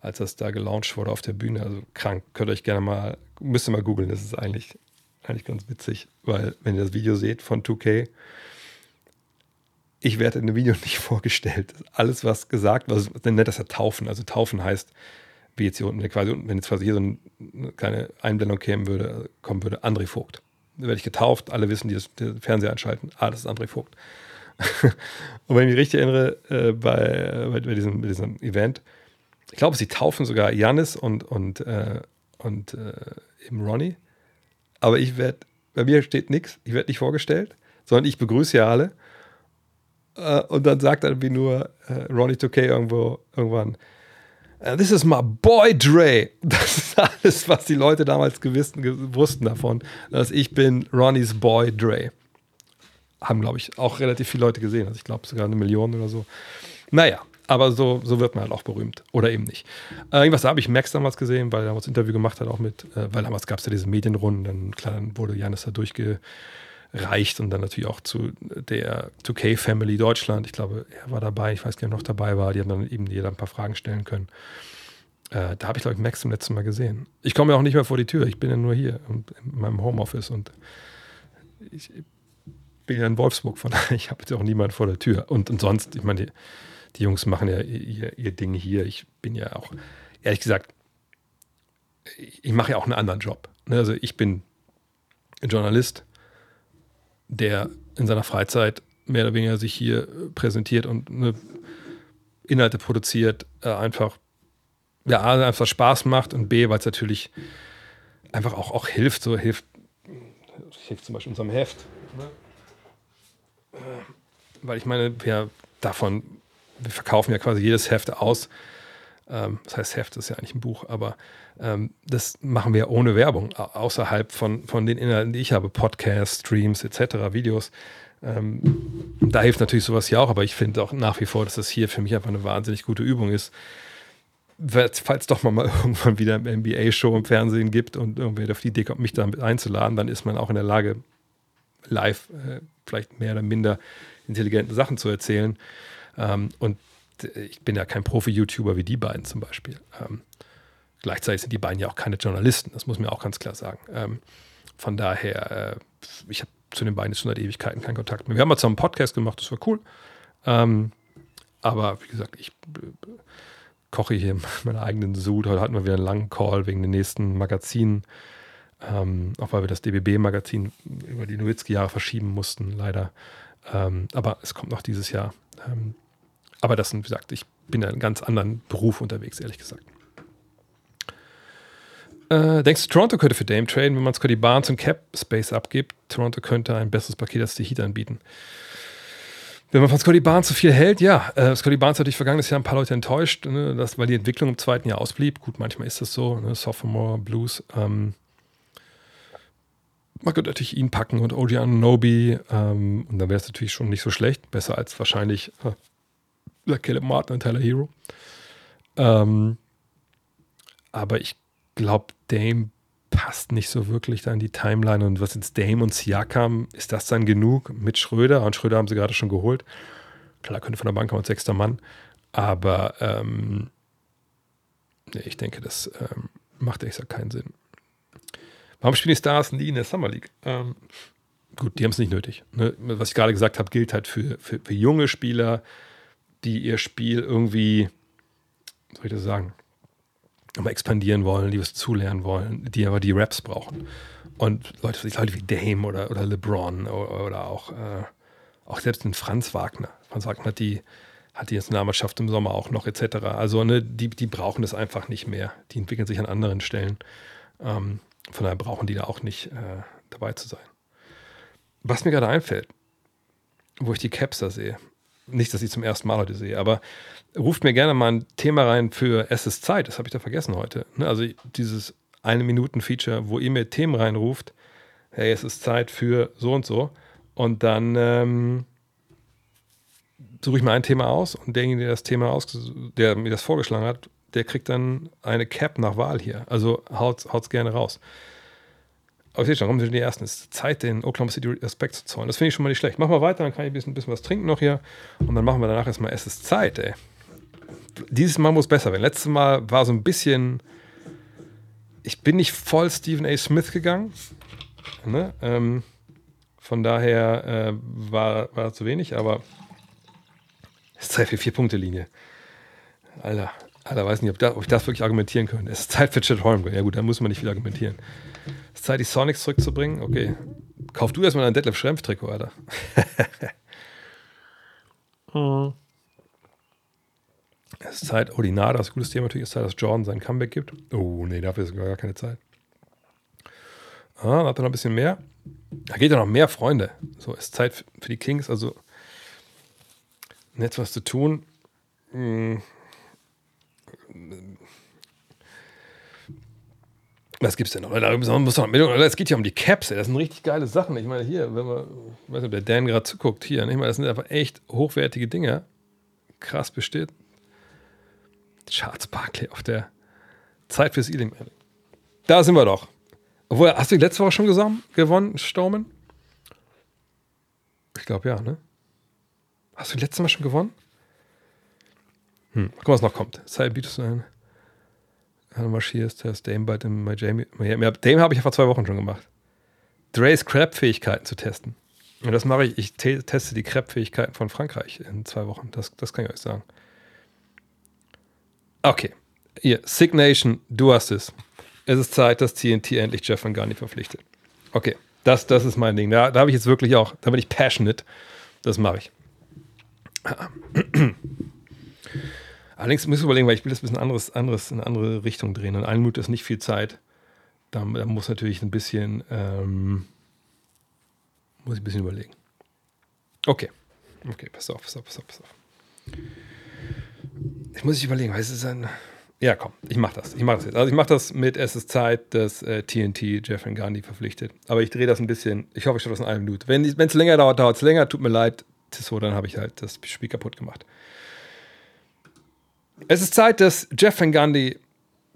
als das da gelauncht wurde auf der Bühne. Also krank, könnt ihr euch gerne mal, müsst ihr mal googeln, das ist eigentlich, eigentlich ganz witzig, weil wenn ihr das Video seht von 2K, ich werde in dem Video nicht vorgestellt. Alles, was gesagt wird, also, nennt das ja Taufen. Also Taufen heißt, wie jetzt hier unten, quasi, wenn jetzt quasi hier so eine kleine Einblendung kämen würde, kommen würde, André Vogt. Werde ich getauft, alle wissen, die das, den Fernseher einschalten, ah, das ist André Vogt. und wenn ich mich richtig erinnere, äh, bei, bei, diesem, bei, diesem, Event, ich glaube, sie taufen sogar Janis und, und, äh, und äh, eben Ronnie. Aber ich werde, bei mir steht nichts, ich werde nicht vorgestellt, sondern ich begrüße ja alle. Äh, und dann sagt er wie nur äh, Ronnie 2K irgendwo irgendwann, this is my boy Dre. Das ist alles, was die Leute damals gewissen, wussten davon, dass ich bin Ronnies Boy Dre. Haben, glaube ich, auch relativ viele Leute gesehen. Also ich glaube sogar eine Million oder so. Naja, aber so, so wird man halt auch berühmt. Oder eben nicht. Äh, irgendwas habe ich Max damals gesehen, weil er damals ein Interview gemacht hat, auch mit, äh, weil damals gab es ja diese Medienrunden. Dann, klar, dann wurde Janis da durchge reicht und dann natürlich auch zu der 2K Family Deutschland. Ich glaube, er war dabei, ich weiß gar nicht, ob er noch dabei war. Die haben dann eben jeder ein paar Fragen stellen können. Äh, da habe ich, glaube ich, Max zum letzten Mal gesehen. Ich komme ja auch nicht mehr vor die Tür. Ich bin ja nur hier in meinem Homeoffice und ich bin ja in Wolfsburg, von daher ich habe jetzt auch niemanden vor der Tür. Und, und sonst, ich meine, die, die Jungs machen ja ihr, ihr Ding hier. Ich bin ja auch, ehrlich gesagt, ich mache ja auch einen anderen Job. Ne, also ich bin Journalist der in seiner Freizeit mehr oder weniger sich hier äh, präsentiert und ne, Inhalte produziert, äh, einfach ja, einfach Spaß macht und B, weil es natürlich einfach auch, auch hilft, so hilft, hilft zum Beispiel unserem Heft. Ne? Äh, weil ich meine, wir davon, wir verkaufen ja quasi jedes Heft aus. Ähm, das heißt, Heft ist ja eigentlich ein Buch, aber ähm, das machen wir ohne Werbung, außerhalb von, von den Inhalten, die ich habe, Podcasts, Streams etc., Videos. Ähm, da hilft natürlich sowas ja auch, aber ich finde auch nach wie vor, dass das hier für mich einfach eine wahnsinnig gute Übung ist. Falls doch mal, irgendwann wieder eine NBA-Show im Fernsehen gibt und irgendwer auf die Idee kommt, mich damit einzuladen, dann ist man auch in der Lage, live äh, vielleicht mehr oder minder intelligente Sachen zu erzählen. Ähm, und ich bin ja kein Profi-YouTuber wie die beiden zum Beispiel. Ähm, Gleichzeitig sind die beiden ja auch keine Journalisten, das muss man auch ganz klar sagen. Ähm, von daher, äh, ich habe zu den beiden schon seit Ewigkeiten keinen Kontakt mehr. Wir haben mal zusammen einen Podcast gemacht, das war cool. Ähm, aber wie gesagt, ich äh, koche hier meinen eigenen Sud. Heute hatten wir wieder einen langen Call wegen den nächsten Magazinen. Ähm, auch weil wir das DBB-Magazin über die Nowitzki-Jahre verschieben mussten, leider. Ähm, aber es kommt noch dieses Jahr. Aber das, wie gesagt, ich bin in einem ganz anderen Beruf unterwegs, ehrlich gesagt. Äh, denkst du, Toronto könnte für Dame traden, wenn man Scotty Barnes und Cap Space abgibt? Toronto könnte ein besseres Paket als die Heat anbieten. Wenn man von Scotty Barnes so viel hält, ja. Äh, Scotty Barnes hat dich vergangenes Jahr ein paar Leute enttäuscht, ne, das, weil die Entwicklung im zweiten Jahr ausblieb. Gut, manchmal ist das so, ne, Sophomore Blues. Ähm, man könnte natürlich ihn packen und OG Nobi. Ähm, und dann wäre es natürlich schon nicht so schlecht. Besser als wahrscheinlich äh, Oder Caleb Martin und Tyler Hero. Ähm, aber ich glaube, Dame passt nicht so wirklich da in die Timeline. Und was jetzt Dame und Siakam, ist das dann genug mit Schröder? Und Schröder haben sie gerade schon geholt. Klar, könnte von der Bank kommen als sechster Mann. Aber ähm, nee, ich denke, das ähm, macht echt keinen Sinn. Warum spielen die Stars nie in der Summer League? Ähm, gut, die haben es nicht nötig. Ne? Was ich gerade gesagt habe, gilt halt für, für, für, junge Spieler, die ihr Spiel irgendwie, soll ich das sagen, mal expandieren wollen, die was zulernen wollen, die aber die Raps brauchen. Und Leute, Leute wie Dame oder, oder LeBron oder, oder auch, äh, auch selbst ein Franz Wagner. Franz Wagner hat die, hat die Nationalmannschaft im Sommer auch noch etc. Also ne, die, die brauchen das einfach nicht mehr. Die entwickeln sich an anderen Stellen. Ähm, von daher brauchen die da auch nicht äh, dabei zu sein. Was mir gerade einfällt, wo ich die Caps da sehe, nicht, dass ich zum ersten Mal heute sehe, aber ruft mir gerne mal ein Thema rein für Es ist Zeit, das habe ich da vergessen heute. Ne? Also dieses eine Minuten Feature, wo ihr mir Themen reinruft, hey, es ist Zeit für so und so. Und dann ähm, suche ich mir ein Thema aus und derjenige, der das Thema aus, der mir das vorgeschlagen hat, der kriegt dann eine Cap nach Wahl hier. Also haut es gerne raus. Aber ich sehe schon, kommen Sie die ersten. Es ist Zeit, den Oklahoma City Respekt zu zollen. Das finde ich schon mal nicht schlecht. Machen wir weiter, dann kann ich ein bisschen, bisschen was trinken noch hier. Und dann machen wir danach erstmal, es ist Zeit, ey. Dieses Mal muss besser werden. Letztes Mal war so ein bisschen. Ich bin nicht voll Stephen A. Smith gegangen. Ne? Ähm, von daher äh, war, war zu wenig, aber es ist Zeit für Vier-Punkte-Linie. Alter, Alter, weiß nicht, ob, da, ob, ich das wirklich argumentieren könnte. Es ist Zeit für Chet Holmgren. Ja gut, da muss man nicht viel argumentieren. Es ist Zeit, die Sonics zurückzubringen. Okay. Kauf du erstmal ein Detlef Schrempf-Trikot, Alter. hm. Es ist Zeit, oh, die Nada, das gutes Thema natürlich ist Zeit, dass Jordan sein Comeback gibt. Oh, nee, dafür ist gar keine Zeit. Ah, er noch ein bisschen mehr. Da geht ja noch mehr Freunde. So, es ist Zeit für die Kings, also jetzt was zu tun. Hm. Was gibt's denn noch? Es geht ja um die Caps, das sind richtig geile Sachen. Ich meine, hier, wenn man, ich weiß nicht, ob der Dan gerade zuguckt, hier, ich meine, das sind einfach echt hochwertige Dinge. Krass besteht. Charles Barkley auf der Zeit fürs Ealing. Da sind wir doch. Obwohl, hast du die letzte Woche schon gesammelt, gewonnen, Staumen? Ich glaube ja, ne? Hast du die letzte Mal schon gewonnen? Hm, guck mal, was noch kommt. Sei bietest du ein. Du marschierst, hast Dame bei dem bei Jamie. Dame habe ich ja vor zwei Wochen schon gemacht. Dre's Crab-Fähigkeiten zu testen. Und das mache ich. Ich te teste die Crab-Fähigkeiten von Frankreich in zwei Wochen. Das, das kann ich euch sagen. Okay. Hier, Sick Nation, du hast es. Es ist Zeit, dass TNT endlich Jeff Van Gundy verpflichtet. Okay, das, das ist mein Ding. Da, da habe ich jetzt wirklich auch, da bin ich passionate. Das mache ich. Allerdings muss ich überlegen, weil ich will das ein bisschen anderes, anderes, in eine andere Richtung drehen. In einer Minute ist nicht viel Zeit. Da, da muss natürlich ein bisschen, ähm, muss ich ein bisschen überlegen. Okay. Okay, pass auf, pass auf, pass auf, pass auf. Ich muss ich überlegen, weil es ist ein. Ja, komm, ich mach das. Ich mach das jetzt. Also ich mach das mit Es ist Zeit, dass äh, TNT Jeff Gandhi verpflichtet. Aber ich drehe das ein bisschen. Ich hoffe, ich schaffe das in einer Minute. Wenn es länger dauert, dauert es länger. Tut mir leid. So, dann habe ich halt das Spiel kaputt gemacht. Es ist Zeit, dass Jeff Van Gundy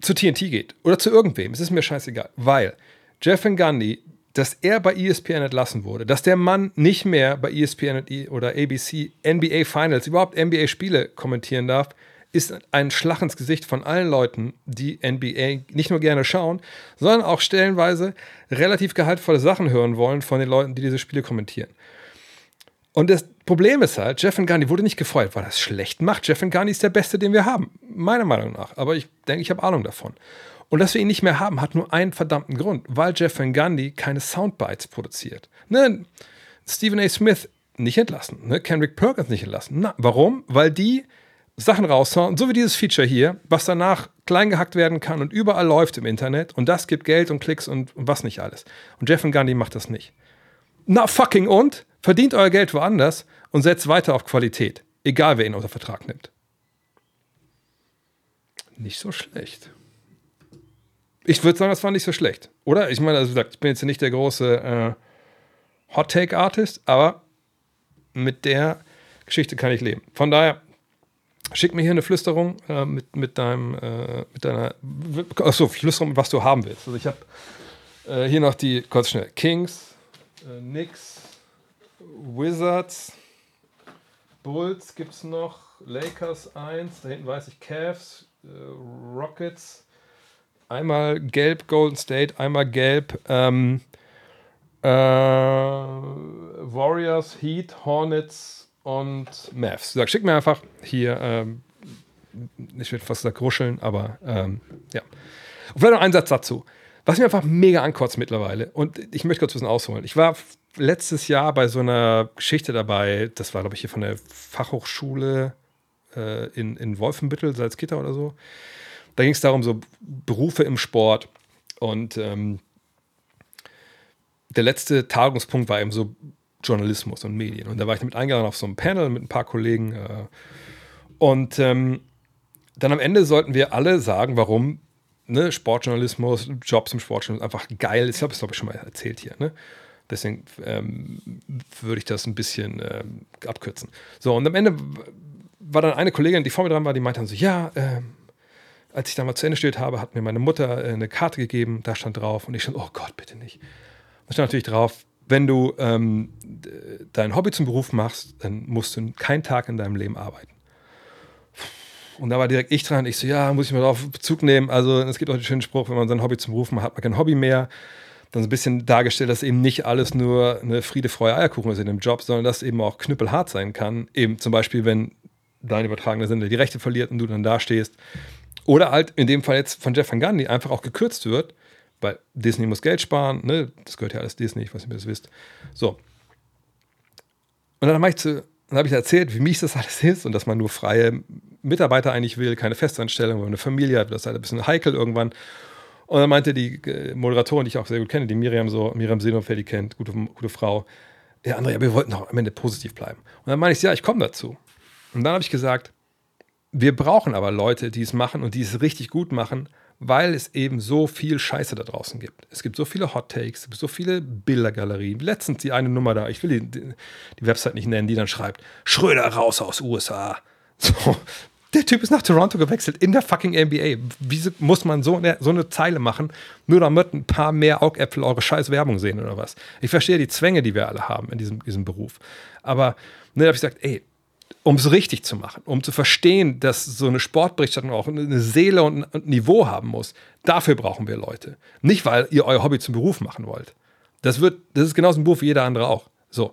zu TNT geht oder zu irgendwem. Es ist mir scheißegal, weil Jeff Van Gundy, dass er bei ESPN entlassen wurde, dass der Mann nicht mehr bei ESPN oder ABC NBA Finals, überhaupt NBA Spiele kommentieren darf, ist ein Schlag ins Gesicht von allen Leuten, die NBA nicht nur gerne schauen, sondern auch stellenweise relativ gehaltvolle Sachen hören wollen von den Leuten, die diese Spiele kommentieren. Und das Problem ist halt, Jeff Gandhi wurde nicht gefeuert, weil er es schlecht macht. Jeff Gandhi ist der Beste, den wir haben, meiner Meinung nach. Aber ich denke, ich habe Ahnung davon. Und dass wir ihn nicht mehr haben, hat nur einen verdammten Grund, weil Jeff Gandhi keine Soundbites produziert. Ne? Stephen A. Smith nicht entlassen, ne? Kendrick Perkins nicht entlassen. Na, warum? Weil die Sachen raushauen, so wie dieses Feature hier, was danach klein gehackt werden kann und überall läuft im Internet und das gibt Geld und Klicks und, und was nicht alles. Und Jeff Gandhi macht das nicht. Na fucking und? Verdient euer Geld woanders und setzt weiter auf Qualität, egal wer ihn unter Vertrag nimmt. Nicht so schlecht. Ich würde sagen, das war nicht so schlecht. Oder? Ich meine, also gesagt, ich bin jetzt nicht der große äh, Hot-Take-Artist, aber mit der Geschichte kann ich leben. Von daher, Schick mir hier eine Flüsterung äh, mit, mit deinem, äh, mit deiner, achso, Flüsterung, was du haben willst. Also ich habe äh, hier noch die, kurz schnell, Kings, äh, Knicks, Wizards, Bulls gibt es noch, Lakers 1, da hinten weiß ich Cavs, äh, Rockets, einmal gelb Golden State, einmal gelb ähm, äh, Warriors, Heat, Hornets und Mavs. Sag, schick mir einfach hier, ähm, ich würde fast sagen gruscheln, aber ähm, ja. Und vielleicht noch einen Satz dazu. Was mir einfach mega ankotzt mittlerweile, und ich möchte kurz ein bisschen ausholen. Ich war letztes Jahr bei so einer Geschichte dabei, das war, glaube ich, hier von der Fachhochschule äh, in, in Wolfenbüttel, Salzgitter oder so. Da ging es darum, so Berufe im Sport. Und ähm, der letzte Tagungspunkt war eben so Journalismus und Medien. Und da war ich mit eingeladen auf so einem Panel mit ein paar Kollegen. Äh, und ähm, dann am Ende sollten wir alle sagen, warum ne, Sportjournalismus, Jobs im Sportjournalismus einfach geil ist. Ich habe es, glaube ich, schon mal erzählt hier. Ne? Deswegen ähm, würde ich das ein bisschen ähm, abkürzen. So, und am Ende war dann eine Kollegin, die vor mir dran war, die meinte dann so: Ja, ähm, als ich da mal zu Ende studiert habe, hat mir meine Mutter äh, eine Karte gegeben, da stand drauf und ich stand, oh Gott, bitte nicht. Da stand natürlich drauf, wenn du ähm, dein Hobby zum Beruf machst, dann musst du keinen Tag in deinem Leben arbeiten. Und da war direkt ich dran. Ich so, ja, muss ich mal darauf Bezug nehmen. Also es gibt auch den schönen Spruch, wenn man sein Hobby zum Beruf macht, hat man kein Hobby mehr. Dann so ein bisschen dargestellt, dass eben nicht alles nur eine Friede, Freude, Eierkuchen ist in dem Job, sondern dass eben auch knüppelhart sein kann. Eben zum Beispiel, wenn dein übertragener Sinne die Rechte verliert und du dann dastehst. Oder halt in dem Fall jetzt von Jeff Van Gundy einfach auch gekürzt wird, weil Disney muss Geld sparen, ne? Das gehört ja alles Disney, ich weiß nicht, ob ihr das wisst. So. Und dann habe ich, hab ich erzählt, wie mies das alles ist und dass man nur freie Mitarbeiter eigentlich will, keine Festanstellung, weil man eine Familie hat, das ist halt ein bisschen heikel irgendwann. Und dann meinte die äh, Moderatorin, die ich auch sehr gut kenne, die Miriam so, Miriam wer die kennt, gute, gute Frau, ja, Andrea, wir wollten doch am Ende positiv bleiben. Und dann meine ich, ja, ich komme dazu. Und dann habe ich gesagt, wir brauchen aber Leute, die es machen und die es richtig gut machen, weil es eben so viel Scheiße da draußen gibt. Es gibt so viele Hot Takes, so viele Bildergalerien. Letztens die eine Nummer da, ich will die, die Website nicht nennen, die dann schreibt: Schröder raus aus USA. So, der Typ ist nach Toronto gewechselt in der fucking NBA. Wieso muss man so eine, so eine Zeile machen, nur damit ein paar mehr Augäpfel eure scheiß Werbung sehen oder was? Ich verstehe die Zwänge, die wir alle haben in diesem, diesem Beruf. Aber ne, da habe ich gesagt, ey, um es richtig zu machen, um zu verstehen, dass so eine Sportberichterstattung auch eine Seele und ein Niveau haben muss. Dafür brauchen wir Leute. Nicht, weil ihr euer Hobby zum Beruf machen wollt. Das, wird, das ist genauso ein Beruf wie jeder andere auch. So.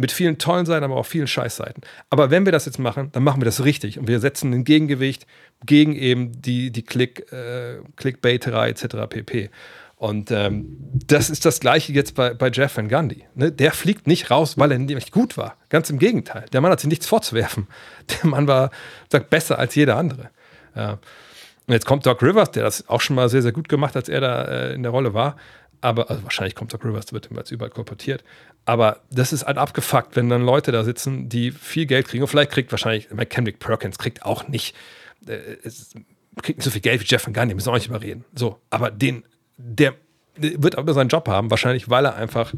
Mit vielen tollen Seiten, aber auch vielen Scheißseiten. Aber wenn wir das jetzt machen, dann machen wir das richtig. Und wir setzen ein Gegengewicht gegen eben die, die Click, äh, Clickbaiterei etc. pp. Und ähm, das ist das Gleiche jetzt bei, bei Jeff Van Gundy. Ne? Der fliegt nicht raus, weil er nicht gut war. Ganz im Gegenteil. Der Mann hat sich nichts vorzuwerfen. Der Mann war sagt, besser als jeder andere. Ja. Und jetzt kommt Doc Rivers, der das auch schon mal sehr, sehr gut gemacht hat, als er da äh, in der Rolle war. Aber, also wahrscheinlich kommt Doc Rivers, wird ihm jetzt überall kolportiert. Aber das ist halt abgefuckt, wenn dann Leute da sitzen, die viel Geld kriegen. Und vielleicht kriegt wahrscheinlich, Kendrick Perkins kriegt auch nicht, äh, kriegt nicht so viel Geld wie Jeff Van Gundy, müssen wir auch nicht überreden. So, aber den der wird aber seinen Job haben, wahrscheinlich, weil er einfach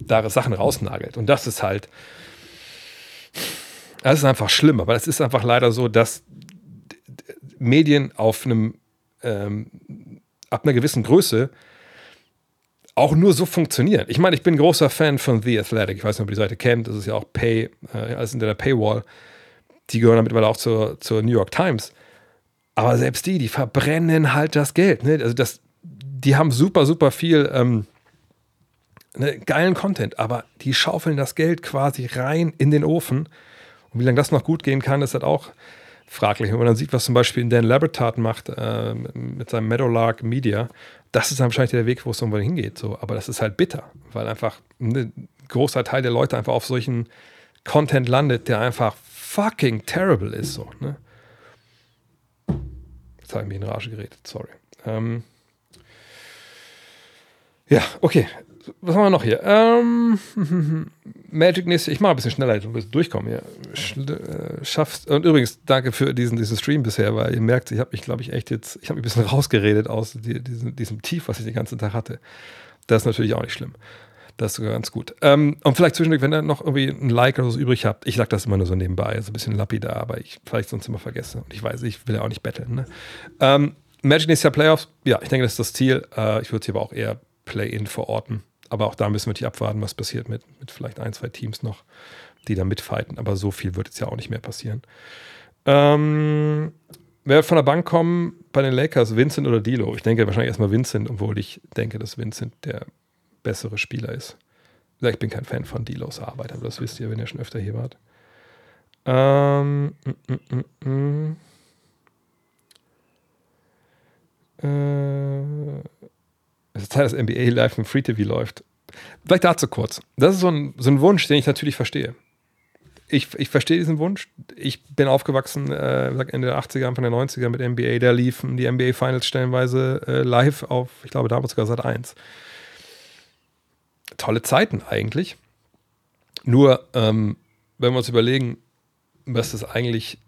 da Sachen rausnagelt. Und das ist halt, das ist einfach schlimm, aber es ist einfach leider so, dass Medien auf einem, ähm, ab einer gewissen Größe auch nur so funktionieren. Ich meine, ich bin großer Fan von The Athletic. Ich weiß nicht, ob ihr die Seite kennt. Das ist ja auch Pay, äh, alles hinter der Paywall. Die gehören mittlerweile auch zur, zur New York Times. Aber selbst die, die verbrennen halt das Geld. Ne? Also das, die haben super, super viel ähm, ne, geilen Content, aber die schaufeln das Geld quasi rein in den Ofen. Und wie lange das noch gut gehen kann, ist halt auch fraglich. Wenn man dann sieht, was zum Beispiel Dan Labertard macht äh, mit seinem Meadowlark Media, das ist dann wahrscheinlich der Weg, wo es irgendwann hingeht. So. Aber das ist halt bitter, weil einfach ein großer Teil der Leute einfach auf solchen Content landet, der einfach fucking terrible ist. So, ne? Jetzt habe ich mich in Rage geredet, sorry. Ähm, ja, okay. Was haben wir noch hier? Ähm, Magic nächste, ich mache ein bisschen schneller, du wirst durchkommen hier. Sch äh, schaffst, und übrigens, danke für diesen, diesen Stream bisher, weil ihr merkt, ich habe mich, glaube ich, echt jetzt, ich habe mich ein bisschen rausgeredet aus die, diesem, diesem Tief, was ich den ganzen Tag hatte. Das ist natürlich auch nicht schlimm. Das ist sogar ganz gut. Ähm, und vielleicht zwischendurch, wenn ihr noch irgendwie ein Like oder so übrig habt, ich sage das immer nur so nebenbei, so ein bisschen lapidar, aber ich vielleicht sonst immer vergesse. Und ich weiß, ich will ja auch nicht betteln. Ne? Ähm, Magic nächstes Jahr Playoffs, ja, ich denke, das ist das Ziel. Äh, ich würde es aber auch eher Play-In verorten. Aber auch da müssen wir natürlich abwarten, was passiert mit, mit vielleicht ein, zwei Teams noch, die da mitfighten. Aber so viel wird jetzt ja auch nicht mehr passieren. Ähm, wer wird von der Bank kommen bei den Lakers? Vincent oder Dilo? Ich denke wahrscheinlich erstmal Vincent, obwohl ich denke, dass Vincent der bessere Spieler ist. Ich bin kein Fan von Dilos Arbeit, aber das wisst ihr, wenn ihr schon öfter hier wart. Ähm, mm, mm, mm, äh, Zeit, dass NBA live im Free TV läuft. Vielleicht dazu kurz. Das ist so ein, so ein Wunsch, den ich natürlich verstehe. Ich, ich verstehe diesen Wunsch. Ich bin aufgewachsen, äh, Ende der 80er, Anfang der 90er mit NBA. Da liefen die NBA Finals stellenweise äh, live auf, ich glaube, damals sogar Sat 1. Tolle Zeiten eigentlich. Nur, ähm, wenn wir uns überlegen, was das eigentlich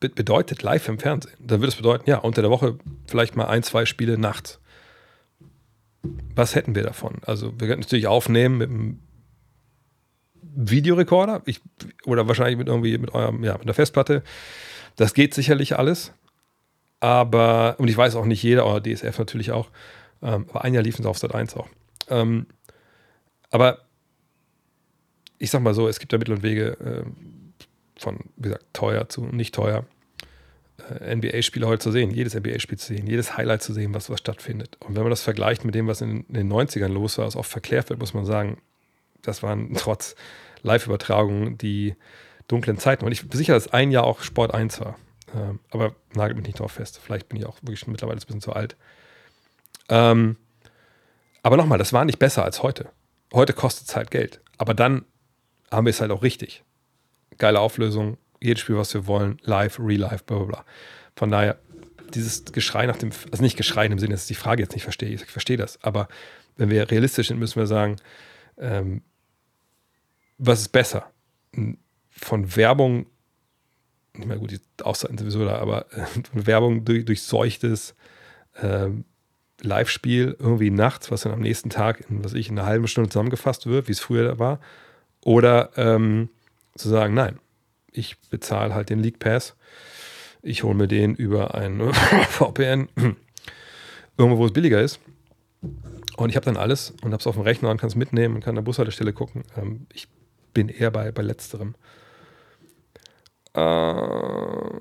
bedeutet, live im Fernsehen, dann würde es bedeuten, ja, unter der Woche vielleicht mal ein, zwei Spiele nachts was hätten wir davon? Also wir könnten natürlich aufnehmen mit einem Videorekorder ich, oder wahrscheinlich mit irgendwie mit eurem, ja, mit der Festplatte. Das geht sicherlich alles. Aber, und ich weiß auch nicht jeder, oder DSF natürlich auch, ähm, aber ein Jahr liefen sie auf Sat 1 auch. Ähm, aber ich sag mal so, es gibt da Mittel und Wege äh, von, wie gesagt, teuer zu nicht teuer. Äh, NBA-Spiele heute zu sehen, jedes NBA-Spiel zu sehen, jedes Highlight zu sehen, was, was stattfindet. Und wenn man das vergleicht mit dem, was in, den 90ern los war, was oft verklärt wird, muss man sagen, das waren trotz Live-Übertragungen die dunklen Zeiten. Und ich bin sicher, dass ein Jahr auch Sport 1 war. Ähm, aber nagelt mich nicht drauf fest. Vielleicht bin ich auch wirklich schon mittlerweile ein bisschen zu alt. Ähm, aber nochmal, das war nicht besser als heute. Heute kostet es halt Geld. Aber dann haben wir es halt auch richtig. Geile Auflösung, jedes Spiel, was wir wollen, live, real-life, bla bla bla. Von daher, dieses Geschrei nach dem, also nicht Geschrei im Sinne, dass ich die Frage jetzt nicht verstehe, ich verstehe das, aber wenn wir realistisch sind, müssen wir sagen, ähm, was ist besser? Von Werbung, nicht mehr gut, die Auszeiten sowieso da, aber äh, von Werbung durch, durchseuchtes äh, Live-Spiel irgendwie nachts, was dann am nächsten Tag in, was ich, in einer halben Stunde zusammengefasst wird, wie es früher war, oder ähm, zu sagen, nein, ich bezahle halt den League Pass. Ich hole mir den über ein VPN, irgendwo, wo es billiger ist. Und ich habe dann alles und habe es auf dem Rechner und kann es mitnehmen und kann an der Bushaltestelle gucken. Ähm, ich bin eher bei, bei letzterem. Ähm,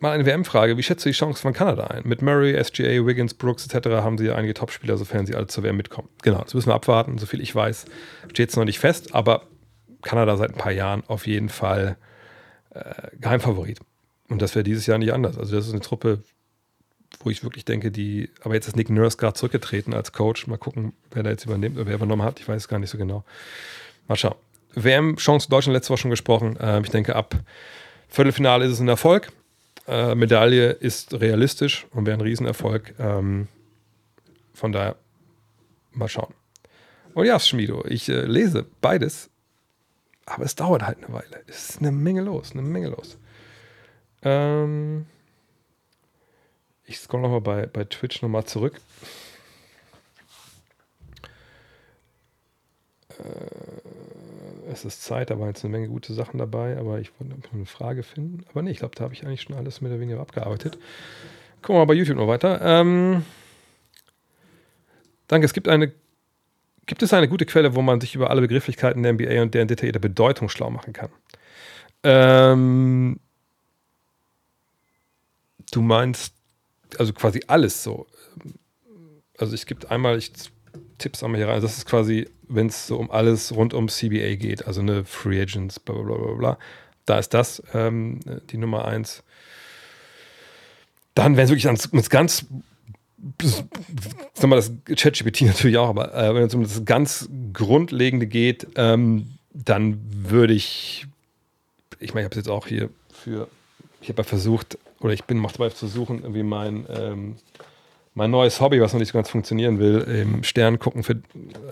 mal eine WM-Frage. Wie schätzt du die Chance von Kanada ein? Mit Murray, SGA, Wiggins, Brooks etc. haben sie ja einige Topspieler, sofern sie alle zur WM mitkommen. Genau, das müssen wir abwarten. Soviel ich weiß, steht es noch nicht fest, aber Kanada seit ein paar Jahren auf jeden Fall äh, Geheimfavorit. Und das wäre dieses Jahr nicht anders. Also das ist eine Truppe, wo ich wirklich denke, die, aber jetzt ist Nick Nurse gerade zurückgetreten als Coach. Mal gucken, wer da jetzt übernimmt oder wer übernommen hat. Ich weiß es gar nicht so genau. Mal schauen. WM-Chance Deutschland letzte Woche schon gesprochen. Äh, ich denke, ab Viertelfinale ist es ein Erfolg. Äh, Medaille ist realistisch und wäre ein Riesenerfolg. Ähm, von daher mal schauen. Und ja, Schmiedo, ich äh, lese beides aber es dauert halt eine Weile. Es ist eine Menge los, eine Menge los. Ähm ich scroll nochmal bei, bei Twitch nochmal zurück. Äh, es ist Zeit, da waren jetzt eine Menge gute Sachen dabei, aber ich wollte eine Frage finden. Aber nee, ich glaube, da habe ich eigentlich schon alles mehr oder weniger abgearbeitet. Gucken wir mal bei YouTube noch weiter. Ähm danke, es gibt eine Gibt es eine gute Quelle, wo man sich über alle Begrifflichkeiten der NBA und deren detaillierte Bedeutung schlau machen kann? Ähm, du meinst also quasi alles so. Also es gibt einmal, ich tipp's einmal hier rein, das ist quasi, wenn es so um alles rund um CBA geht, also eine Free Agents, bla bla bla bla. Da ist das ähm, die Nummer eins. Dann, wenn es wirklich ans, ganz sag mal, das ChatGPT natürlich auch, aber äh, wenn es um das ganz Grundlegende geht, ähm, dann würde ich, ich meine, ich habe es jetzt auch hier für, ich habe ja versucht, oder ich bin noch dabei zu suchen, irgendwie mein, ähm, mein neues Hobby, was noch nicht so ganz funktionieren will, im Stern gucken für,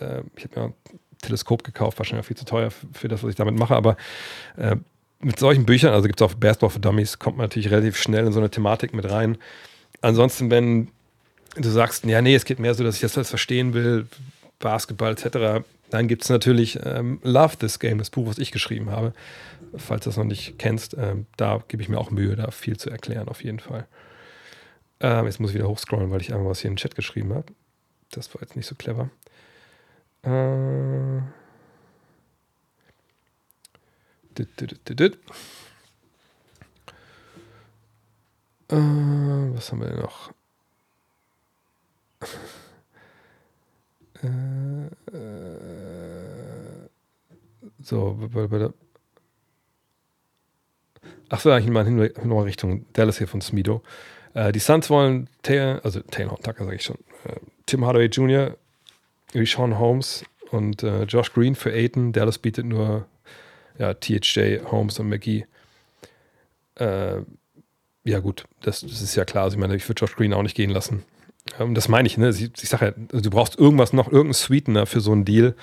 äh, ich habe mir ein Teleskop gekauft, wahrscheinlich auch viel zu teuer für das, was ich damit mache, aber äh, mit solchen Büchern, also gibt es auch Basketball for Dummies, kommt man natürlich relativ schnell in so eine Thematik mit rein. Ansonsten, wenn du sagst, ja, nee, es geht mehr so, dass ich das alles verstehen will, Basketball etc. Dann gibt es natürlich ähm, Love This Game, das Buch, was ich geschrieben habe. Falls du das noch nicht kennst, ähm, da gebe ich mir auch Mühe, da viel zu erklären, auf jeden Fall. Ähm, jetzt muss ich wieder hochscrollen, weil ich einfach was hier den Chat geschrieben habe. Das war jetzt nicht so clever. Äh. Äh, was haben wir denn noch? Äh, äh, so, bei, bei der. Ach so, eigentlich mal hin, nochmal Richtung Dallas hier von Smido. Äh, die Suns wollen Taylor, also Taylor Tucker sage ich schon, äh, Tim Hardaway Jr., Sean Holmes und äh, Josh Green für Aiton. Dallas bietet nur ja, THJ, Holmes und McGee. Äh, ja, gut, das, das, ist ja klar. Also, ich meine, ich würde Josh Green auch nicht gehen lassen. Ähm, das meine ich, ne? Ich, sage ja, also du brauchst irgendwas noch, irgendeinen Sweetener für so einen Deal.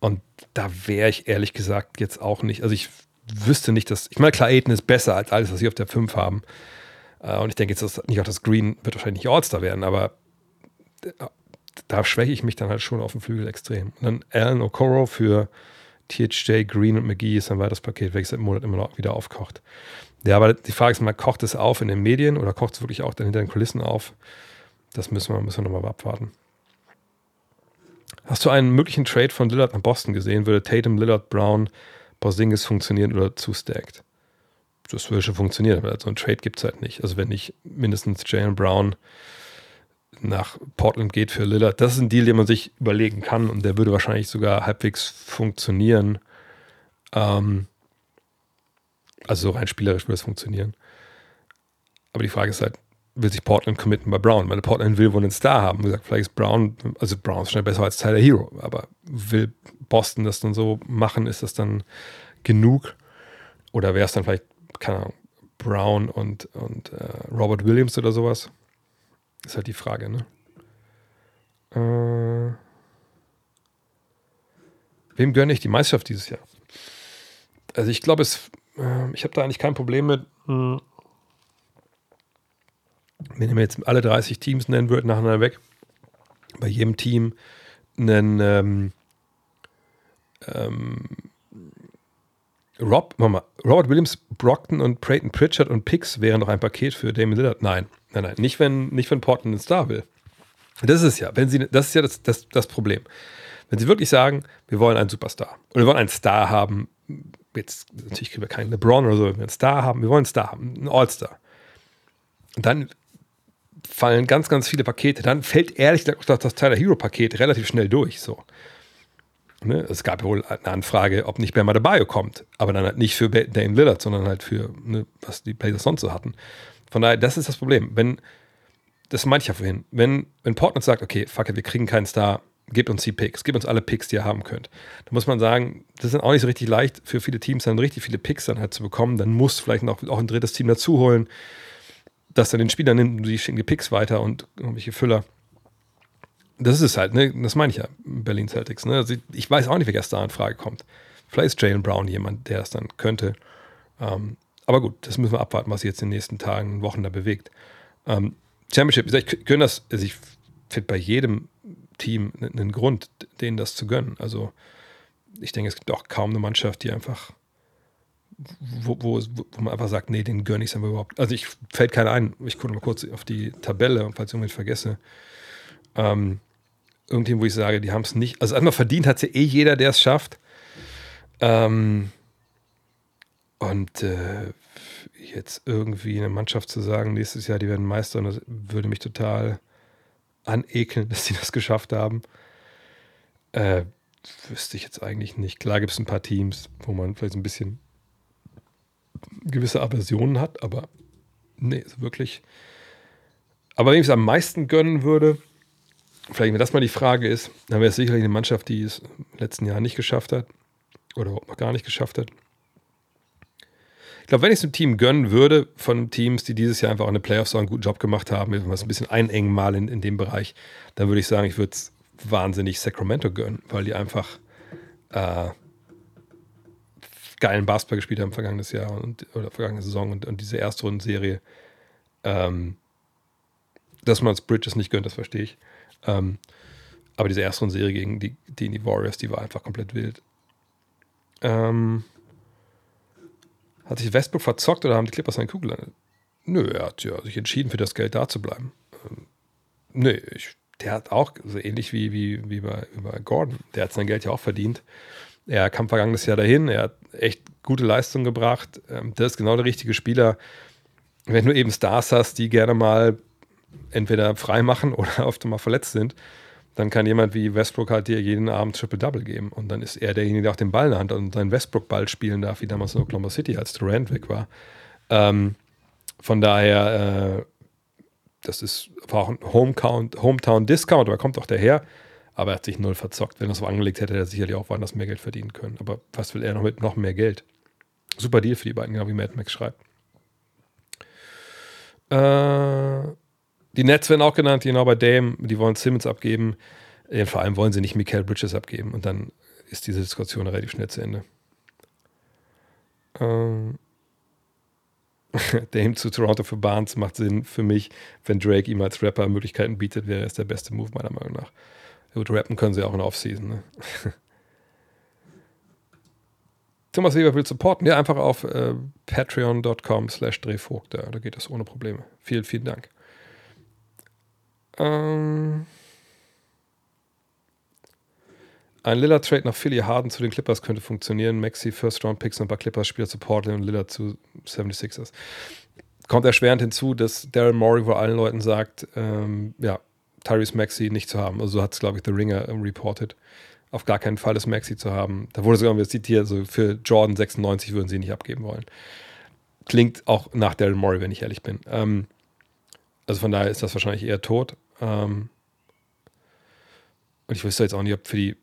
Und da wäre ich ehrlich gesagt jetzt auch nicht. Also, ich wüsste nicht, dass. Ich meine, klar, Aiden ist besser als alles, was sie auf der 5 haben. Äh, und ich denke jetzt dass nicht auch das Green wird wahrscheinlich nicht All-Star werden, aber äh, da schwäche ich mich dann halt schon auf dem Flügel extrem. Und dann Alan Okoro für THJ, Green und McGee ist ein weiteres Paket, welches im Monat immer noch wieder aufkocht. Ja, aber die Frage ist mal, kocht es auf in den Medien oder kocht es wirklich auch dann hinter den Kulissen auf? Das müssen wir, müssen wir nochmal abwarten. Hast du einen möglichen Trade von Lillard nach Boston gesehen? Würde Tatum, Lillard, Brown, Porzingis funktionieren oder zu stacked? Das würde schon funktionieren, aber so einen Trade gibt es halt nicht. Also wenn nicht mindestens Jalen Brown nach Portland geht für Lillard, das ist ein Deal, den man sich überlegen kann und der würde wahrscheinlich sogar halbwegs funktionieren. Ähm, also so rein spielerisch würde es funktionieren. Aber die Frage ist halt, will sich Portland committen bei Brown? Weil Portland will wohl einen Star haben. Wie gesagt, vielleicht ist Brown, also Brown ist schnell besser als Tyler Hero, aber will Boston das dann so machen? Ist das dann genug? Oder wäre es dann vielleicht, keine Ahnung, Brown und, und äh, Robert Williams oder sowas? Ist halt die Frage, ne? Äh, wem gönne ich die Meisterschaft dieses Jahr? Also ich glaube, es, äh, ich habe da eigentlich kein Problem mit. Mh, hm, wenn mir jetzt alle 30 Teams nennen würde, nacheinander weg, bei jedem Team einen ähm, ähm, Rob, mal, Robert Williams, Brockton und Brayton Pritchard und Picks wären doch ein Paket für Damon Lillard. Nein, nein, nein. Nicht, wenn, nicht wenn Portland einen Star will. Das ist ja. Wenn sie, das ist ja das, das, das Problem. Wenn sie wirklich sagen, wir wollen einen Superstar und wir wollen einen Star haben, jetzt natürlich kriegen wir keinen LeBron oder so, wir wollen einen Star haben, wir wollen einen Star haben, einen All-Star. Dann fallen ganz, ganz viele Pakete. Dann fällt ehrlich gesagt das Tyler Hero-Paket relativ schnell durch. So. Ne? Es gab wohl eine Anfrage, ob nicht Bam Adebayo kommt, aber dann halt nicht für Dame Lillard, sondern halt für, ne, was die Blazers sonst so hatten. Von daher, das ist das Problem. Wenn, das meinte ich ja vorhin, wenn, wenn Portland sagt, okay, fuck it, wir kriegen keinen Star, gebt uns die Picks, gebt uns alle Picks, die ihr haben könnt. Da muss man sagen, das ist auch nicht so richtig leicht für viele Teams, dann richtig viele Picks dann halt zu bekommen. Dann muss vielleicht noch auch ein drittes Team dazu holen das dann den Spielern nimmt, die schicken die Picks weiter und irgendwelche Füller. Das ist es halt, ne? Das meine ich ja, Berlin Celtics. Ne? Also ich weiß auch nicht, wer da in Frage kommt. Vielleicht ist Jalen Brown jemand, der es dann könnte. Ähm, aber gut, das müssen wir abwarten, was sich jetzt in den nächsten Tagen, Wochen da bewegt. Ähm, Championship, ich gönne das, also ich finde bei jedem Team einen Grund, denen das zu gönnen. Also ich denke, es gibt auch kaum eine Mannschaft, die einfach wo, wo, wo, man einfach sagt, nee, den gönne ich es aber überhaupt. Also ich fällt keiner ein. Ich gucke mal kurz auf die Tabelle, falls ich irgendwas vergesse. Ähm, irgendjemand, wo ich sage, die haben es nicht. Also einmal verdient hat es ja eh jeder, der es schafft. Ähm, und äh, jetzt irgendwie eine Mannschaft zu sagen, nächstes Jahr, die werden Meister, das würde mich total anekeln, dass sie das geschafft haben. Äh, wüsste ich jetzt eigentlich nicht. Klar gibt es ein paar Teams, wo man vielleicht ein bisschen gewisse Aversionen hat, aber nee, ist wirklich. Aber wenn ich es am meisten gönnen würde, vielleicht wenn das mal die Frage ist, dann wäre es sicherlich eine Mannschaft, die es im letzten Jahr nicht geschafft hat oder überhaupt noch gar nicht geschafft hat. Ich glaube, wenn ich es einem Team gönnen würde, von Teams, die dieses Jahr einfach auch eine Playoffs einen guten Job gemacht haben, wenn wir es ein bisschen einengen mal in, in dem Bereich, dann würde ich sagen, ich würde es wahnsinnig Sacramento gönnen, weil die einfach äh, geilen Basketball gespielt haben vergangenes Jahr und, oder vergangene Saison und, und diese Erstrundenserie. Ähm, dass man es Bridges nicht gönnt, das verstehe ich. Ähm, Aber diese erste Serie gegen die, gegen die Warriors, die war einfach komplett wild. Ähm, hat sich Westbrook verzockt oder haben die Clippers seine Kugel gelandet? Nö, er hat ja sich entschieden, für das Geld da zu bleiben. Ähm, nö, ich, der hat auch, so ähnlich wie, wie, wie, bei, wie bei Gordon, der hat sein Geld ja auch verdient. Er kam vergangenes Jahr dahin, er hat echt gute Leistung gebracht. Ähm, das ist genau der richtige Spieler. Wenn du eben Stars hast, die gerne mal entweder frei machen oder oft mal verletzt sind, dann kann jemand wie Westbrook halt dir jeden Abend Triple-Double geben. Und dann ist er derjenige, der auch den Ball in der Hand und seinen Westbrook-Ball spielen darf, wie damals in Oklahoma City, als Durant weg war. Ähm, von daher, äh, das ist, auch ein Hometown-Discount, aber kommt auch daher. Aber er hat sich null verzockt. Wenn er so angelegt hätte, hätte er sicherlich auch woanders mehr Geld verdienen können. Aber was will er noch mit noch mehr Geld? Super Deal für die beiden, genau wie Mad Max schreibt. Äh, die Nets werden auch genannt, genau bei Dame. Die wollen Simmons abgeben. Vor allem wollen sie nicht Michael Bridges abgeben. Und dann ist diese Diskussion relativ schnell zu Ende. Ähm. Dame zu Toronto für Barnes macht Sinn für mich. Wenn Drake ihm als Rapper Möglichkeiten bietet, wäre es der beste Move, meiner Meinung nach. Gut, rappen können sie auch in der Offseason. Ne? Thomas Weber will supporten. Ja, einfach auf äh, patreon.com slash drehvogt. Da, da geht das ohne Probleme. Vielen, vielen Dank. Ähm ein Lillard-Trade nach Philly Harden zu den Clippers könnte funktionieren. Maxi, First-Round-Picks und ein paar Clippers-Spieler zu Portland und Lillard zu 76ers. Kommt erschwerend hinzu, dass Daryl Morey vor allen Leuten sagt, ähm, ja, Tyrese Maxi nicht zu haben. Also so hat es, glaube ich, The Ringer ähm, reported. Auf gar keinen Fall das Maxi zu haben. Da wurde sogar wieder zitiert, also für Jordan 96 würden sie nicht abgeben wollen. Klingt auch nach Daryl Morey, wenn ich ehrlich bin. Ähm, also von daher ist das wahrscheinlich eher tot. Ähm, und ich wüsste jetzt auch nicht, ob für die,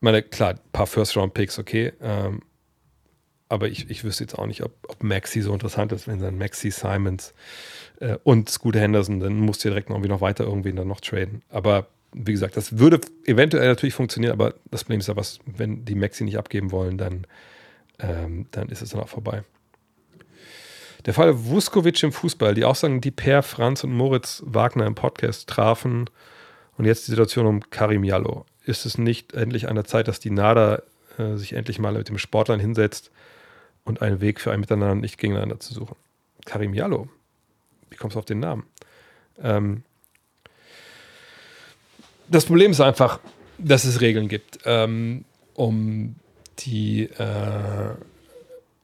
meine, klar, ein paar First-Round-Picks, okay. Ähm, aber ich, ich wüsste jetzt auch nicht, ob, ob Maxi so interessant ist, wenn dann Maxi Simons äh, und Scooter Henderson, dann musst du direkt noch irgendwie noch weiter irgendwen dann noch traden. Aber wie gesagt, das würde eventuell natürlich funktionieren, aber das Problem ist ja, was, wenn die Maxi nicht abgeben wollen, dann, ähm, dann ist es dann auch vorbei. Der Fall Vuskovic im Fußball, die Aussagen, die Per, Franz und Moritz Wagner im Podcast trafen und jetzt die Situation um Karim Jallo. Ist es nicht endlich an der Zeit, dass die NADA äh, sich endlich mal mit dem Sportlern hinsetzt und einen Weg für ein Miteinander nicht gegeneinander zu suchen? Karim Jallo, wie kommst du auf den Namen? Ähm, das Problem ist einfach, dass es Regeln gibt, ähm, um die äh,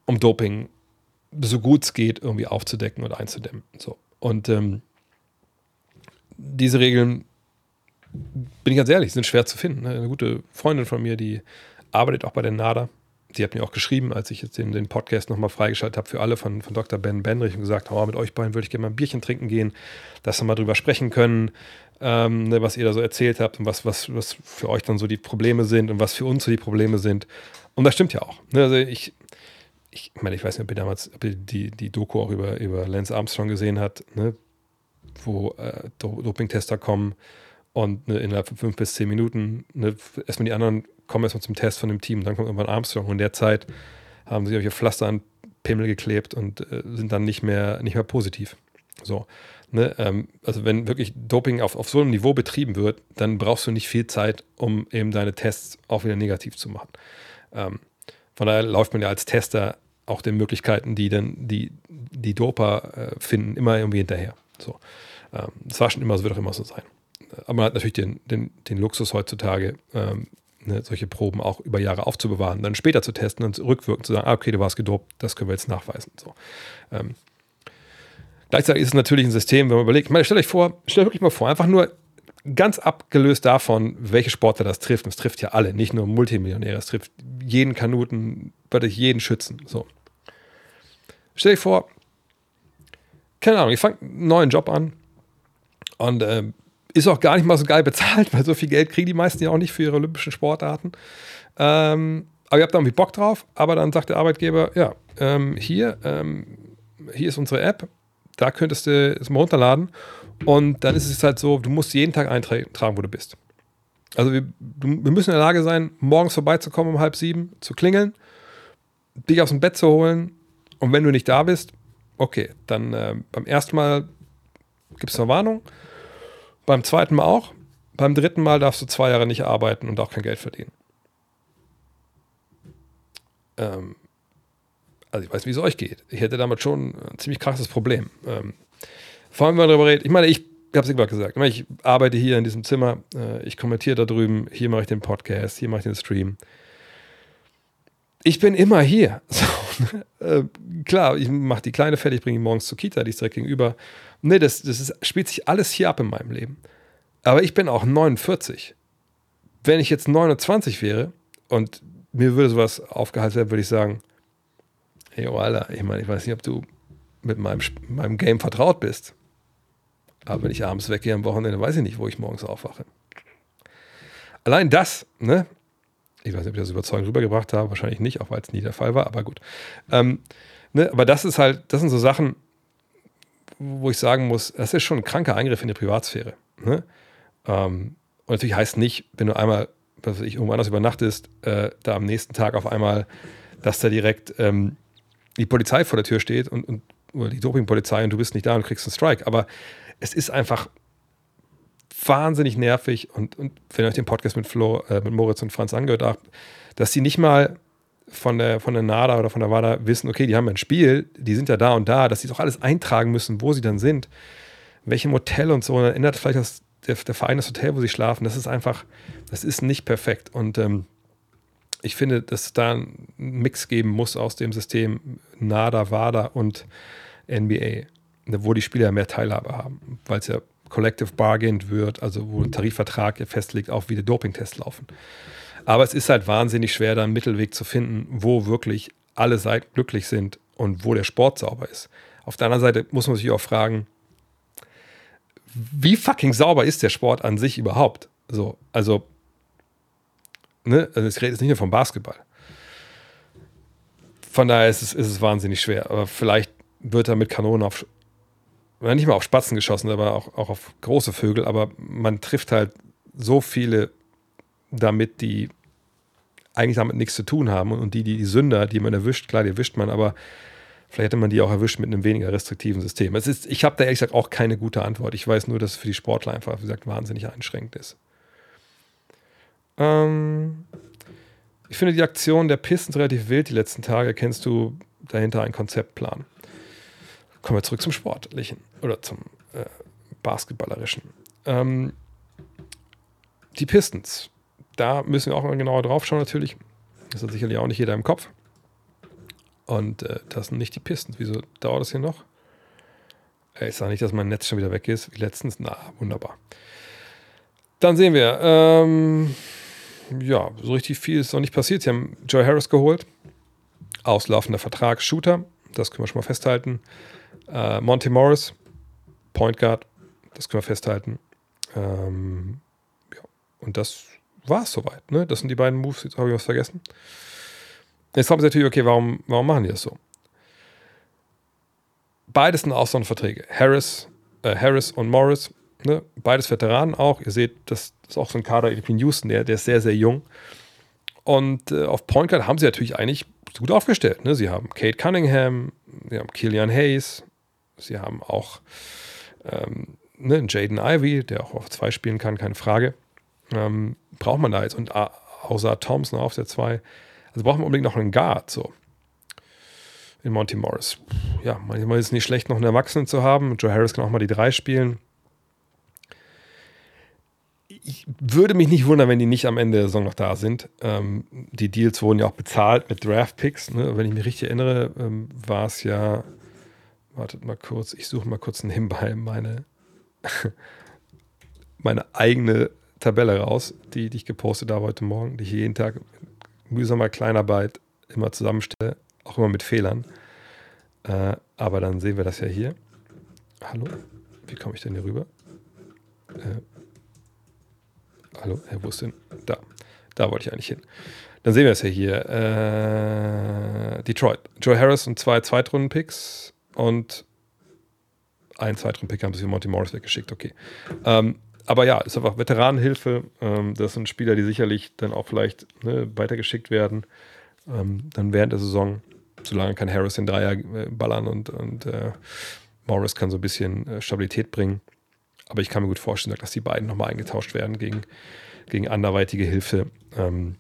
um Doping so gut es geht, irgendwie aufzudecken und einzudämmen. So. Und ähm, diese Regeln, bin ich ganz ehrlich, sind schwer zu finden. Eine gute Freundin von mir, die arbeitet auch bei der NADA. Die hat mir auch geschrieben, als ich jetzt den, den Podcast nochmal freigeschaltet habe für alle von, von Dr. Ben Benrich und gesagt, oh, mit euch beiden würde ich gerne mal ein Bierchen trinken gehen, dass wir mal drüber sprechen können, ähm, ne, was ihr da so erzählt habt und was, was, was für euch dann so die Probleme sind und was für uns so die Probleme sind. Und das stimmt ja auch. Ne? Also ich, ich meine, ich weiß nicht, ob ihr damals ob ihr die, die Doku auch über, über Lance Armstrong gesehen habt, ne? wo äh, Dopingtester kommen und ne, innerhalb von fünf bis zehn Minuten ne, erstmal die anderen kommen erstmal zum Test von dem Team, dann kommt irgendwann Armstrong und in der Zeit haben sie solche Pflaster an Pimmel geklebt und äh, sind dann nicht mehr, nicht mehr positiv. So. Ne, ähm, also wenn wirklich Doping auf, auf so einem Niveau betrieben wird, dann brauchst du nicht viel Zeit, um eben deine Tests auch wieder negativ zu machen. Ähm, von daher läuft man ja als Tester auch den Möglichkeiten, die dann die, die Doper äh, finden, immer irgendwie hinterher. So. Ähm, das war schon immer, so wird auch immer so sein. Aber man hat natürlich den, den, den Luxus heutzutage, ähm, ne, solche Proben auch über Jahre aufzubewahren, dann später zu testen und rückwirkend zu sagen, ah, okay, du warst gedopt, das können wir jetzt nachweisen. So. Ähm, gleichzeitig ist es natürlich ein System, wenn man überlegt, ich meine, stell euch vor, stell euch wirklich mal vor, einfach nur ganz abgelöst davon, welche Sportler das trifft. Und es trifft ja alle, nicht nur Multimillionäre. Es trifft jeden Kanuten, wirklich jeden Schützen. So. Stell dir vor, keine Ahnung, ich fange einen neuen Job an und äh, ist auch gar nicht mal so geil bezahlt, weil so viel Geld kriegen die meisten ja auch nicht für ihre olympischen Sportarten. Ähm, aber ihr habt da irgendwie Bock drauf, aber dann sagt der Arbeitgeber, ja, ähm, hier, ähm, hier ist unsere App, da könntest du es mal runterladen und dann ist es halt so, du musst jeden Tag eintragen, wo du bist. Also wir, wir müssen in der Lage sein, morgens vorbeizukommen um halb sieben, zu klingeln, dich aus dem Bett zu holen. Und wenn du nicht da bist, okay, dann äh, beim ersten Mal gibt es eine Warnung, beim zweiten Mal auch, Beim dritten Mal darfst du zwei Jahre nicht arbeiten und auch kein Geld verdienen. Ähm, also ich weiß, wie es euch geht. Ich hätte damit schon ein ziemlich krasses Problem. Ähm, vor allem, wenn man darüber redet, ich meine, ich habe es gerade gesagt, ich arbeite hier in diesem Zimmer, äh, ich kommentiere da drüben, hier mache ich den Podcast, hier mache ich den Stream. Ich bin immer hier. So, äh, klar, ich mache die Kleine fertig, bringe die morgens zur Kita, die ist direkt gegenüber. Nee, das, das ist, spielt sich alles hier ab in meinem Leben. Aber ich bin auch 49. Wenn ich jetzt 29 wäre und mir würde sowas aufgehalten werden, würde ich sagen, hey, oh ich meine, ich weiß nicht, ob du mit meinem, meinem Game vertraut bist. Aber wenn ich abends weggehe am Wochenende, weiß ich nicht, wo ich morgens aufwache. Allein das, ne? Ich weiß nicht, ob ich das überzeugend rübergebracht habe, wahrscheinlich nicht, auch weil es nie der Fall war, aber gut. Ähm, ne? Aber das ist halt, das sind so Sachen, wo ich sagen muss, das ist schon ein kranker Eingriff in die Privatsphäre. Ne? Ähm, und natürlich heißt nicht, wenn du einmal, was weiß ich, irgendwo anders übernachtest, äh, da am nächsten Tag auf einmal, dass da direkt ähm, die Polizei vor der Tür steht und, und oder die Dopingpolizei und du bist nicht da und kriegst einen Strike. Aber es ist einfach wahnsinnig nervig und, und wenn ihr euch den Podcast mit Flo, äh, mit Moritz und Franz angehört habt, dass sie nicht mal von der, von der NADA oder von der WADA wissen, okay, die haben ein Spiel, die sind ja da und da, dass sie doch alles eintragen müssen, wo sie dann sind, welchem Hotel und so. Und dann ändert vielleicht das, der, der Verein das Hotel, wo sie schlafen. Das ist einfach, das ist nicht perfekt. Und ähm, ich finde, dass es da einen Mix geben muss aus dem System NADA, WADA und NBA, wo die Spieler mehr Teilhabe haben, weil es ja Collective Bargain wird, also wo ein Tarifvertrag festlegt, auch wie die Dopingtests laufen. Aber es ist halt wahnsinnig schwer, da einen Mittelweg zu finden, wo wirklich alle Seiten glücklich sind und wo der Sport sauber ist. Auf der anderen Seite muss man sich auch fragen, wie fucking sauber ist der Sport an sich überhaupt? So, also, ne, also ich rede jetzt nicht nur vom Basketball. Von daher ist es, ist es wahnsinnig schwer. Aber vielleicht wird da mit Kanonen auf, nicht mal auf Spatzen geschossen, aber auch, auch auf große Vögel. Aber man trifft halt so viele damit, die eigentlich damit nichts zu tun haben. Und die, die, die Sünder, die man erwischt, klar, die erwischt man, aber vielleicht hätte man die auch erwischt mit einem weniger restriktiven System. Es ist, ich habe da ehrlich gesagt auch keine gute Antwort. Ich weiß nur, dass es für die Sportler einfach, wie gesagt, wahnsinnig einschränkend ist. Ähm, ich finde die Aktion der Pistons relativ wild die letzten Tage. Kennst du dahinter einen Konzeptplan? Kommen wir zurück zum Sportlichen oder zum äh, Basketballerischen. Ähm, die Pistons, da müssen wir auch mal genauer drauf schauen, natürlich. Das hat sicherlich auch nicht jeder im Kopf. Und äh, das sind nicht die Pistons. Wieso dauert das hier noch? Ich sage nicht, dass mein Netz schon wieder weg ist, wie letztens. Na, wunderbar. Dann sehen wir, ähm, ja, so richtig viel ist noch nicht passiert. Sie haben Joe Harris geholt. Auslaufender Vertrag, Shooter. Das können wir schon mal festhalten. Äh, Monty Morris, Point Guard. Das können wir festhalten. Ähm, ja, und das war es soweit. Ne? Das sind die beiden Moves. Jetzt habe ich was vergessen. Jetzt kommt natürlich, okay, warum, warum machen die das so? Beides sind Auslandsverträge. Harris, äh, Harris und Morris, ne? beides Veteranen auch. Ihr seht, das ist auch so ein Kader, Edwin Houston, der, der ist sehr, sehr jung. Und äh, auf Point Guard haben sie natürlich eigentlich gut aufgestellt. Ne? Sie haben Kate Cunningham, sie haben Killian Hayes, sie haben auch ähm, ne, Jaden Ivy, der auch auf zwei spielen kann, keine Frage. Ähm, braucht man da jetzt. Und außer Thompson auf der zwei also braucht man unbedingt noch einen Guard, so. In Monty Morris. Ja, manchmal ist es nicht schlecht, noch einen Erwachsenen zu haben. Joe Harris kann auch mal die drei spielen. Ich würde mich nicht wundern, wenn die nicht am Ende der Saison noch da sind. Ähm, die Deals wurden ja auch bezahlt mit Draft-Picks. Ne? Wenn ich mich richtig erinnere, ähm, war es ja. Wartet mal kurz, ich suche mal kurz Hinweis, meine, meine eigene Tabelle raus, die, die ich gepostet habe heute Morgen, die ich jeden Tag mühsamer Kleinarbeit immer zusammenstelle, auch immer mit Fehlern. Äh, aber dann sehen wir das ja hier. Hallo? Wie komme ich denn hier rüber? Äh, hallo? Hey, wo? Da. Da wollte ich eigentlich hin. Dann sehen wir es ja hier. Äh, Detroit. Joe Harris und zwei Zweitrunden-Picks und ein Zweitrunden-Pick haben sie für Monty Morris weggeschickt. Okay. Ähm, aber ja, ist einfach Veteranenhilfe. Ähm, das sind Spieler, die sicherlich dann auch vielleicht ne, weitergeschickt werden. Ähm, dann während der Saison, solange kann Harris den Dreier äh, ballern und, und äh, Morris kann so ein bisschen äh, Stabilität bringen. Aber ich kann mir gut vorstellen, dass die beiden nochmal eingetauscht werden gegen, gegen anderweitige Hilfe. Ähm,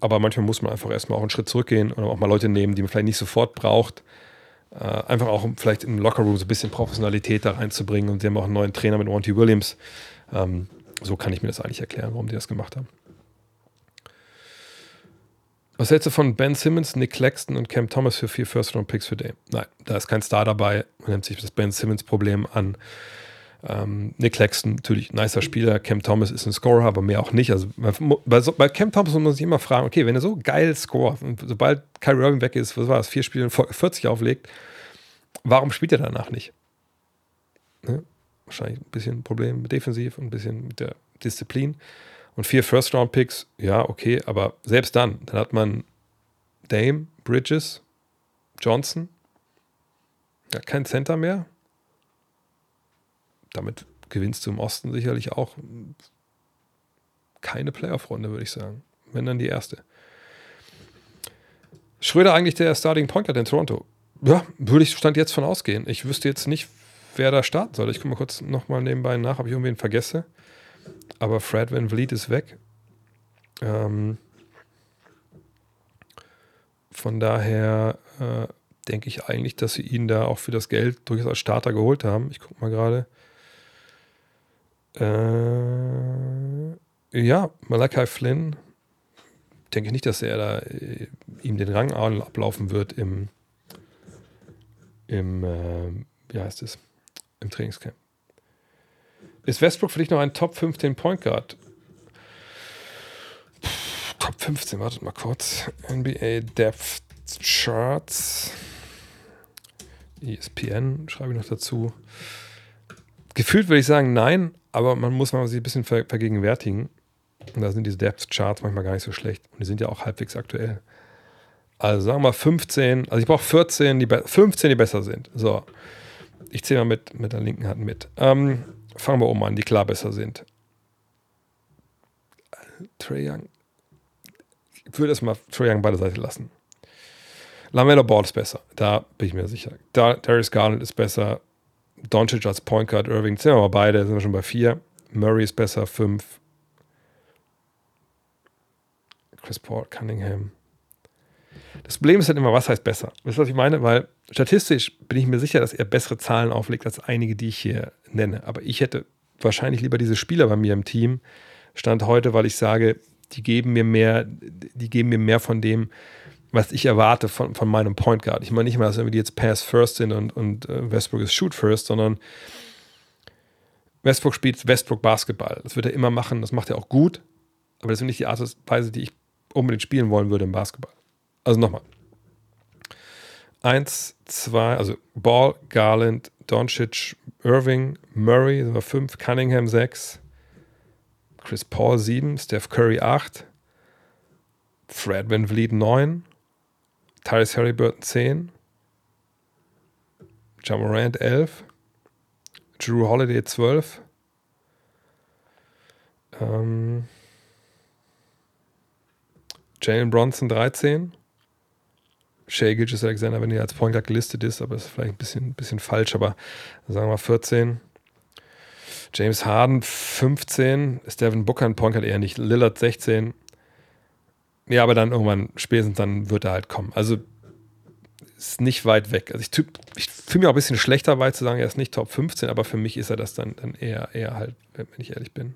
aber manchmal muss man einfach erstmal auch einen Schritt zurückgehen und auch mal Leute nehmen, die man vielleicht nicht sofort braucht. Äh, einfach auch um vielleicht im Lockerroom so ein bisschen Professionalität da reinzubringen. Und sie haben auch einen neuen Trainer mit Monty Williams. Ähm, so kann ich mir das eigentlich erklären, warum die das gemacht haben. Was hältst du von Ben Simmons, Nick Claxton und Cam Thomas für vier First-Round-Picks für Dame? Nein, da ist kein Star dabei. Man nimmt sich das Ben Simmons-Problem an. Ähm, Nick Claxton, natürlich nicer Spieler. Cam Thomas ist ein Scorer, aber mehr auch nicht. Also bei, bei Cam Thomas muss man sich immer fragen, okay, wenn er so geil scoret sobald Kyrie Irving weg ist, was war das, vier Spiele in 40 auflegt, warum spielt er danach nicht? Ne? Wahrscheinlich ein bisschen Problem defensiv und ein bisschen mit der Disziplin. Und vier First-Round-Picks, ja, okay, aber selbst dann, dann hat man Dame, Bridges, Johnson, ja, kein Center mehr. Damit gewinnst du im Osten sicherlich auch keine Playoff-Runde, würde ich sagen. Wenn dann die erste. Schröder eigentlich der Starting Point Guard in Toronto? Ja, würde ich Stand jetzt von ausgehen. Ich wüsste jetzt nicht, wer da starten soll. Ich gucke mal kurz nochmal nebenbei nach, ob ich irgendwen vergesse. Aber Fred Van Vliet ist weg. Ähm, von daher äh, denke ich eigentlich, dass sie ihn da auch für das Geld durchaus als Starter geholt haben. Ich gucke mal gerade. Äh, ja, Malachi Flynn. Denke ich nicht, dass er da äh, ihm den Rang ablaufen wird im, im äh, wie heißt es, im Trainingscamp. Ist Westbrook für dich noch ein Top 15 Point Guard? Top 15, wartet mal kurz. NBA Depth Charts. ESPN schreibe ich noch dazu. Gefühlt würde ich sagen, nein, aber man muss mal sich ein bisschen ver vergegenwärtigen. Und da sind diese Depth Charts manchmal gar nicht so schlecht. Und die sind ja auch halbwegs aktuell. Also sagen wir mal 15, also ich brauche 14, die 15, die besser sind. So. Ich zähle mal mit, mit der linken Hand mit. Ähm, fangen wir oben an, die klar besser sind. Trey Young. Ich würde erstmal Trey Young bei der Seite lassen. Lamelo Ball ist besser, da bin ich mir sicher. Da, Darius Garland ist besser. Doncic als Point Guard, Irving, sind wir mal beide, sind wir schon bei vier. Murray ist besser, fünf. Chris Paul, Cunningham. Das Problem ist halt immer, was heißt besser? Wisst ihr, was ich meine? Weil statistisch bin ich mir sicher, dass er bessere Zahlen auflegt als einige, die ich hier nenne. Aber ich hätte wahrscheinlich lieber diese Spieler bei mir im Team. Stand heute, weil ich sage, die geben mir mehr, die geben mir mehr von dem, was ich erwarte von, von meinem Point Guard. Ich meine nicht mal, dass die jetzt Pass First sind und, und äh, Westbrook ist Shoot First, sondern Westbrook spielt Westbrook Basketball. Das wird er immer machen, das macht er auch gut, aber das ist nicht die Art und Weise, die ich unbedingt spielen wollen würde im Basketball. Also nochmal. Eins, zwei, also Ball, Garland, Doncic, Irving, Murray, sind wir fünf, Cunningham sechs, Chris Paul sieben, Steph Curry acht, Fred Van Vliet neun, Tyrese Halliburton zehn, Jamorant elf, Drew Holiday zwölf, ähm, Jalen Bronson 13, Shea Gilgis Alexander, wenn er als Point Guard gelistet ist, aber ist vielleicht ein bisschen, bisschen falsch, aber sagen wir mal 14. James Harden 15, ist Devin Booker ein Point Guard eher nicht, Lillard 16. Ja, aber dann irgendwann spätestens dann wird er halt kommen. Also ist nicht weit weg. Also ich, ich fühle mich auch ein bisschen schlechter dabei zu sagen, er ist nicht Top 15, aber für mich ist er das dann, dann eher, eher halt, wenn ich ehrlich bin.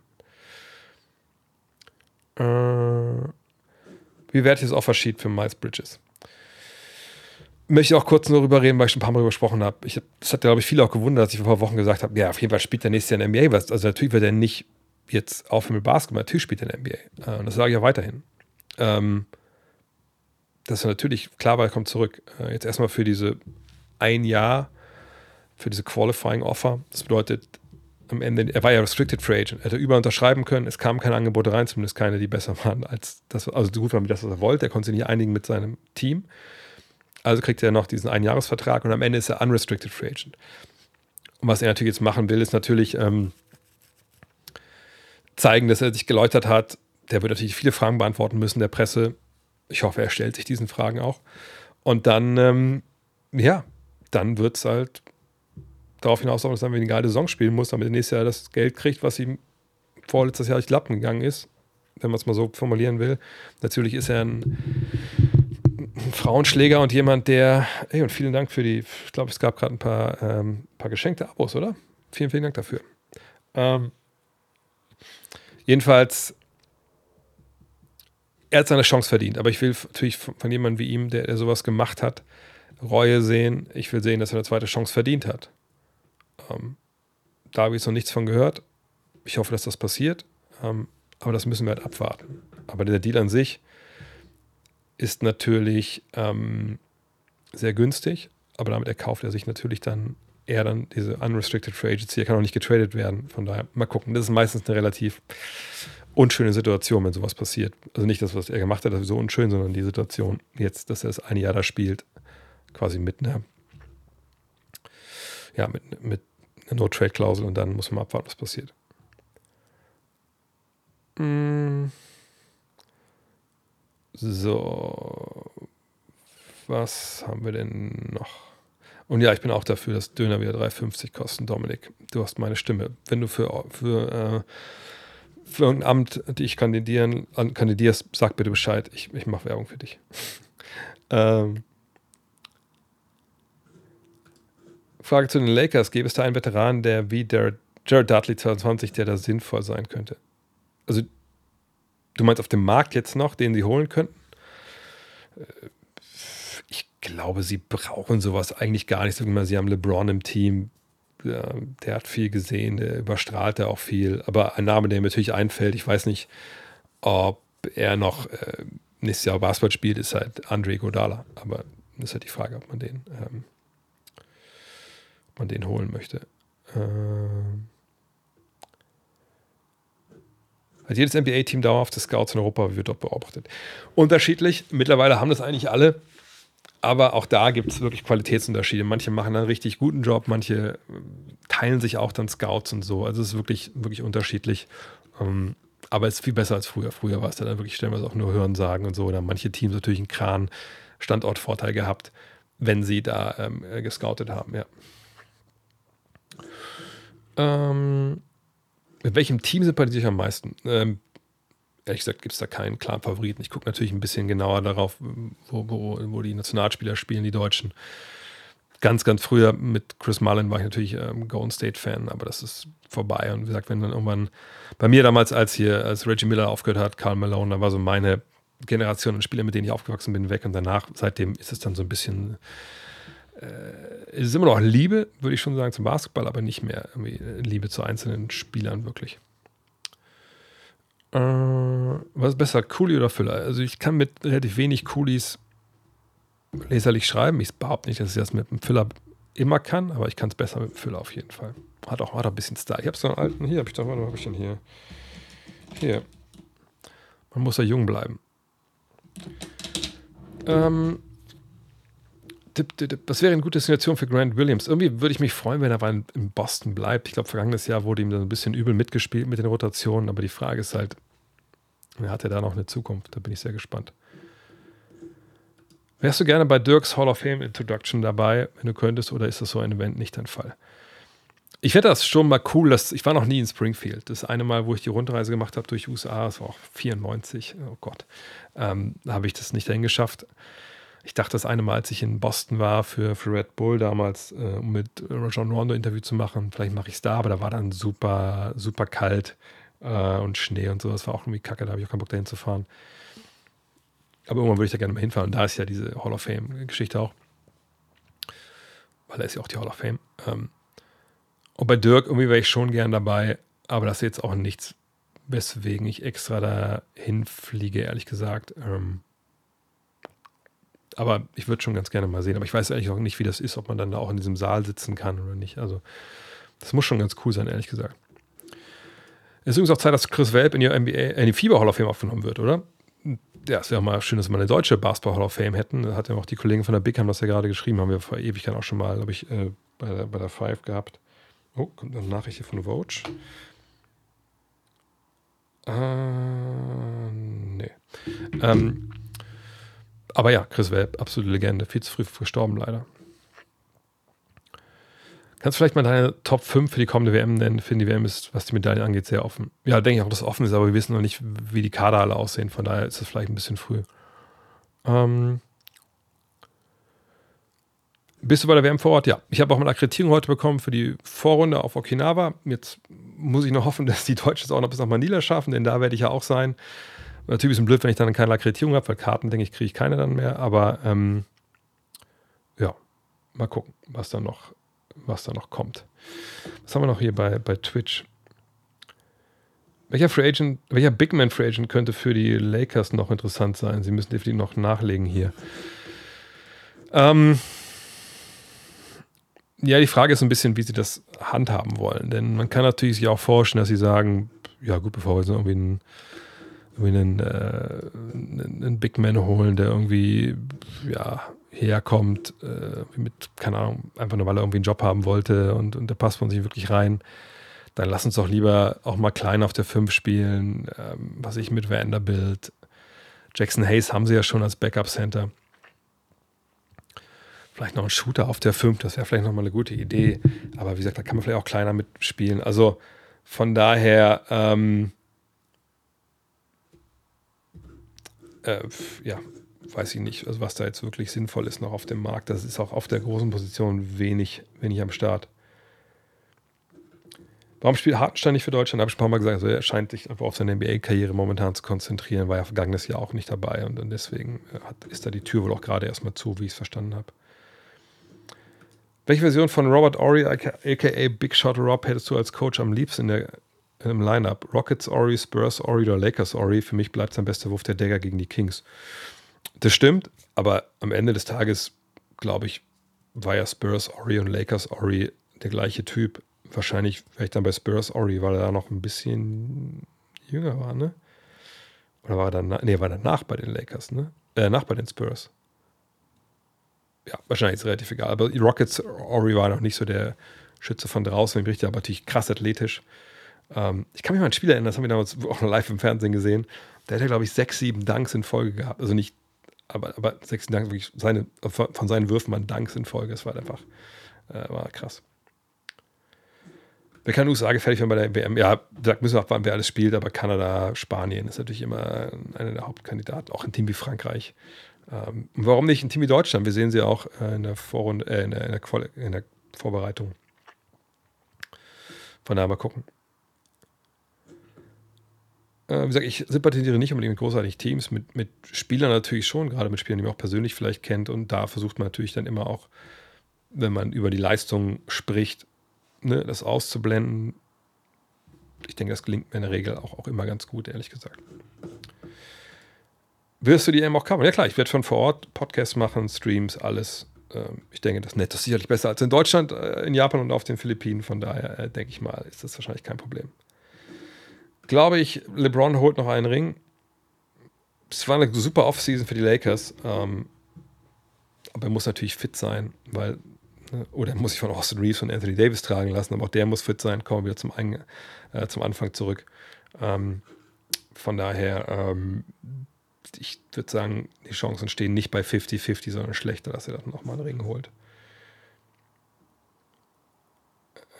Äh, wie werde ich das Offersheet für Miles Bridges? möchte auch kurz nur darüber reden, weil ich schon ein paar Mal darüber gesprochen habe. Ich, das hat, glaube ich, viele auch gewundert, dass ich vor ein paar Wochen gesagt habe, ja, auf jeden Fall spielt der nächste Jahr in der NBA. Also natürlich wird er nicht jetzt aufhören mit Basketball, natürlich spielt er in der NBA. Äh, und das sage ich auch weiterhin. Ähm, das ist natürlich, klar, weil er kommt zurück. Äh, jetzt erstmal für diese ein Jahr, für diese Qualifying Offer. Das bedeutet, am Ende, er war ja Restricted Free Agent, er hätte überall unterschreiben können, es kamen keine Angebote rein, zumindest keine, die besser waren als das, also so gut waren wie das, was er wollte. Er konnte sich nicht einigen mit seinem Team. Also kriegt er noch diesen Einjahresvertrag und am Ende ist er Unrestricted Free Agent. Und was er natürlich jetzt machen will, ist natürlich ähm, zeigen, dass er sich geläutert hat. Der wird natürlich viele Fragen beantworten müssen der Presse. Ich hoffe, er stellt sich diesen Fragen auch. Und dann, ähm, ja, dann wird es halt darauf hinaus, dass er eine geile Saison spielen muss, damit er nächstes Jahr das Geld kriegt, was ihm vorletztes Jahr durch Lappen gegangen ist, wenn man es mal so formulieren will. Natürlich ist er ein, ein Frauenschläger und jemand, der, hey, und vielen Dank für die, ich glaube, es gab gerade ein paar, ähm, paar geschenkte Abos, oder? Vielen, vielen Dank dafür. Ähm, jedenfalls, er hat seine Chance verdient, aber ich will natürlich von jemandem wie ihm, der, der sowas gemacht hat, Reue sehen. Ich will sehen, dass er eine zweite Chance verdient hat. Ähm, da habe ich noch nichts von gehört. Ich hoffe, dass das passiert. Ähm, aber das müssen wir halt abwarten. Aber der Deal an sich ist natürlich ähm, sehr günstig. Aber damit erkauft er sich natürlich dann eher dann diese Unrestricted Free Agency. Er kann auch nicht getradet werden. Von daher, mal gucken. Das ist meistens eine relativ unschöne Situation, wenn sowas passiert. Also nicht das, was er gemacht hat, das ist so unschön, sondern die Situation jetzt, dass er es ein Jahr da spielt, quasi mit einer, ja, mit, mit einer No-Trade-Klausel und dann muss man abwarten, was passiert. So, was haben wir denn noch? Und ja, ich bin auch dafür, dass Döner wieder 3,50 kosten, Dominik. Du hast meine Stimme. Wenn du für, für, äh, für irgendein Amt dich kandidieren, kandidierst, sag bitte Bescheid. Ich, ich mache Werbung für dich. ähm, Frage zu den Lakers. Gäbe es da einen Veteran, der wie der Jared Dudley 22, der da sinnvoll sein könnte? Also, du meinst auf dem Markt jetzt noch, den sie holen könnten? Äh, ich glaube, sie brauchen sowas eigentlich gar nicht. Sie haben LeBron im Team, der hat viel gesehen, der überstrahlt da auch viel. Aber ein Name, der mir natürlich einfällt, ich weiß nicht, ob er noch äh, nächstes Jahr Basketball spielt, ist halt Andre Godala. Aber das ist halt die Frage, ob man den ähm, man den holen möchte. Ähm also jedes NBA-Team dauerhafte Scouts in Europa wird dort beobachtet. Unterschiedlich, mittlerweile haben das eigentlich alle, aber auch da gibt es wirklich Qualitätsunterschiede. Manche machen einen richtig guten Job, manche äh, teilen sich auch dann Scouts und so. Also es ist wirklich, wirklich unterschiedlich. Ähm, aber es ist viel besser als früher. Früher war es dann wirklich stellenweise auch nur Hören sagen und so. Oder manche Teams natürlich einen Kran Standortvorteil gehabt, wenn sie da ähm, gescoutet haben, ja. Ähm, mit welchem Team sympathisiere ich am meisten? Ähm, ehrlich gesagt gibt es da keinen klaren Favoriten. Ich gucke natürlich ein bisschen genauer darauf, wo, wo, wo, die Nationalspieler spielen, die Deutschen. Ganz, ganz früher mit Chris Mullen war ich natürlich ähm, Golden State-Fan, aber das ist vorbei. Und wie gesagt, wenn dann irgendwann bei mir damals, als hier, als Reggie Miller aufgehört hat, Karl Malone, da war so meine Generation an Spielern, mit denen ich aufgewachsen bin, weg. Und danach, seitdem ist es dann so ein bisschen äh, es ist immer noch Liebe, würde ich schon sagen, zum Basketball, aber nicht mehr Liebe zu einzelnen Spielern wirklich. Äh, was ist besser, Cooley oder Füller? Also ich kann mit relativ wenig Coolies leserlich schreiben. Ich behaupte nicht, dass ich das mit dem Füller immer kann, aber ich kann es besser mit dem Füller auf jeden Fall. Hat auch, hat auch ein bisschen Style. Ich habe so einen alten, hier habe ich doch, was habe ich denn hier? Hier. Man muss ja jung bleiben. Ähm, das wäre eine gute Destination für Grant Williams. Irgendwie würde ich mich freuen, wenn er in Boston bleibt. Ich glaube, vergangenes Jahr wurde ihm dann ein bisschen übel mitgespielt mit den Rotationen, aber die Frage ist halt, hat er da noch eine Zukunft? Da bin ich sehr gespannt. Wärst du gerne bei Dirks Hall of Fame Introduction dabei, wenn du könntest, oder ist das so ein Event nicht dein Fall? Ich fände das schon mal cool, dass ich war noch nie in Springfield. Das eine Mal, wo ich die Rundreise gemacht habe durch USA, das war auch 94, oh Gott, ähm, da habe ich das nicht dahin geschafft. Ich dachte das eine Mal, als ich in Boston war für, für Red Bull damals, äh, um mit John Rondo Interview zu machen, vielleicht mache ich es da, aber da war dann super, super kalt äh, und Schnee und so. Das war auch irgendwie kacke, da habe ich auch keinen Bock dahin zu fahren. Aber irgendwann würde ich da gerne mal hinfahren. Und da ist ja diese Hall of Fame-Geschichte auch. Weil da ist ja auch die Hall of Fame. Ähm, und bei Dirk irgendwie wäre ich schon gern dabei, aber das ist jetzt auch nichts, weswegen ich extra da hinfliege, ehrlich gesagt. Ähm, aber ich würde schon ganz gerne mal sehen. Aber ich weiß ehrlich auch nicht, wie das ist, ob man dann da auch in diesem Saal sitzen kann oder nicht. Also, das muss schon ganz cool sein, ehrlich gesagt. Es ist übrigens auch Zeit, dass Chris Welp in die NBA, in die Fieber Hall of Fame aufgenommen wird, oder? Ja, es wäre auch mal schön, dass wir eine deutsche Basketball Hall of Fame hätten. Da hat ja auch die Kollegen von der Big haben das ja gerade geschrieben, haben wir vor Ewigkeit auch schon mal, glaube ich, äh, bei, der, bei der Five gehabt. Oh, kommt eine Nachricht hier von Vogue. Äh, nee. Ähm, aber ja, Chris Welp, absolute Legende. Viel zu früh gestorben, leider. Kannst du vielleicht mal deine Top 5 für die kommende WM nennen? Für die WM ist, was die Medaillen angeht, sehr offen. Ja, denke ich auch, dass es offen ist, aber wir wissen noch nicht, wie die Kader alle aussehen. Von daher ist es vielleicht ein bisschen früh. Ähm, bist du bei der WM vor Ort? Ja. Ich habe auch mal Akkreditierung heute bekommen für die Vorrunde auf Okinawa. Jetzt muss ich noch hoffen, dass die Deutschen es auch noch bis nach Manila schaffen, denn da werde ich ja auch sein. Natürlich ist es blöd, wenn ich dann keine Akkreditierung habe, weil Karten, denke ich, kriege ich keine dann mehr. Aber ähm, ja, mal gucken, was da noch, was da noch kommt. Was haben wir noch hier bei, bei Twitch? Welcher Free Agent, welcher Big Man Free Agent könnte für die Lakers noch interessant sein? Sie müssen definitiv noch nachlegen hier. Ähm, ja, die Frage ist ein bisschen, wie sie das handhaben wollen. Denn man kann natürlich sich auch vorstellen, dass sie sagen, ja gut, bevor wir so irgendwie einen, irgendwie einen, äh, einen Big Man holen, der irgendwie ja, herkommt, äh, mit, keine Ahnung, einfach nur weil er irgendwie einen Job haben wollte und, und der passt von sich wirklich rein, dann lass uns doch lieber auch mal klein auf der 5 spielen, ähm, was ich mit Vanderbilt. Jackson Hayes haben sie ja schon als Backup-Center. Vielleicht noch ein Shooter auf der 5, das wäre vielleicht nochmal eine gute Idee. Aber wie gesagt, da kann man vielleicht auch kleiner mitspielen. Also von daher, ähm, äh, ja, weiß ich nicht, also was da jetzt wirklich sinnvoll ist noch auf dem Markt. Das ist auch auf der großen Position wenig, wenig am Start. Warum spielt Hartenstein nicht für Deutschland? Habe ich ein paar Mal gesagt. Also er scheint sich einfach auf seine NBA-Karriere momentan zu konzentrieren, war ja vergangenes Jahr auch nicht dabei und, deswegen äh, hat, ist da die Tür wohl auch gerade erstmal zu, wie ich es verstanden habe. Welche Version von Robert Ory, aka Big Shot Rob, hättest du als Coach am liebsten in der, im Lineup? Rockets Ory, Spurs Ory oder Lakers Ory? Für mich bleibt sein bester Wurf der Dagger gegen die Kings. Das stimmt, aber am Ende des Tages, glaube ich, war ja Spurs Ory und Lakers Ory der gleiche Typ. Wahrscheinlich wäre ich dann bei Spurs Ory, weil er da noch ein bisschen jünger war, ne? Oder war er dann, nee, war danach bei den Lakers, ne? Äh, nach bei den Spurs ja, wahrscheinlich ist relativ egal. Aber Rockets, Ori war noch nicht so der Schütze von draußen, ich berichte aber natürlich krass athletisch. Ähm, ich kann mich mal an ein Spiel erinnern, das haben wir damals auch live im Fernsehen gesehen. Der ja, glaube ich, sechs, sieben Dunks in Folge gehabt. Also nicht, aber, aber sechs Dunks, wirklich seine, von seinen Würfen waren Dunks in Folge. Das war einfach, äh, war krass. Wer kann USA gefährlich werden bei der WM? Ja, da müssen wir abwarten, wer alles spielt, aber Kanada, Spanien ist natürlich immer einer der Hauptkandidaten, auch ein Team wie Frankreich. Ähm, warum nicht ein Team wie Deutschland? Wir sehen sie auch äh, in, der Vorrunde, äh, in, der, in, der in, der Vorbereitung. Von daher mal gucken. Äh, wie gesagt, ich sympathisiere nicht unbedingt mit großartigen Teams, mit, mit Spielern natürlich schon, gerade mit Spielern, die man auch persönlich vielleicht kennt. Und da versucht man natürlich dann immer auch, wenn man über die Leistung spricht, ne, das auszublenden. Ich denke, das gelingt mir in der Regel auch, auch immer ganz gut, ehrlich gesagt. Wirst du die eben auch covern? Ja klar, ich werde von vor Ort Podcasts machen, Streams, alles. Ähm, ich denke, das. Das ist sicherlich besser als in Deutschland, äh, in Japan und auf den Philippinen. Von daher äh, denke ich mal, ist das wahrscheinlich kein Problem. Glaube ich, LeBron holt noch einen Ring. Es war eine super Offseason für die Lakers. Ähm, aber er muss natürlich fit sein, weil, ne, oder muss ich von Austin Reeves und Anthony Davis tragen lassen, aber auch der muss fit sein. Kommen wir wieder zum, Ein äh, zum Anfang zurück. Ähm, von daher, ähm, ich würde sagen, die Chancen stehen nicht bei 50-50, sondern schlechter, dass er dann nochmal einen Ring holt.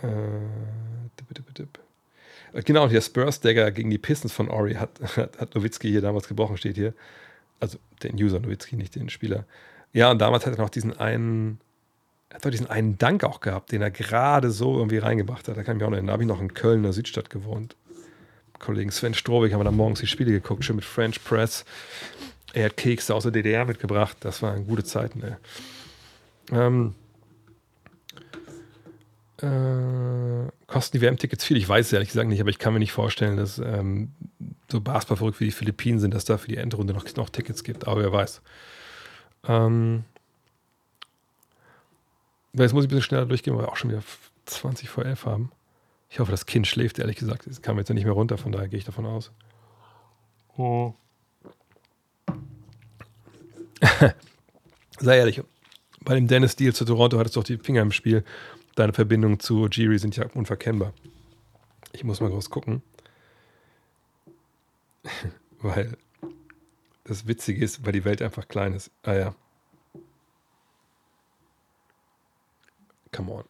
Äh, genau, der Spurs-Dagger gegen die Pistons von Ori hat, hat, hat Nowitzki hier damals gebrochen, steht hier. Also den User Nowitzki, nicht den Spieler. Ja, und damals hat er noch diesen einen, er hat doch diesen einen Dank auch gehabt, den er gerade so irgendwie reingebracht hat. Da kann ich mich auch noch erinnern. Da habe ich noch in Köln, in der Südstadt gewohnt. Kollegen Sven Strobig haben wir dann morgens die Spiele geguckt, schön mit French Press. Er hat Kekse aus der DDR mitgebracht. Das waren gute Zeiten. Ey. Ähm, äh, kosten die WM-Tickets viel? Ich weiß es ehrlich gesagt nicht, aber ich kann mir nicht vorstellen, dass ähm, so Basketball wie die Philippinen sind, dass da für die Endrunde noch, noch Tickets gibt. Aber wer weiß. Ähm, jetzt muss ich ein bisschen schneller durchgehen, weil wir auch schon wieder 20 vor 11 haben. Ich hoffe, das Kind schläft, ehrlich gesagt. Es kam jetzt ja nicht mehr runter, von daher gehe ich davon aus. Oh. Sei ehrlich, bei dem Dennis Deal zu Toronto hattest du doch die Finger im Spiel. Deine Verbindungen zu Jiri sind ja unverkennbar. Ich muss mal groß gucken. weil das Witzige ist, weil die Welt einfach klein ist. Ah ja. Come on.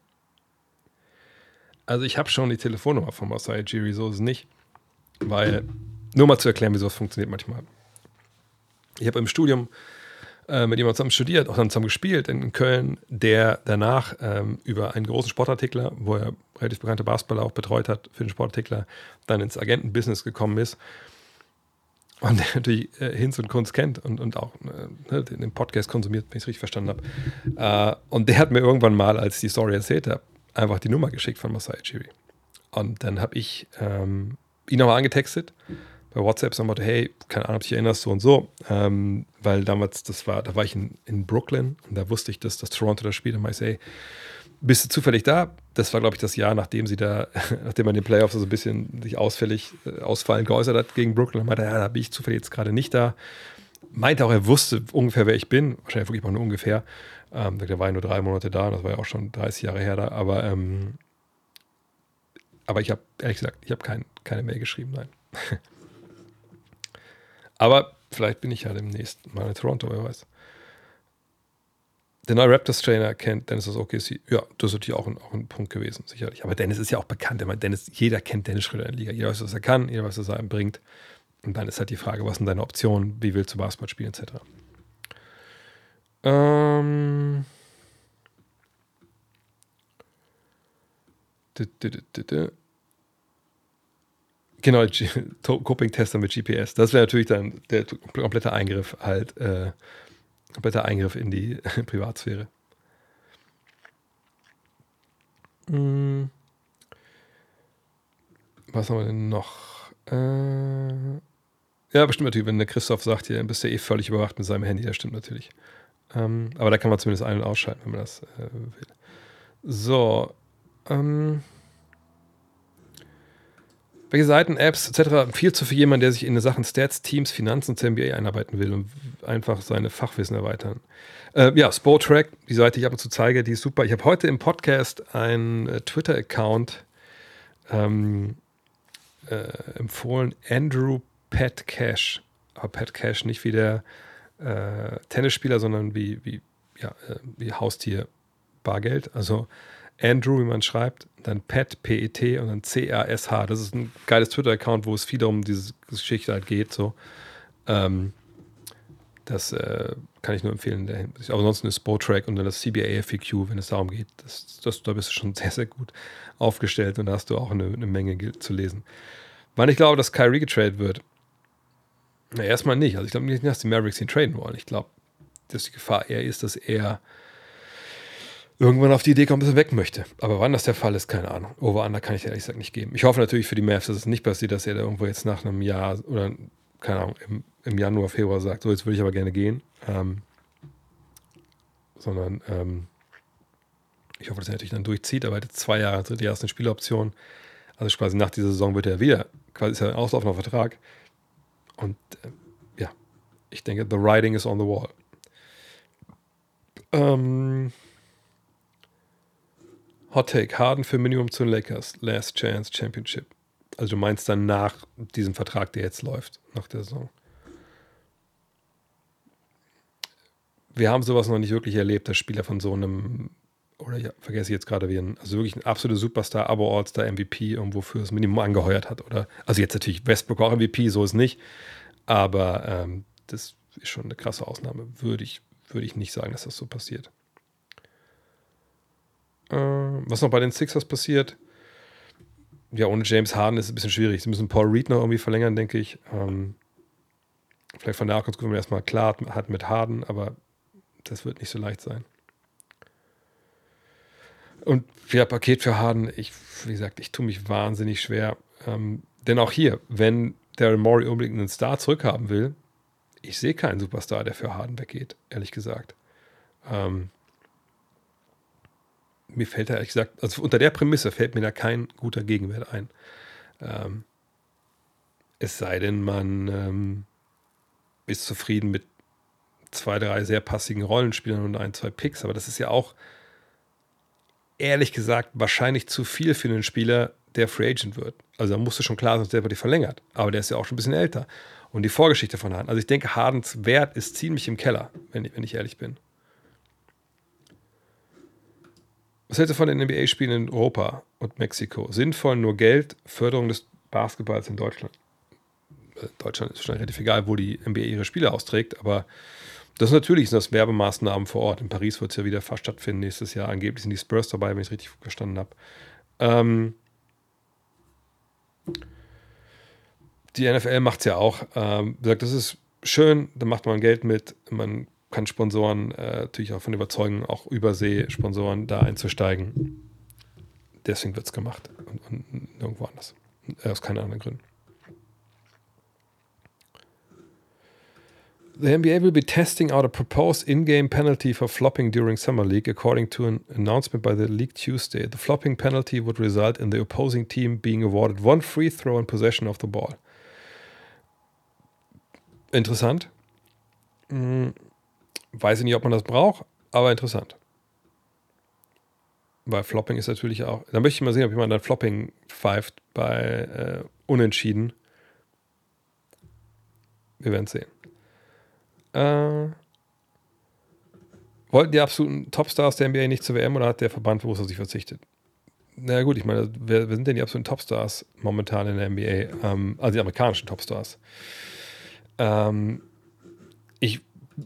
Also ich habe schon die Telefonnummer von Masai Ujiri, so ist es nicht. Weil, nur mal zu erklären, wie sowas funktioniert manchmal. Ich habe im Studium äh, mit jemandem zusammen studiert, auch dann zusammen gespielt in Köln, der danach ähm, über einen großen Sportartikler, wo er relativ bekannte Basketballer auch betreut hat für den Sportartikler, dann ins Agentenbusiness gekommen ist. Und der natürlich äh, Hinz und Kunst kennt und, und auch äh, ne, den Podcast konsumiert, wenn ich es richtig verstanden habe. Äh, und der hat mir irgendwann mal, als ich die Story erzählt habe, einfach die Nummer geschickt von Masai Chiri. Und dann habe ich ähm, ihn nochmal angetextet bei WhatsApp so Motto, hey, keine Ahnung, ob du dich erinnerst, so und so. Ähm, weil damals, das war, da war ich in, in Brooklyn und da wusste ich, dass das Toronto das Spiel. Und ich, hey, bist du zufällig da? Das war, glaube ich, das Jahr, nachdem sie da, nachdem man den Playoffs so ein bisschen sich ausfällig, äh, ausfallend geäußert hat gegen Brooklyn. Und meinte, ja, da bin ich zufällig jetzt gerade nicht da. Meinte auch, er wusste ungefähr, wer ich bin. Wahrscheinlich wirklich auch nur ungefähr. Ähm, der war ja nur drei Monate da, das war ja auch schon 30 Jahre her da. Aber, ähm, aber ich habe, ehrlich gesagt, ich habe kein, keine Mail geschrieben, nein. Aber vielleicht bin ich ja demnächst mal in Toronto, wer weiß. Der neue Raptors-Trainer kennt Dennis aus OKC. Ja, das ist natürlich auch ein, auch ein Punkt gewesen, sicherlich. Aber Dennis ist ja auch bekannt. Meine, Dennis, jeder kennt Dennis Schröder in der Liga. Jeder weiß, was er kann, jeder weiß, was er einem bringt. Und dann ist halt die Frage, was sind deine Optionen, wie willst du Basketball spielen, etc. Ähm. Genau, Coping-Tester mit GPS. Das wäre natürlich dann der komplette Eingriff halt, äh, kompletter Eingriff in die Privatsphäre. Hm. Was haben wir denn noch? Äh, ja, bestimmt natürlich, wenn der Christoph sagt, hier, bist du eh völlig überwacht mit seinem Handy, das stimmt natürlich. Ähm, aber da kann man zumindest ein- und ausschalten, wenn man das äh, will. So. Ähm, welche Seiten, Apps etc. viel zu für jemanden, der sich in Sachen Stats, Teams, Finanzen und MBA einarbeiten will und einfach seine Fachwissen erweitern? Äh, ja, Sportrack, die Seite, die ich ab und zu zeige, die ist super. Ich habe heute im Podcast einen äh, Twitter-Account ähm, äh, empfohlen, Andrew Pat Cash. Aber Pat Cash nicht wie der äh, Tennisspieler, sondern wie, wie, ja, äh, wie Haustier Bargeld. Also Andrew, wie man schreibt, dann Pet, P-E-T und dann C-A-S-H. Das ist ein geiles Twitter-Account, wo es viel um diese Geschichte halt geht. So. Ähm, das äh, kann ich nur empfehlen. Der Aber ansonsten ist Sportrack und dann das CBA FAQ, wenn es darum geht. Das, das, da bist du schon sehr, sehr gut aufgestellt und da hast du auch eine, eine Menge zu lesen. Wann ich glaube, dass Kyrie getradet wird? Na, erstmal nicht. Also ich glaube nicht, dass die Mavericks ihn traden wollen. Ich glaube, dass die Gefahr eher ist, dass er irgendwann auf die Idee kommt, dass er weg möchte. Aber wann das der Fall ist, keine Ahnung. Over-Under kann ich ehrlich gesagt nicht geben. Ich hoffe natürlich für die Mavs, dass es nicht passiert, dass er da irgendwo jetzt nach einem Jahr oder, keine Ahnung, im, im Januar, Februar sagt, so, jetzt würde ich aber gerne gehen. Ähm, sondern ähm, ich hoffe, dass er natürlich dann durchzieht, aber er zwei Jahre, dritte Jahr ist eine Spieloption. Also quasi nach dieser Saison wird er wieder, quasi ist er ein auslaufender Vertrag. Und äh, ja, ich denke, the writing is on the wall. Ähm, Hot Take, Harden für Minimum zu den Lakers, Last Chance Championship. Also du meinst dann nach diesem Vertrag, der jetzt läuft, nach der Saison. Wir haben sowas noch nicht wirklich erlebt, dass Spieler von so einem, oder ja, vergesse ich jetzt gerade, wie ein, also wirklich ein absoluter Superstar, aber All-Star MVP irgendwo für das Minimum angeheuert hat. Oder, also jetzt natürlich Westbrook auch MVP, so ist nicht. Aber ähm, das ist schon eine krasse Ausnahme. Würde ich, würde ich nicht sagen, dass das so passiert. Äh, was noch bei den Sixers passiert, ja, ohne James Harden ist es ein bisschen schwierig. Sie müssen Paul Reed noch irgendwie verlängern, denke ich. Ähm, vielleicht von der wenn man erstmal klar hat mit Harden, aber das wird nicht so leicht sein. Und ja, Paket für Harden, ich, wie gesagt, ich tue mich wahnsinnig schwer. Ähm, denn auch hier, wenn Daryl Morey unbedingt einen Star zurückhaben will, ich sehe keinen Superstar, der für Harden weggeht, ehrlich gesagt. Ähm, mir fällt da ehrlich gesagt, also unter der Prämisse fällt mir da kein guter Gegenwert ein. Ähm, es sei denn, man ähm, ist zufrieden mit zwei, drei sehr passigen Rollenspielern und ein, zwei Picks, aber das ist ja auch ehrlich gesagt wahrscheinlich zu viel für einen Spieler, der Free Agent wird. Also da musste schon klar sein, dass der die verlängert. Aber der ist ja auch schon ein bisschen älter. Und die Vorgeschichte von Harden. Also ich denke, Hardens Wert ist ziemlich im Keller, wenn ich, wenn ich ehrlich bin. Was hältst du von den NBA-Spielen in Europa und Mexiko. Sinnvoll nur Geld, Förderung des Basketballs in Deutschland. Äh, Deutschland ist schon relativ egal, wo die NBA ihre Spiele austrägt, aber das natürlich sind das Werbemaßnahmen vor Ort. In Paris wird es ja wieder fast stattfinden nächstes Jahr. Angeblich sind die Spurs dabei, wenn ich es richtig verstanden habe. Ähm, die NFL macht es ja auch. Ähm, sagt, das ist schön, da macht man Geld mit. Man kann Sponsoren äh, natürlich auch von überzeugen, auch Übersee-Sponsoren da einzusteigen. Deswegen wird es gemacht und, und nirgendwo anders. Äh, aus keinen anderen Gründen. The NBA will be testing out a proposed in game penalty for flopping during Summer League, according to an announcement by the league Tuesday. The flopping penalty would result in the opposing team being awarded one free throw in possession of the ball. Interessant. Hm, weiß ich nicht, ob man das braucht, aber interessant. Weil Flopping ist natürlich auch. Da möchte ich mal sehen, ob jemand dann Flopping pfeift bei äh, Unentschieden. Wir werden es sehen. Äh, wollten die absoluten Topstars der NBA nicht zur WM oder hat der Verband bewusst auf sich verzichtet? Na naja, gut, ich meine, wer, wer, sind denn die absoluten Topstars momentan in der NBA? Ähm, also die amerikanischen Topstars. Ähm, ich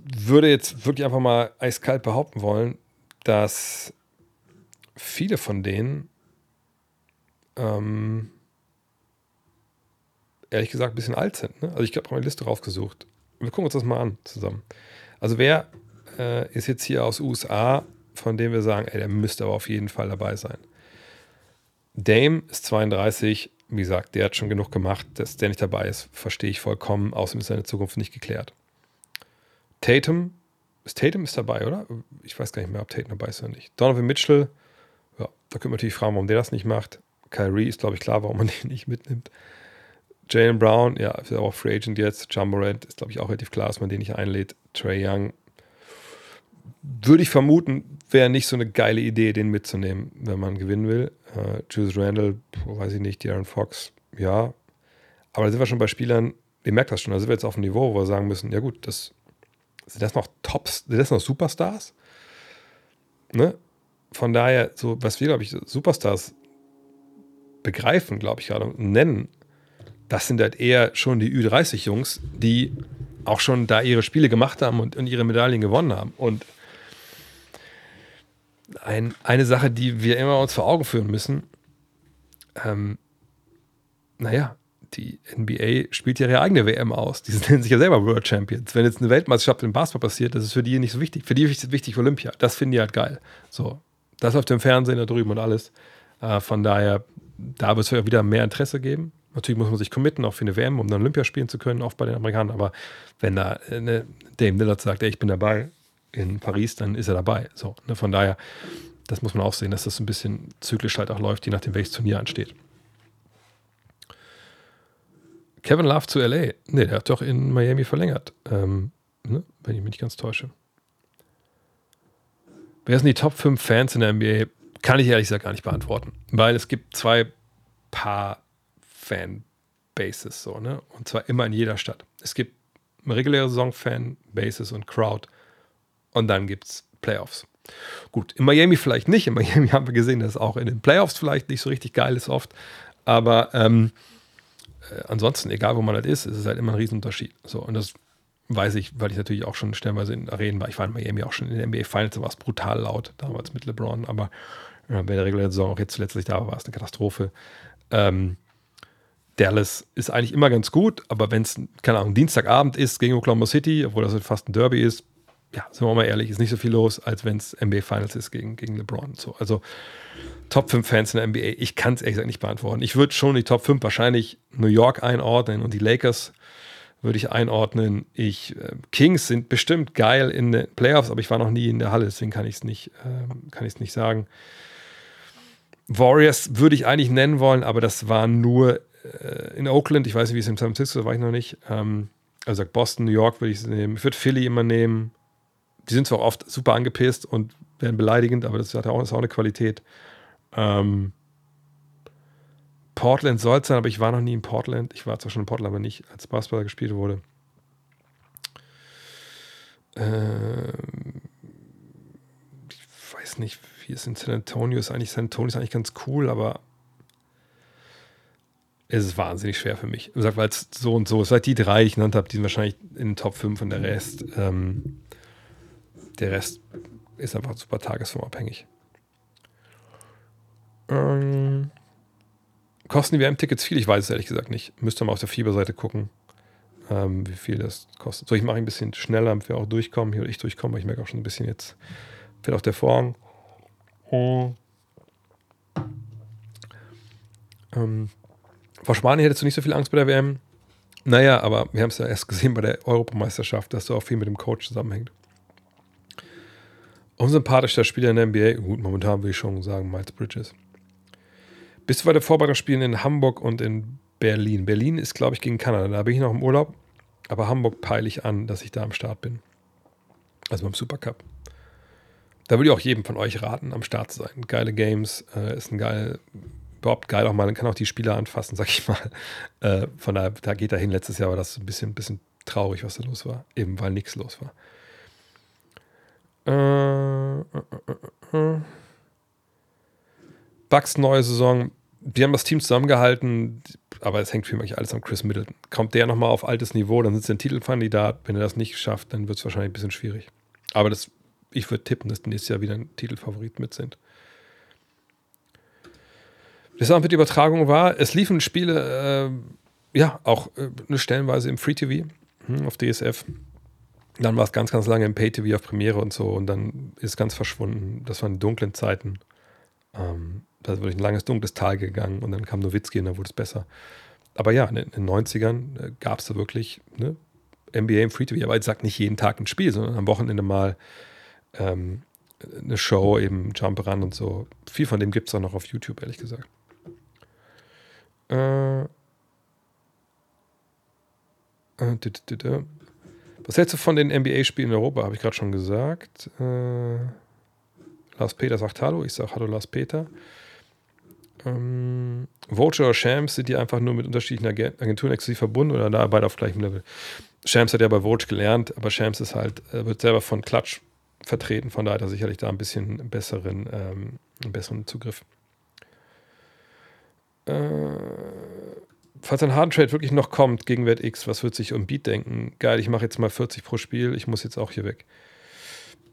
würde jetzt wirklich einfach mal eiskalt behaupten wollen, dass viele von denen ähm, ehrlich gesagt ein bisschen alt sind. Ne? Also ich habe mal eine Liste rausgesucht. Wir gucken uns das mal an zusammen. Also wer äh, ist jetzt hier aus USA, von dem wir sagen, ey, der müsste aber auf jeden Fall dabei sein. Dame ist 32, wie gesagt, der hat schon genug gemacht, dass der nicht dabei ist, verstehe ich vollkommen. Außerdem ist seine Zukunft nicht geklärt. Tatum, ist Tatum ist dabei, oder? Ich weiß gar nicht mehr, ob Tatum dabei ist oder nicht. Donovan Mitchell, ja, da können wir natürlich fragen, warum der das nicht macht. Kyrie ist, glaube ich, klar, warum man den nicht mitnimmt. Jalen Brown, ja, ist auch Free Agent jetzt. John Morant ist, glaube ich, auch relativ klar, dass man den nicht einlädt. Trey Young, würde ich vermuten, wäre nicht so eine geile Idee, den mitzunehmen, wenn man gewinnen will. Äh, Julius Randall, weiß ich nicht, Darren Fox, ja. Aber da sind wir schon bei Spielern, ihr merkt das schon, da sind wir jetzt auf dem Niveau, wo wir sagen müssen, ja gut, das, sind das noch Tops, sind das noch Superstars? Ne? Von daher, so, was wir, glaube ich, Superstars begreifen, glaube ich, gerade nennen, das sind halt eher schon die Ü30-Jungs, die auch schon da ihre Spiele gemacht haben und, und ihre Medaillen gewonnen haben. Und ein, eine Sache, die wir immer uns vor Augen führen müssen, ähm, naja, die NBA spielt ja ihre eigene WM aus. Die nennen sich ja selber World Champions. Wenn jetzt eine Weltmeisterschaft im Basketball passiert, das ist für die nicht so wichtig. Für die ist wichtig Olympia. Das finden die halt geil. So, das läuft im Fernsehen da drüben und alles. Äh, von daher, da wird es wieder mehr Interesse geben. Natürlich muss man sich committen, auch für eine WM, um dann Olympia spielen zu können, oft bei den Amerikanern. Aber wenn da eine Dame Lillard sagt, ey, ich bin dabei in Paris, dann ist er dabei. So, ne, von daher, das muss man auch sehen, dass das ein bisschen zyklisch halt auch läuft, je nachdem, welches Turnier ansteht. Kevin Love zu LA. Ne, der hat doch in Miami verlängert. Ähm, ne, wenn ich mich nicht ganz täusche. Wer sind die Top 5 Fans in der NBA? Kann ich ehrlich gesagt gar nicht beantworten. Weil es gibt zwei Paar Fanbases, so, ne? Und zwar immer in jeder Stadt. Es gibt reguläre Saison-Fanbases und Crowd. Und dann gibt es Playoffs. Gut, in Miami vielleicht nicht. In Miami haben wir gesehen, dass es auch in den Playoffs vielleicht nicht so richtig geil ist oft. Aber ähm, äh, ansonsten, egal wo man halt ist, ist es halt immer ein Riesenunterschied. So, und das weiß ich, weil ich natürlich auch schon stellenweise in Arenen war. Ich war in Miami auch schon in den NBA Finals, da war es brutal laut, damals mit LeBron, aber äh, bei der regulären Saison auch jetzt letztlich da war, war es eine Katastrophe. Ähm, Dallas ist eigentlich immer ganz gut, aber wenn es, keine Ahnung, Dienstagabend ist gegen Oklahoma City, obwohl das fast ein Derby ist, ja, sind wir mal ehrlich, ist nicht so viel los, als wenn es NBA Finals ist gegen, gegen LeBron. So, also Top 5 Fans in der NBA, ich kann es ehrlich gesagt nicht beantworten. Ich würde schon die Top 5 wahrscheinlich New York einordnen und die Lakers würde ich einordnen. Ich, äh, Kings sind bestimmt geil in den Playoffs, aber ich war noch nie in der Halle, deswegen kann ich es nicht, äh, nicht sagen. Warriors würde ich eigentlich nennen wollen, aber das war nur äh, in Oakland, ich weiß nicht, wie es in San Francisco war ich noch nicht. Ähm, also Boston, New York würde ich nehmen. Ich würde Philly immer nehmen. Die sind zwar oft super angepisst und werden beleidigend, aber das hat auch, ist auch eine Qualität. Ähm, Portland soll es sein, aber ich war noch nie in Portland. Ich war zwar schon in Portland, aber nicht, als Basketball gespielt wurde. Ähm, ich weiß nicht, wie es in San Antonio ist. Eigentlich San Antonio ist eigentlich ganz cool, aber es ist wahnsinnig schwer für mich. Weil es so und so ist. Seit die drei, die ich genannt habe, die sind wahrscheinlich in den Top 5 und der Rest, ähm, der Rest ist einfach super tagesformabhängig. Ähm, kosten die WM-Tickets viel? Ich weiß es ehrlich gesagt nicht. Müsste mal auf der Fieberseite gucken, ähm, wie viel das kostet. So, ich mache ein bisschen schneller, damit wir auch durchkommen. Hier will ich durchkommen, weil ich merke auch schon ein bisschen jetzt, fällt auch der Vorhang. Oh. Ähm, vor Spanien hättest du nicht so viel Angst bei der WM. Naja, aber wir haben es ja erst gesehen bei der Europameisterschaft, dass da auch viel mit dem Coach zusammenhängt. Unsympathischer Spieler in der NBA, gut, momentan will ich schon sagen, Miles Bridges. Bist du bei der Vorbereitungsspielen in Hamburg und in Berlin? Berlin ist, glaube ich, gegen Kanada. Da bin ich noch im Urlaub. Aber Hamburg peile ich an, dass ich da am Start bin. Also beim Supercup. Da würde ich auch jedem von euch raten, am Start zu sein. Geile Games, äh, ist ein geil, überhaupt geil auch mal, man kann auch die Spieler anfassen, sag ich mal. Äh, von daher, da geht er hin. Letztes Jahr war das ein bisschen, bisschen traurig, was da los war. Eben weil nichts los war. Äh, äh, äh, äh. Bucks neue Saison, die haben das Team zusammengehalten, aber es hängt für mich alles an Chris Middleton. Kommt der nochmal auf altes Niveau, dann sind sie ein Titelkandidat. Wenn er das nicht schafft, dann wird es wahrscheinlich ein bisschen schwierig. Aber das, ich würde tippen, dass die nächstes Jahr wieder ein Titelfavorit mit sind. Das auch mit Übertragung war, es liefen Spiele, äh, ja, auch äh, eine Stellenweise im Free TV hm, auf DSF. Dann war es ganz, ganz lange im Pay TV auf Premiere und so und dann ist es ganz verschwunden. Das waren dunklen Zeiten. Ähm, da ist wirklich ein langes, dunkles Tal gegangen und dann kam Nowitzki und dann wurde es besser. Aber ja, in den 90ern äh, gab es da wirklich ne, NBA im Free TV, aber ich sage nicht jeden Tag ein Spiel, sondern am Wochenende mal ähm, eine Show, eben Jump Run und so. Viel von dem gibt es auch noch auf YouTube, ehrlich gesagt. Äh, äh, was hältst du von den NBA-Spielen in Europa? Habe ich gerade schon gesagt. Äh, Lars Peter sagt Hallo, ich sage Hallo Lars Peter. Ähm, Vulture oder Shams sind die einfach nur mit unterschiedlichen Agenturen exklusiv verbunden oder da beide auf gleichem Level? Shams hat ja bei Vulture gelernt, aber Shams ist halt, äh, wird selber von Klatsch vertreten, von daher hat er sicherlich da ein bisschen besseren, ähm, einen besseren Zugriff. Äh, falls ein Hard Trade wirklich noch kommt gegen Wert X, was wird sich um Beat denken? Geil, ich mache jetzt mal 40 pro Spiel, ich muss jetzt auch hier weg.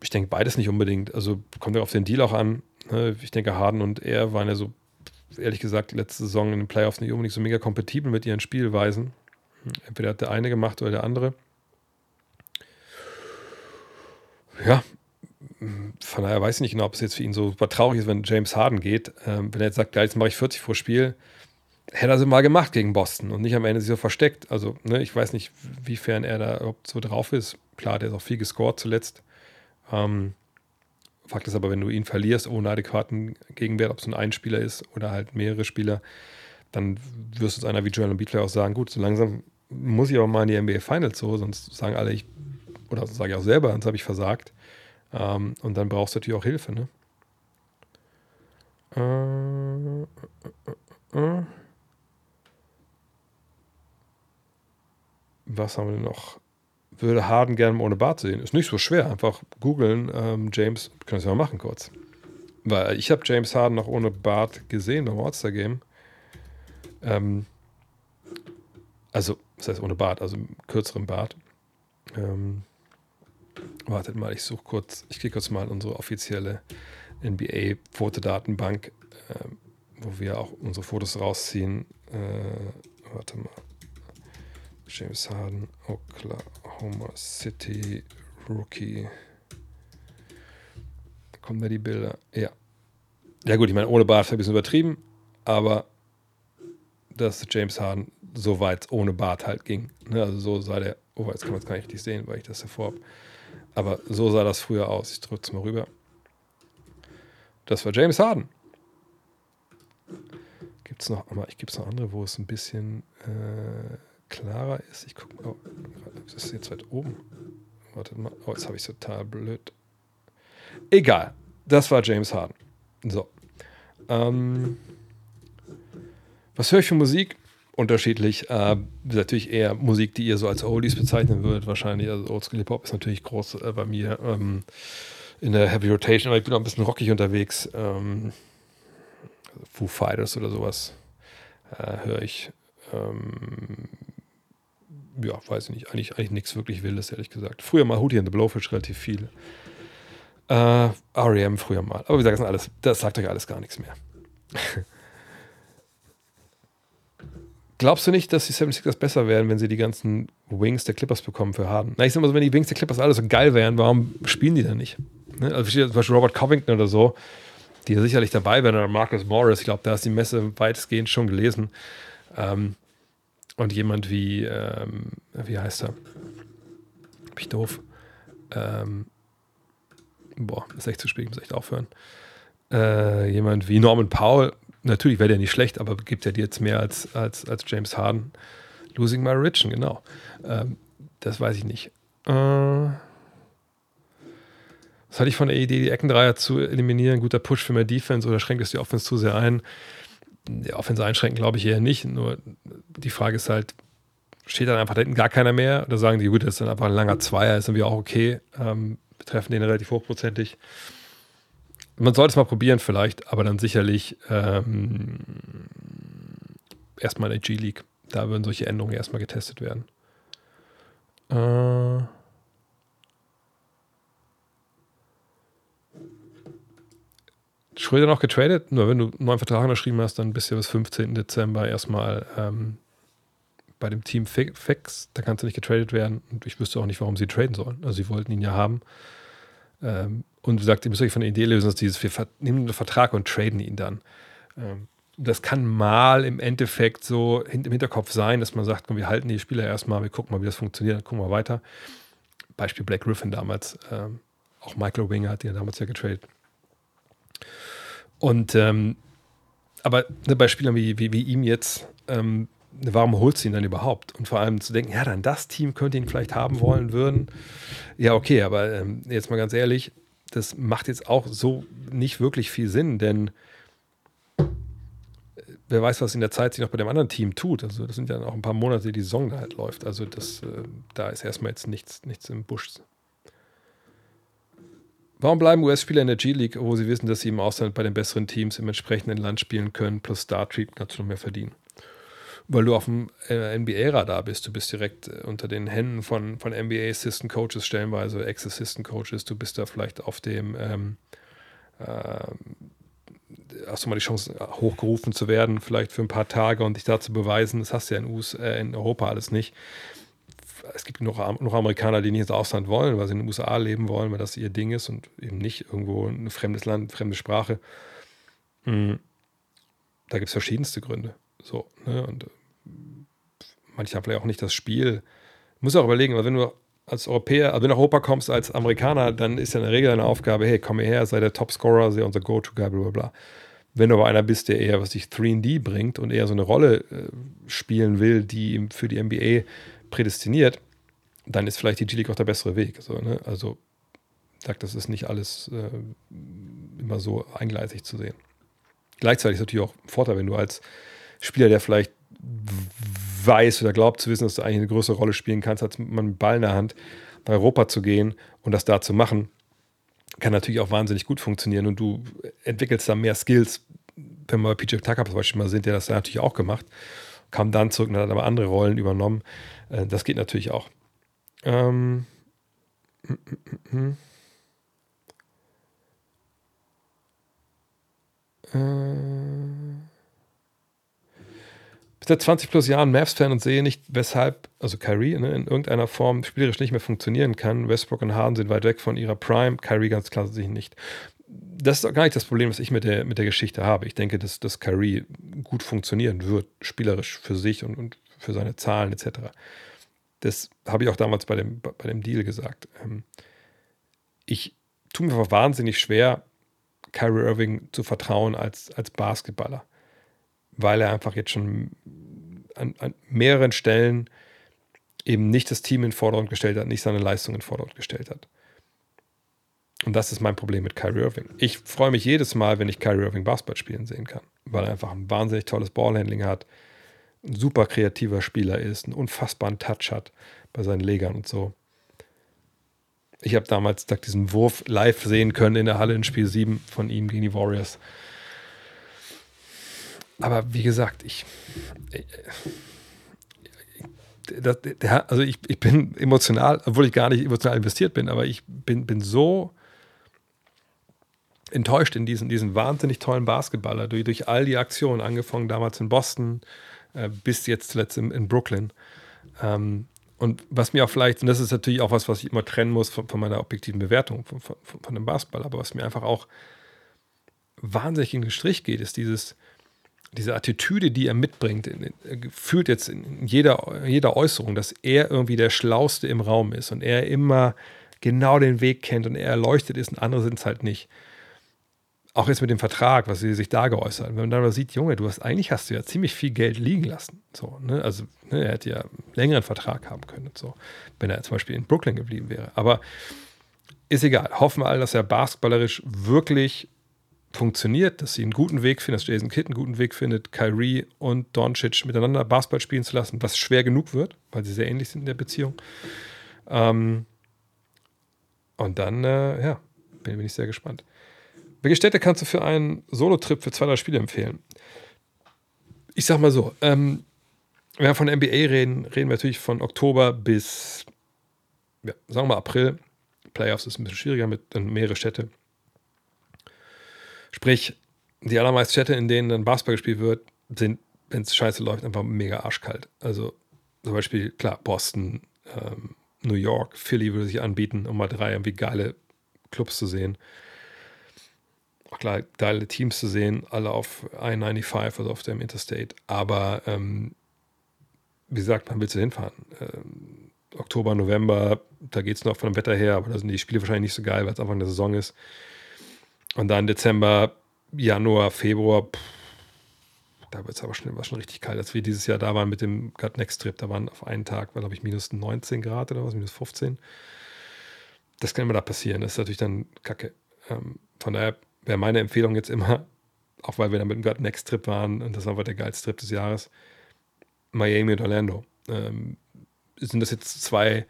Ich denke beides nicht unbedingt. Also kommt ja auf den Deal auch an. Ne? Ich denke, Harden und er waren ja so, ehrlich gesagt, letzte Saison in den Playoffs nicht unbedingt so mega kompatibel mit ihren Spielweisen. Entweder hat der eine gemacht oder der andere. Ja, von daher weiß ich nicht genau, ob es jetzt für ihn so super traurig ist, wenn James Harden geht. Ähm, wenn er jetzt sagt, jetzt mache ich 40 pro Spiel, hätte er sie mal gemacht gegen Boston und nicht am Ende sich so versteckt. Also, ne, ich weiß nicht, wiefern er da überhaupt so drauf ist. Klar, der ist auch viel gescored zuletzt. Ähm, Fakt ist aber, wenn du ihn verlierst ohne adäquaten Gegenwert, ob es ein Einspieler ist oder halt mehrere Spieler, dann wirst du es einer wie Joel Embiid auch sagen, gut, so langsam muss ich aber mal in die NBA Finals so, sonst sagen alle, ich, oder sage ich auch selber, sonst habe ich versagt. Ähm, und dann brauchst du natürlich auch Hilfe, ne? Äh, äh, äh, Was haben wir noch? Würde Harden gerne ohne Bart sehen. Ist nicht so schwer. Einfach googeln, ähm, James. Können wir mal machen kurz. Weil ich habe James Harden noch ohne Bart gesehen beim All-Star-Game. Ähm, also, das heißt ohne Bart, also kürzerem Bart. Ähm, wartet mal, ich suche kurz, ich gehe kurz mal unsere offizielle NBA-Fotodatenbank, äh, wo wir auch unsere Fotos rausziehen. Äh, warte mal. James Harden, Oklahoma City, Rookie. Kommen da die Bilder? Ja. Ja, gut, ich meine, ohne Bart ist ein bisschen übertrieben, aber dass James Harden so weit ohne Bart halt ging. Ne? Also so sah der, oh, jetzt kann man es gar nicht richtig sehen, weil ich das davor habe. Aber so sah das früher aus. Ich drücke es mal rüber. Das war James Harden. Gibt es noch, noch andere, wo es ein bisschen äh, klarer ist. Ich gucke, oh, das ist jetzt weit oben. Warte mal, oh, jetzt habe ich es total blöd. Egal, das war James Harden. So. Ähm, was höre ich für Musik? Unterschiedlich. Äh, natürlich eher Musik, die ihr so als Oldies bezeichnen würdet, wahrscheinlich. Also Oldschool Hip Hop ist natürlich groß äh, bei mir. Ähm, in der Heavy Rotation, aber ich bin auch ein bisschen rockig unterwegs. Ähm, Foo Fighters oder sowas äh, höre ich. Ähm, ja, weiß ich nicht. Eigentlich, eigentlich nichts wirklich Wildes, ehrlich gesagt. Früher mal Hootie and the Blowfish relativ viel. Äh, REM früher mal. Aber wie gesagt, das, alles, das sagt euch alles gar nichts mehr. Glaubst du nicht, dass die 76ers besser wären, wenn sie die ganzen Wings der Clippers bekommen für Harden? Na, ich sag mal so, wenn die Wings der Clippers alle so geil wären, warum spielen die dann nicht? Ne? Also zum Beispiel Robert Covington oder so, die ja sicherlich dabei wären, oder Marcus Morris, ich glaube, da ist die Messe weitestgehend schon gelesen. Ähm, und jemand wie, ähm, wie heißt er? Bin ich doof? Ähm, boah, ist echt zu spät, ich muss echt aufhören. Äh, jemand wie Norman Powell, natürlich wäre der nicht schlecht, aber gibt er dir jetzt mehr als, als, als James Harden. Losing My Richen, genau. Ähm, das weiß ich nicht. Äh, was hatte ich von der Idee, die Eckendreier zu eliminieren? Guter Push für mehr Defense oder schränkt es die Offense zu sehr ein? Die Offense einschränken glaube ich eher nicht. Nur die Frage ist halt, steht dann einfach da hinten gar keiner mehr? Oder sagen die, gut, das ist dann einfach ein langer Zweier, ist irgendwie auch okay. Ähm, betreffen den relativ hochprozentig man sollte es mal probieren vielleicht, aber dann sicherlich ähm, erstmal in der G-League. Da würden solche Änderungen erstmal getestet werden. Äh Schröder noch getradet? Nur wenn du einen neuen Vertrag unterschrieben hast, dann bist du bis 15. Dezember erstmal ähm, bei dem Team fix. Da kannst du nicht getradet werden. Und ich wüsste auch nicht, warum sie traden sollen. Also sie wollten ihn ja haben. Ähm, und sagt, ihr müsst euch von der Idee lösen, dass dieses, wir nehmen einen Vertrag und traden ihn dann. Ähm, das kann mal im Endeffekt so im Hinterkopf sein, dass man sagt, komm, wir halten die Spieler erstmal, wir gucken mal, wie das funktioniert, dann gucken wir weiter. Beispiel Black Griffin damals. Ähm, auch Michael Winger hat ihn damals ja getradet. Und ähm, aber ne, bei Spielern wie, wie, wie ihm jetzt, ähm, warum holst du ihn dann überhaupt? Und vor allem zu denken, ja, dann das Team könnte ihn vielleicht haben wollen würden. Ja, okay, aber ähm, jetzt mal ganz ehrlich, das macht jetzt auch so nicht wirklich viel Sinn, denn äh, wer weiß, was in der Zeit sich noch bei dem anderen Team tut. Also das sind ja noch ein paar Monate, die Saison halt läuft. Also das, äh, da ist erstmal jetzt nichts, nichts im Busch. Warum bleiben US-Spieler in der G-League, wo sie wissen, dass sie im Ausland bei den besseren Teams im entsprechenden Land spielen können, plus Star-Treatment dazu noch mehr verdienen? weil du auf dem äh, NBA-Radar bist. Du bist direkt äh, unter den Händen von, von NBA-Assistant Coaches, stellenweise Ex-Assistant Coaches. Du bist da vielleicht auf dem, ähm, äh, hast du mal die Chance, hochgerufen zu werden, vielleicht für ein paar Tage und dich da zu beweisen. Das hast du ja in, US, äh, in Europa alles nicht. Es gibt noch, noch Amerikaner, die nicht ins Ausland wollen, weil sie in den USA leben wollen, weil das ihr Ding ist und eben nicht irgendwo ein fremdes Land, fremde Sprache. Mhm. Da gibt es verschiedenste Gründe. So, ne? Und äh, manche haben vielleicht auch nicht das Spiel. Muss auch überlegen, weil wenn du als Europäer, also wenn du nach Europa kommst als Amerikaner, dann ist ja in der Regel deine Aufgabe, hey, komm hierher, sei der Topscorer, sei unser Go-To-Guy, bla bla bla. Wenn du aber einer bist, der eher was sich 3D bringt und eher so eine Rolle äh, spielen will, die für die NBA prädestiniert, dann ist vielleicht die G-League auch der bessere Weg. So, ne? Also sagt, das ist nicht alles äh, immer so eingleisig zu sehen. Gleichzeitig ist es natürlich auch ein Vorteil, wenn du als Spieler, der vielleicht weiß oder glaubt zu wissen, dass du eigentlich eine größere Rolle spielen kannst, als mit einem Ball in der Hand bei Europa zu gehen und das da zu machen, kann natürlich auch wahnsinnig gut funktionieren und du entwickelst da mehr Skills. Wenn wir PJ Tucker zum Beispiel mal sind, der das da natürlich auch gemacht, kam dann zurück und hat aber andere Rollen übernommen. Äh, das geht natürlich auch. Ähm, mm, mm, äh, bin seit 20 plus Jahren Mavs-Fan und sehe nicht, weshalb, also Kyrie ne, in irgendeiner Form spielerisch nicht mehr funktionieren kann. Westbrook und Harden sind weit weg von ihrer Prime, Kyrie ganz klar sich nicht. Das ist gar nicht das Problem, was ich mit der, mit der Geschichte habe. Ich denke, dass, dass Kyrie gut funktionieren wird, spielerisch für sich und, und für seine Zahlen etc. Das habe ich auch damals bei dem, bei dem Deal gesagt. Ähm, ich tue mir aber wahnsinnig schwer, Kyrie Irving zu vertrauen als, als Basketballer weil er einfach jetzt schon an, an, mehreren Stellen eben nicht das Team in Vordergrund gestellt hat, nicht seine Leistung in Vordergrund gestellt hat. Und das ist mein Problem mit Kyrie Irving. Ich freue mich jedes Mal, wenn ich Kyrie Irving Basketball spielen sehen kann, weil er einfach ein wahnsinnig tolles Ballhandling hat, ein super kreativer Spieler ist, einen unfassbaren Touch hat bei seinen Legern und so. Ich habe damals diesen Wurf live sehen können in der Halle in Spiel 7 von ihm gegen die Warriors. Aber wie gesagt, ich. Das, der, also ich, ich bin emotional, obwohl ich gar nicht emotional investiert bin, aber ich bin, bin so enttäuscht in diesen, diesen wahnsinnig tollen Basketballer durch, durch all die Aktionen, angefangen damals in Boston äh, bis jetzt zuletzt in, in Brooklyn. Ähm, und was mir auch vielleicht, und das ist natürlich auch was, was ich immer trennen muss von, von meiner objektiven Bewertung von, von, von, dem Basketball, aber was mir einfach auch wahnsinnig in den Strich geht, ist dieses, diese Attitüde, die er mitbringt, fühlt jetzt in jeder, jeder Äußerung, dass er irgendwie der Schlauste im Raum ist und er immer genau den Weg kennt und er erleuchtet ist und andere sind es halt nicht. Auch jetzt mit dem Vertrag, was sie sich da geäußert haben. Wenn man dann mal sieht, Junge, du hast eigentlich hast du ja ziemlich viel Geld liegen lassen. So, ne? Also ne, er hätte ja einen längeren Vertrag haben können, so, wenn er zum Beispiel in Brooklyn geblieben wäre. Aber ist egal. Hoffen wir alle, dass er basketballerisch wirklich funktioniert, dass sie einen guten Weg finden, dass Jason Kidd einen guten Weg findet, Kyrie und Doncic miteinander Basketball spielen zu lassen, was schwer genug wird, weil sie sehr ähnlich sind in der Beziehung. Ähm, und dann, äh, ja, bin, bin, ich sehr gespannt. Welche Städte kannst du für einen Solo-Trip für zwei, drei Spiele empfehlen? Ich sag mal so, ähm, wenn wir von NBA reden, reden wir natürlich von Oktober bis, ja, sagen wir mal April. Playoffs ist ein bisschen schwieriger mit dann mehrere Städte. Sprich, die allermeisten Städte, in denen dann Basketball gespielt wird, sind, wenn es scheiße läuft, einfach mega arschkalt. Also zum Beispiel, klar, Boston, ähm, New York, Philly würde sich anbieten, um mal drei irgendwie geile Clubs zu sehen. Klar, geile Teams zu sehen, alle auf I-95, also auf dem Interstate. Aber ähm, wie gesagt, man will zu hinfahren. Ähm, Oktober, November, da geht es noch von dem Wetter her, aber da sind die Spiele wahrscheinlich nicht so geil, weil es Anfang der Saison ist. Und dann Dezember, Januar, Februar, pff, da wird es aber schon, war schon richtig kalt. Als wir dieses Jahr da waren mit dem God Next Trip, da waren auf einen Tag, glaube ich minus 19 Grad oder was, minus 15. Das kann immer da passieren. Das ist natürlich dann kacke. Ähm, von daher wäre meine Empfehlung jetzt immer, auch weil wir dann mit dem God Next Trip waren und das war der geilste Trip des Jahres, Miami und Orlando. Ähm, sind das jetzt zwei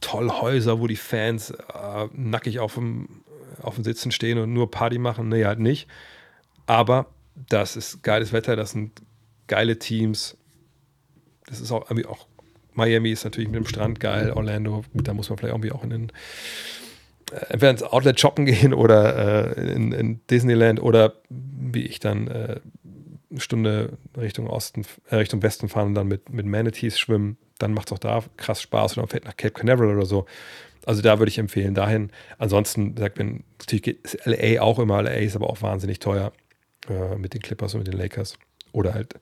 tolle Häuser, wo die Fans äh, nackig auf dem auf dem Sitzen stehen und nur Party machen. Nee, halt nicht. Aber das ist geiles Wetter, das sind geile Teams. Das ist auch irgendwie auch Miami ist natürlich mit dem Strand geil, Orlando, da muss man vielleicht irgendwie auch in den entweder ins Outlet shoppen gehen oder äh, in, in, Disneyland oder wie ich dann äh, eine Stunde Richtung Osten, äh, Richtung Westen fahren und dann mit, mit Manatees schwimmen. Dann macht es auch da krass Spaß oder man fährt nach Cape Canaveral oder so. Also da würde ich empfehlen, dahin. Ansonsten sagt man, natürlich geht LA auch immer, LA ist aber auch wahnsinnig teuer äh, mit den Clippers und mit den Lakers. Oder halt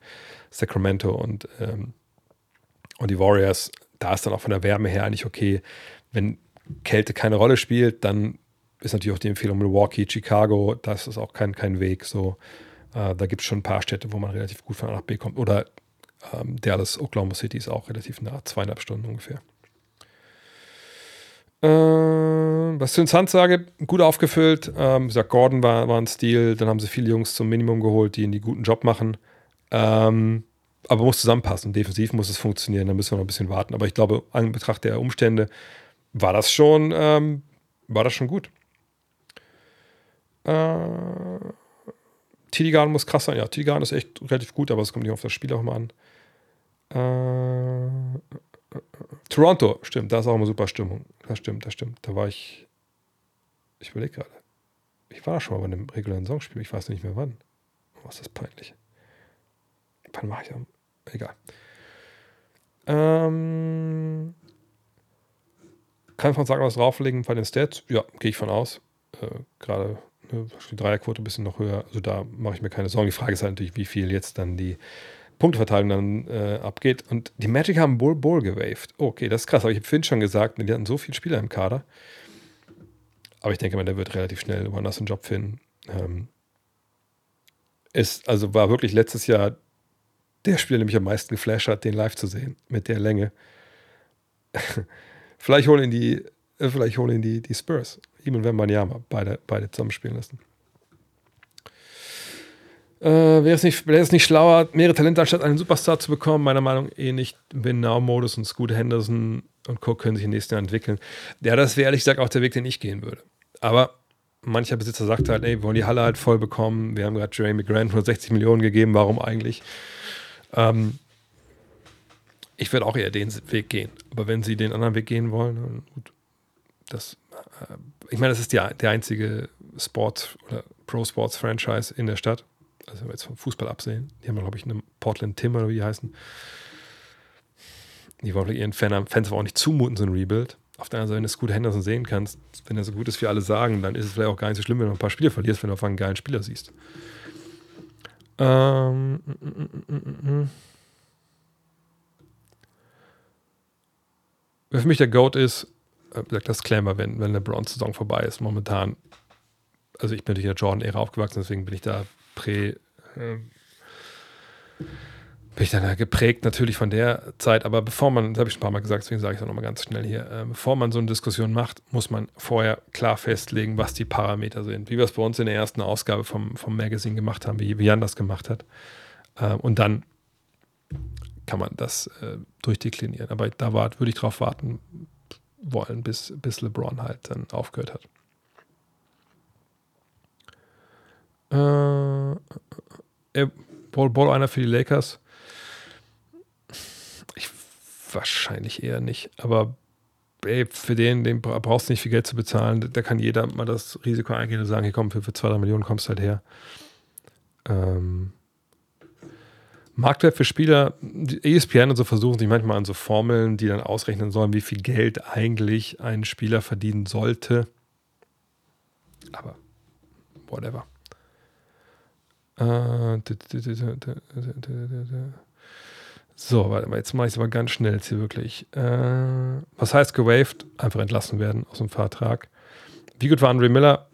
Sacramento und, ähm, und die Warriors. Da ist dann auch von der Wärme her eigentlich okay. Wenn Kälte keine Rolle spielt, dann ist natürlich auch die Empfehlung Milwaukee, Chicago, das ist auch kein, kein Weg. So, äh, da gibt es schon ein paar Städte, wo man relativ gut von A nach B kommt. Oder ähm, Dallas, Oklahoma City ist auch relativ nah, zweieinhalb Stunden ungefähr. Äh, was zu den Suns sage, gut aufgefüllt. Ähm, gesagt, Gordon war, war ein Stil. Dann haben sie viele Jungs zum Minimum geholt, die einen guten Job machen. Ähm, aber muss zusammenpassen. Defensiv muss es funktionieren. Da müssen wir noch ein bisschen warten. Aber ich glaube, an Betracht der Umstände war das schon, ähm, war das schon gut. Äh, Tidigan muss krass sein. Ja, Tidigan ist echt relativ gut, aber es kommt nicht auf das Spiel auch mal an. Äh, Toronto, stimmt, da ist auch immer super Stimmung. Das stimmt, das stimmt. Da war ich. Ich überlege gerade. Ich war da schon mal bei einem regulären Songspiel, ich weiß nicht mehr wann. Was ist das peinlich? Wann war ich am. Egal. Ähm, kann von sagen, was drauflegen bei den Stats? Ja, gehe ich von aus. Äh, Gerade ne, die Dreierquote ein bisschen noch höher. Also da mache ich mir keine Sorgen. Die Frage ist halt natürlich, wie viel jetzt dann die Punkteverteilung dann äh, abgeht. Und die Magic haben Bull Bull gewaved. Okay, das ist krass. Aber ich habe Finn schon gesagt, die hatten so viele Spieler im Kader. Aber ich denke mal, der wird relativ schnell woanders einen Job finden. Ähm, ist, also war wirklich letztes Jahr der Spieler, der mich am meisten geflasht hat, den live zu sehen, mit der Länge. vielleicht holen ihn die, äh, vielleicht holen die, die Spurs. Ihm und Wembanyama, beide, beide zusammenspielen lassen. Äh, wäre es nicht, wäre es nicht schlauer, mehrere Talente anstatt einen Superstar zu bekommen? Meiner Meinung nach eh nicht. Ben Now-Modus und Scoot Henderson und Cook können sich den nächsten Jahren entwickeln. Ja, das wäre ehrlich gesagt auch der Weg, den ich gehen würde. Aber mancher Besitzer sagt halt, ey, wir wollen die Halle halt voll bekommen. Wir haben gerade Jeremy Grant 160 Millionen gegeben, warum eigentlich? Ähm, ich würde auch eher den Weg gehen. Aber wenn sie den anderen Weg gehen wollen, dann gut. Das, äh, ich meine, das ist die, der einzige Sports- oder Pro-Sports-Franchise in der Stadt. Also, wenn wir jetzt vom Fußball absehen. Die haben, glaube ich, eine Portland Tim oder wie die heißen. Die wollen ihren Fan, Fans aber auch nicht zumuten, so ein Rebuild. Auf der anderen Seite, wenn du Scoot Henderson sehen kannst, wenn er so gut ist, wie alle sagen, dann ist es vielleicht auch gar nicht so schlimm, wenn du ein paar Spiele verlierst, wenn du auf einen geilen Spieler siehst. Ähm, mm, mm, mm, Wer für mich der GOAT ist, äh, das Disclaimer, wenn, wenn LeBron-Saison vorbei ist, momentan, also ich bin natürlich in der Jordan-Ära aufgewachsen, deswegen bin ich da prä, äh, bin ich dann geprägt natürlich von der Zeit, aber bevor man, das habe ich ein paar Mal gesagt, deswegen sage ich es auch nochmal ganz schnell hier, äh, bevor man so eine Diskussion macht, muss man vorher klar festlegen, was die Parameter sind. Wie wir es bei uns in der ersten Ausgabe vom, vom Magazine gemacht haben, wie, wie Jan das gemacht hat. Äh, und dann kann man das äh, durchdeklinieren. Aber da war, würde ich darauf warten wollen, bis, bis LeBron halt dann aufgehört hat. Äh, Ball, Ball einer für die Lakers. Ich, wahrscheinlich eher nicht. Aber ey, für den, den brauchst du nicht viel Geld zu bezahlen. Da kann jeder mal das Risiko eingehen und sagen, hier komm, für, für 2, 3 Millionen kommst du halt her. Ähm, Marktwert für Spieler, ESPN und so versuchen sich manchmal an so Formeln, die dann ausrechnen sollen, wie viel Geld eigentlich ein Spieler verdienen sollte. Aber whatever. So, warte mal, jetzt mache ich es aber ganz schnell jetzt hier wirklich. Äh, was heißt gewaved? Einfach entlassen werden aus dem Vertrag. Wie gut war Andre Miller?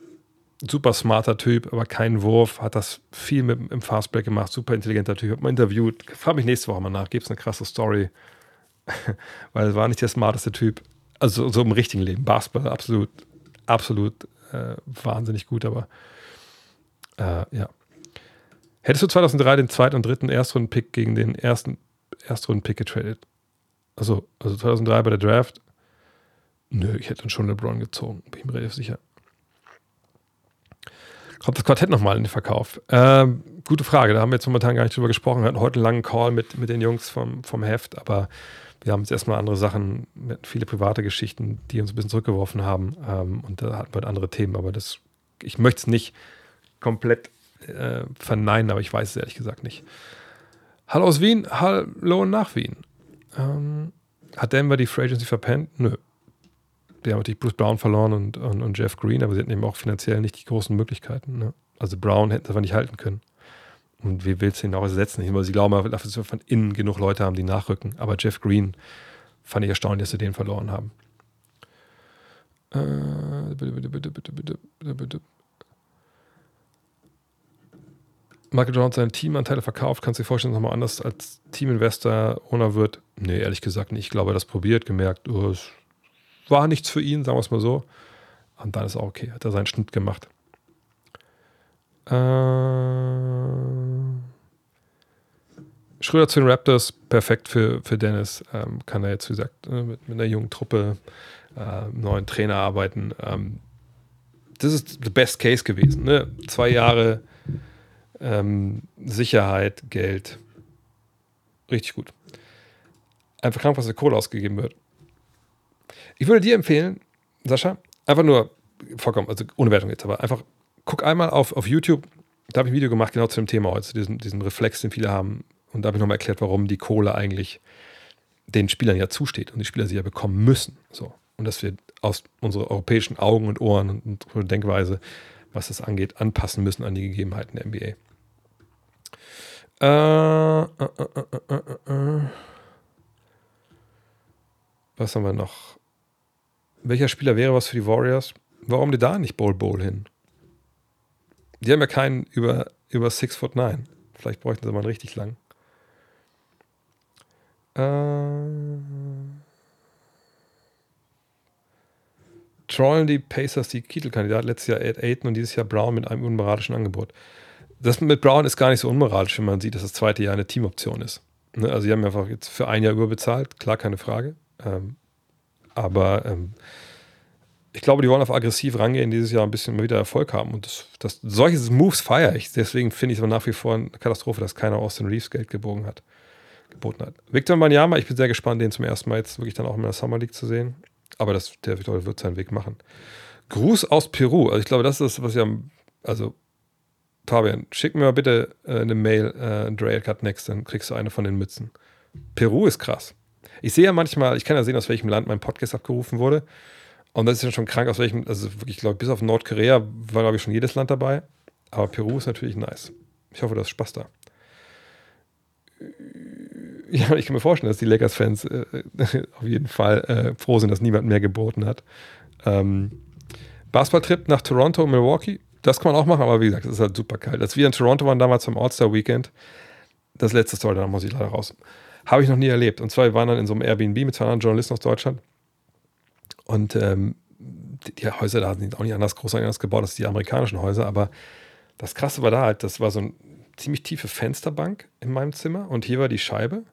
Super smarter Typ, aber kein Wurf, hat das viel mit im Fastbreak gemacht, super intelligenter Typ, hat mal interviewt, frage mich nächste Woche mal nach, gibt es eine krasse Story, weil er war nicht der smarteste Typ, also so im richtigen Leben, Basketball absolut, absolut äh, wahnsinnig gut, aber äh, ja. Hättest du 2003 den zweiten und dritten Erstrunden-Pick gegen den ersten Erstrunden-Pick getradet? Also, also 2003 bei der Draft? Nö, ich hätte dann schon LeBron gezogen, bin ich mir relativ sicher. Kommt das Quartett nochmal in den Verkauf? Ähm, gute Frage, da haben wir jetzt momentan gar nicht drüber gesprochen. Wir hatten heute einen langen Call mit, mit den Jungs vom, vom Heft, aber wir haben jetzt erstmal andere Sachen, viele private Geschichten, die uns ein bisschen zurückgeworfen haben. Ähm, und da hatten wir halt andere Themen, aber das, ich möchte es nicht komplett äh, verneinen, aber ich weiß es ehrlich gesagt nicht. Hallo aus Wien, hallo nach Wien. Ähm, hat Denver die Free Agency verpennt? Nö die haben natürlich Bruce Brown verloren und, und, und, Jeff Green, aber sie hatten eben auch finanziell nicht die großen Möglichkeiten. Ne? Also Brown hätten sie einfach nicht halten können. Und wie willst du ihn auch ersetzen? Weil sie glauben, dass wir von innen genug Leute haben, die nachrücken. Aber Jeff Green fand ich erstaunlich, dass sie den verloren haben. Äh, bitte, bitte, bitte, bitte, bitte, bitte, bitte. Michael Jones seine Teamanteile verkauft, kannst du dir vorstellen, dass er nochmal anders als Teaminvestor Owner wird? Nee, ehrlich gesagt nicht. Ich glaube, er hat das probiert, gemerkt, oh, es war nichts für ihn, sagen wir es mal so. Und dann ist auch okay, hat er seinen Schnitt gemacht. Äh, Schröder zu den Raptors, perfekt für, für Dennis. Ähm, kann er jetzt, wie gesagt, äh, mit, mit einer jungen Truppe, äh, neuen Trainer arbeiten. Ähm, das ist the best case gewesen. Ne? Zwei Jahre ähm, Sicherheit, Geld. Richtig gut. Einfach krank, was der Kohle ausgegeben wird. Ich würde dir empfehlen, Sascha, einfach nur, vollkommen, also ohne Wertung jetzt, aber einfach guck einmal auf, auf YouTube. Da habe ich ein Video gemacht, genau zu dem Thema heute, diesen, diesen Reflex, den viele haben. Und da habe ich nochmal erklärt, warum die Kohle eigentlich den Spielern ja zusteht und die Spieler sie ja bekommen müssen. So. Und dass wir aus unseren europäischen Augen und Ohren und, und Denkweise, was das angeht, anpassen müssen an die Gegebenheiten der NBA. Äh, äh, äh, äh, äh was haben wir noch? Welcher Spieler wäre was für die Warriors? Warum die da nicht Bowl Bowl hin? Die haben ja keinen über, über 6 foot 9. Vielleicht bräuchten sie mal einen richtig lang. Äh, trollen die Pacers die Titelkandidat letztes Jahr Ed Aiton und dieses Jahr Brown mit einem unmoralischen Angebot. Das mit Brown ist gar nicht so unmoralisch, wenn man sieht, dass das zweite Jahr eine Teamoption ist. Ne? Also, sie haben einfach jetzt für ein Jahr überbezahlt, klar, keine Frage. Ähm, Aber ähm, ich glaube, die wollen auf aggressiv rangehen, dieses Jahr ein bisschen wieder Erfolg haben. Und das, das, solche Moves feiere ich. Deswegen finde ich es nach wie vor eine Katastrophe, dass keiner Austin Reeves Geld gebogen hat, geboten hat. Victor Banyama, ich bin sehr gespannt, den zum ersten Mal jetzt wirklich dann auch in der Summer League zu sehen. Aber das, der Victor wird seinen Weg machen. Gruß aus Peru. Also ich glaube, das ist das, was am, also Fabian, schick mir mal bitte äh, eine Mail, äh, Dre Cut Next, dann kriegst du eine von den Mützen. Peru ist krass. Ich sehe ja manchmal, ich kann ja sehen, aus welchem Land mein Podcast abgerufen wurde. Und das ist ja schon krank, aus welchem, also wirklich, glaube ich, bis auf Nordkorea war, glaube ich, schon jedes Land dabei. Aber Peru ist natürlich nice. Ich hoffe, du hast Spaß da. Ja, ich kann mir vorstellen, dass die Lakers-Fans äh, auf jeden Fall äh, froh sind, dass niemand mehr geboten hat. Ähm, Basketballtrip nach Toronto, Milwaukee, das kann man auch machen, aber wie gesagt, es ist halt super kalt. Als wir in Toronto waren damals zum All-Star-Weekend, das letzte Story, da muss ich leider raus, habe ich noch nie erlebt. Und zwar, wir waren dann in so einem Airbnb mit zwei anderen Journalisten aus Deutschland und ähm, die Häuser da sind auch nicht anders groß anders gebaut als die amerikanischen Häuser, aber das Krasse war da halt, das war so eine ziemlich tiefe Fensterbank in meinem Zimmer und hier war die Scheibe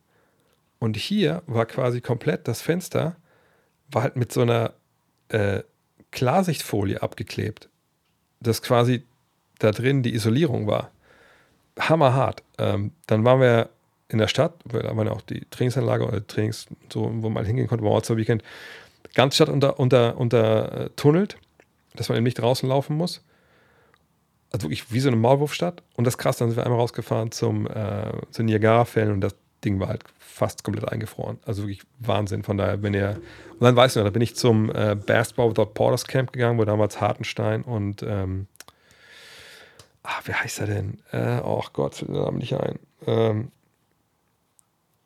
und hier war quasi komplett das Fenster, war halt mit so einer äh, Klarsichtfolie abgeklebt, dass quasi da drin die Isolierung war. Hammerhart. Ähm, dann waren wir in der Stadt, da war ja auch die Trainingsanlage oder Trainings, so, wo man hingehen konnte, All Weekend ganz Stadt unter, unter, unter äh, tunnelt, dass man eben nicht draußen laufen muss. Also wirklich wie so eine Maulwurfstadt. Und das krass, dann sind wir einmal rausgefahren zum, äh, zu Niagara-Fällen und das Ding war halt fast komplett eingefroren. Also wirklich Wahnsinn. Von daher, wenn ihr. Und dann weißt du, da bin ich zum äh, Basketball Without Porters Camp gegangen, wo damals Hartenstein und. Ähm, ah, wie heißt er denn? Äh, oh Gott, fällt der Name nicht ein. Ähm,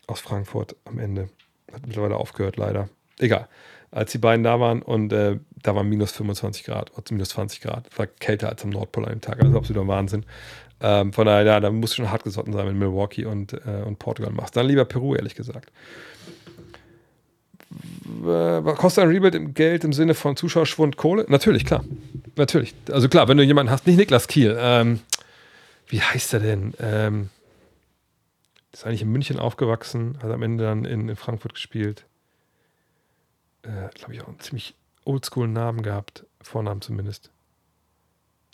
aus Frankfurt am Ende. Hat mittlerweile aufgehört, leider. Egal als die beiden da waren und äh, da waren minus 25 Grad oder minus 20 Grad. War kälter als am Nordpol an dem Tag, also absoluter Wahnsinn. Ähm, von daher, ja, da musst du schon hart gesotten sein, wenn Milwaukee und, äh, und Portugal machst. Dann lieber Peru, ehrlich gesagt. Was kostet ein Rebuild im Geld im Sinne von Zuschauerschwund Kohle? Natürlich, klar. Natürlich. Also klar, wenn du jemanden hast, nicht Niklas Kiel, ähm, wie heißt er denn? Ähm, ist eigentlich in München aufgewachsen, hat am Ende dann in, in Frankfurt gespielt äh, glaube ich, auch einen ziemlich oldschool Namen gehabt. Vornamen zumindest.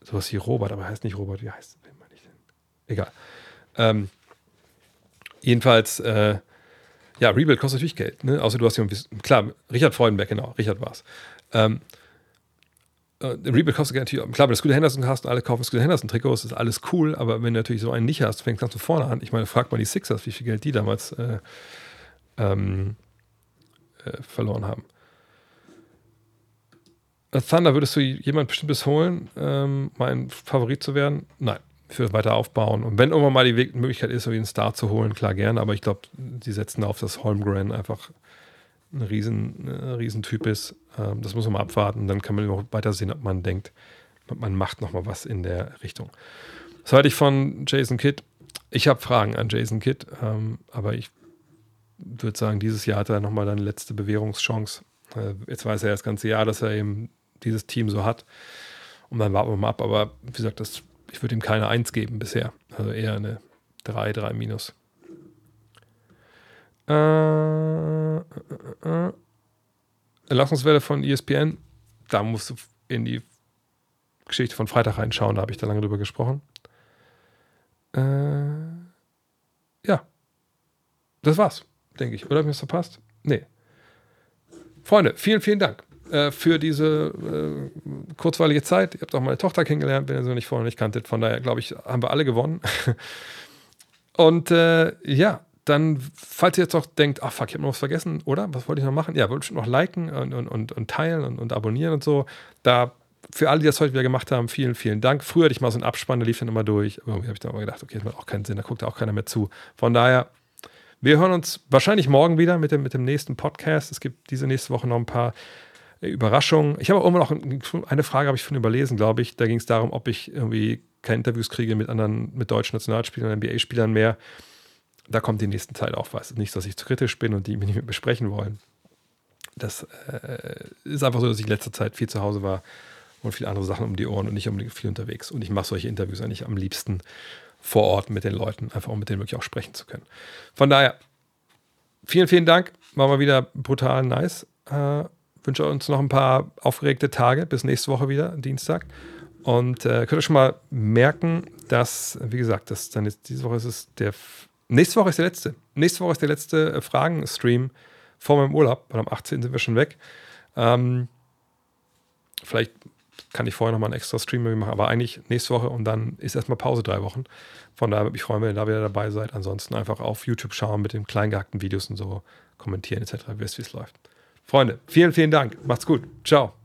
Sowas wie Robert, aber er heißt nicht Robert. Wie heißt wen meine ich denn? Egal. Ähm, jedenfalls, äh, ja, Rebuild kostet natürlich Geld. Ne? Außer du hast jemanden, klar, Richard Freudenberg, genau, Richard war es. Ähm, äh, Rebuild kostet Geld natürlich, klar, wenn du Scooter Henderson hast und alle kaufen Scooter Henderson Trikots, ist alles cool, aber wenn du natürlich so einen nicht hast, fängst du ganz von vorne an. Ich meine, frag mal die Sixers, wie viel Geld die damals äh, ähm, äh, verloren haben. Thunder würdest du jemand Bestimmtes holen, ähm, mein Favorit zu werden? Nein, für weiter aufbauen. Und wenn irgendwann mal die Möglichkeit ist, irgendwie einen Star zu holen, klar gerne, aber ich glaube, sie setzen auf, dass Holmgren einfach ein riesen, ein Riesentyp ist. Ähm, das muss man mal abwarten. Dann kann man auch weiter sehen, ob man denkt, man macht noch mal was in der Richtung. Das halte ich von Jason Kidd. Ich habe Fragen an Jason Kidd, ähm, aber ich würde sagen, dieses Jahr hat er noch mal eine letzte Bewährungschance. Äh, jetzt weiß er das ganze Jahr, dass er eben dieses Team so hat. Und dann warten wir mal ab. Aber wie gesagt, das, ich würde ihm keine 1 geben bisher. Also eher eine 3, 3 minus. Äh, äh, äh. äh. Entlassungswelle von ESPN, da musst du in die Geschichte von Freitag reinschauen, da habe ich da lange drüber gesprochen. Äh, ja. Das war's, denke ich. Oder habe ich was verpasst? Nee. Freunde, vielen, vielen Dank. Äh, für diese äh, kurzweilige Zeit. Ihr habt auch meine Tochter kennengelernt, wenn ihr sie nicht vorher nicht kanntet. Von daher, glaube ich, haben wir alle gewonnen. Und äh, ja, dann, falls ihr jetzt noch denkt, ach fuck, ich habe noch was vergessen, oder? Was wollte ich noch machen? Ja, wollte ich noch liken und, und, und, und teilen und, und, abonnieren und so. Da, für alle, die das heute wieder gemacht haben, vielen, vielen Dank. Früher hatte ich mal so einen Abspann, der lief dann immer durch. Irgendwie habe ich dann aber gedacht, okay, das macht auch keinen Sinn, da guckt auch keiner mehr zu. Von daher, wir hören uns wahrscheinlich morgen wieder mit dem, mit dem nächsten Podcast. Es gibt diese nächste Woche noch ein paar Überraschung. Ich habe auch immer noch eine Frage, habe ich von überlesen, glaube ich. Da ging es darum, ob ich irgendwie keine Interviews kriege mit anderen, mit deutschen Nationalspielern, NBA-Spielern mehr. Da kommt die nächste Zeit auch was. Nicht, dass ich zu kritisch bin und die mich nicht mehr besprechen wollen. Das äh, ist einfach so, dass ich in letzter Zeit viel zu Hause war und viele andere Sachen um die Ohren und nicht unbedingt viel unterwegs. Und ich mache solche Interviews eigentlich am liebsten vor Ort mit den Leuten, einfach um mit denen wirklich auch sprechen zu können. Von daher, vielen, vielen Dank. War mal wieder brutal nice. Äh, wünsche uns noch ein paar aufgeregte Tage. Bis nächste Woche wieder, Dienstag. Und äh, könnt ihr schon mal merken, dass, wie gesagt, dass dann jetzt diese Woche ist es der. Nächste Woche ist der letzte. Nächste Woche ist der letzte äh, Fragen-Stream vor meinem Urlaub, weil am 18. sind wir schon weg. Ähm, vielleicht kann ich vorher nochmal einen extra Stream machen, aber eigentlich nächste Woche und dann ist erstmal Pause drei Wochen. Von daher würde ich freuen, wenn ihr da wieder dabei seid. Ansonsten einfach auf YouTube schauen mit den kleingehackten Videos und so kommentieren etc. Wisst, wie es läuft. Freunde, vielen, vielen Dank. Macht's gut. Ciao.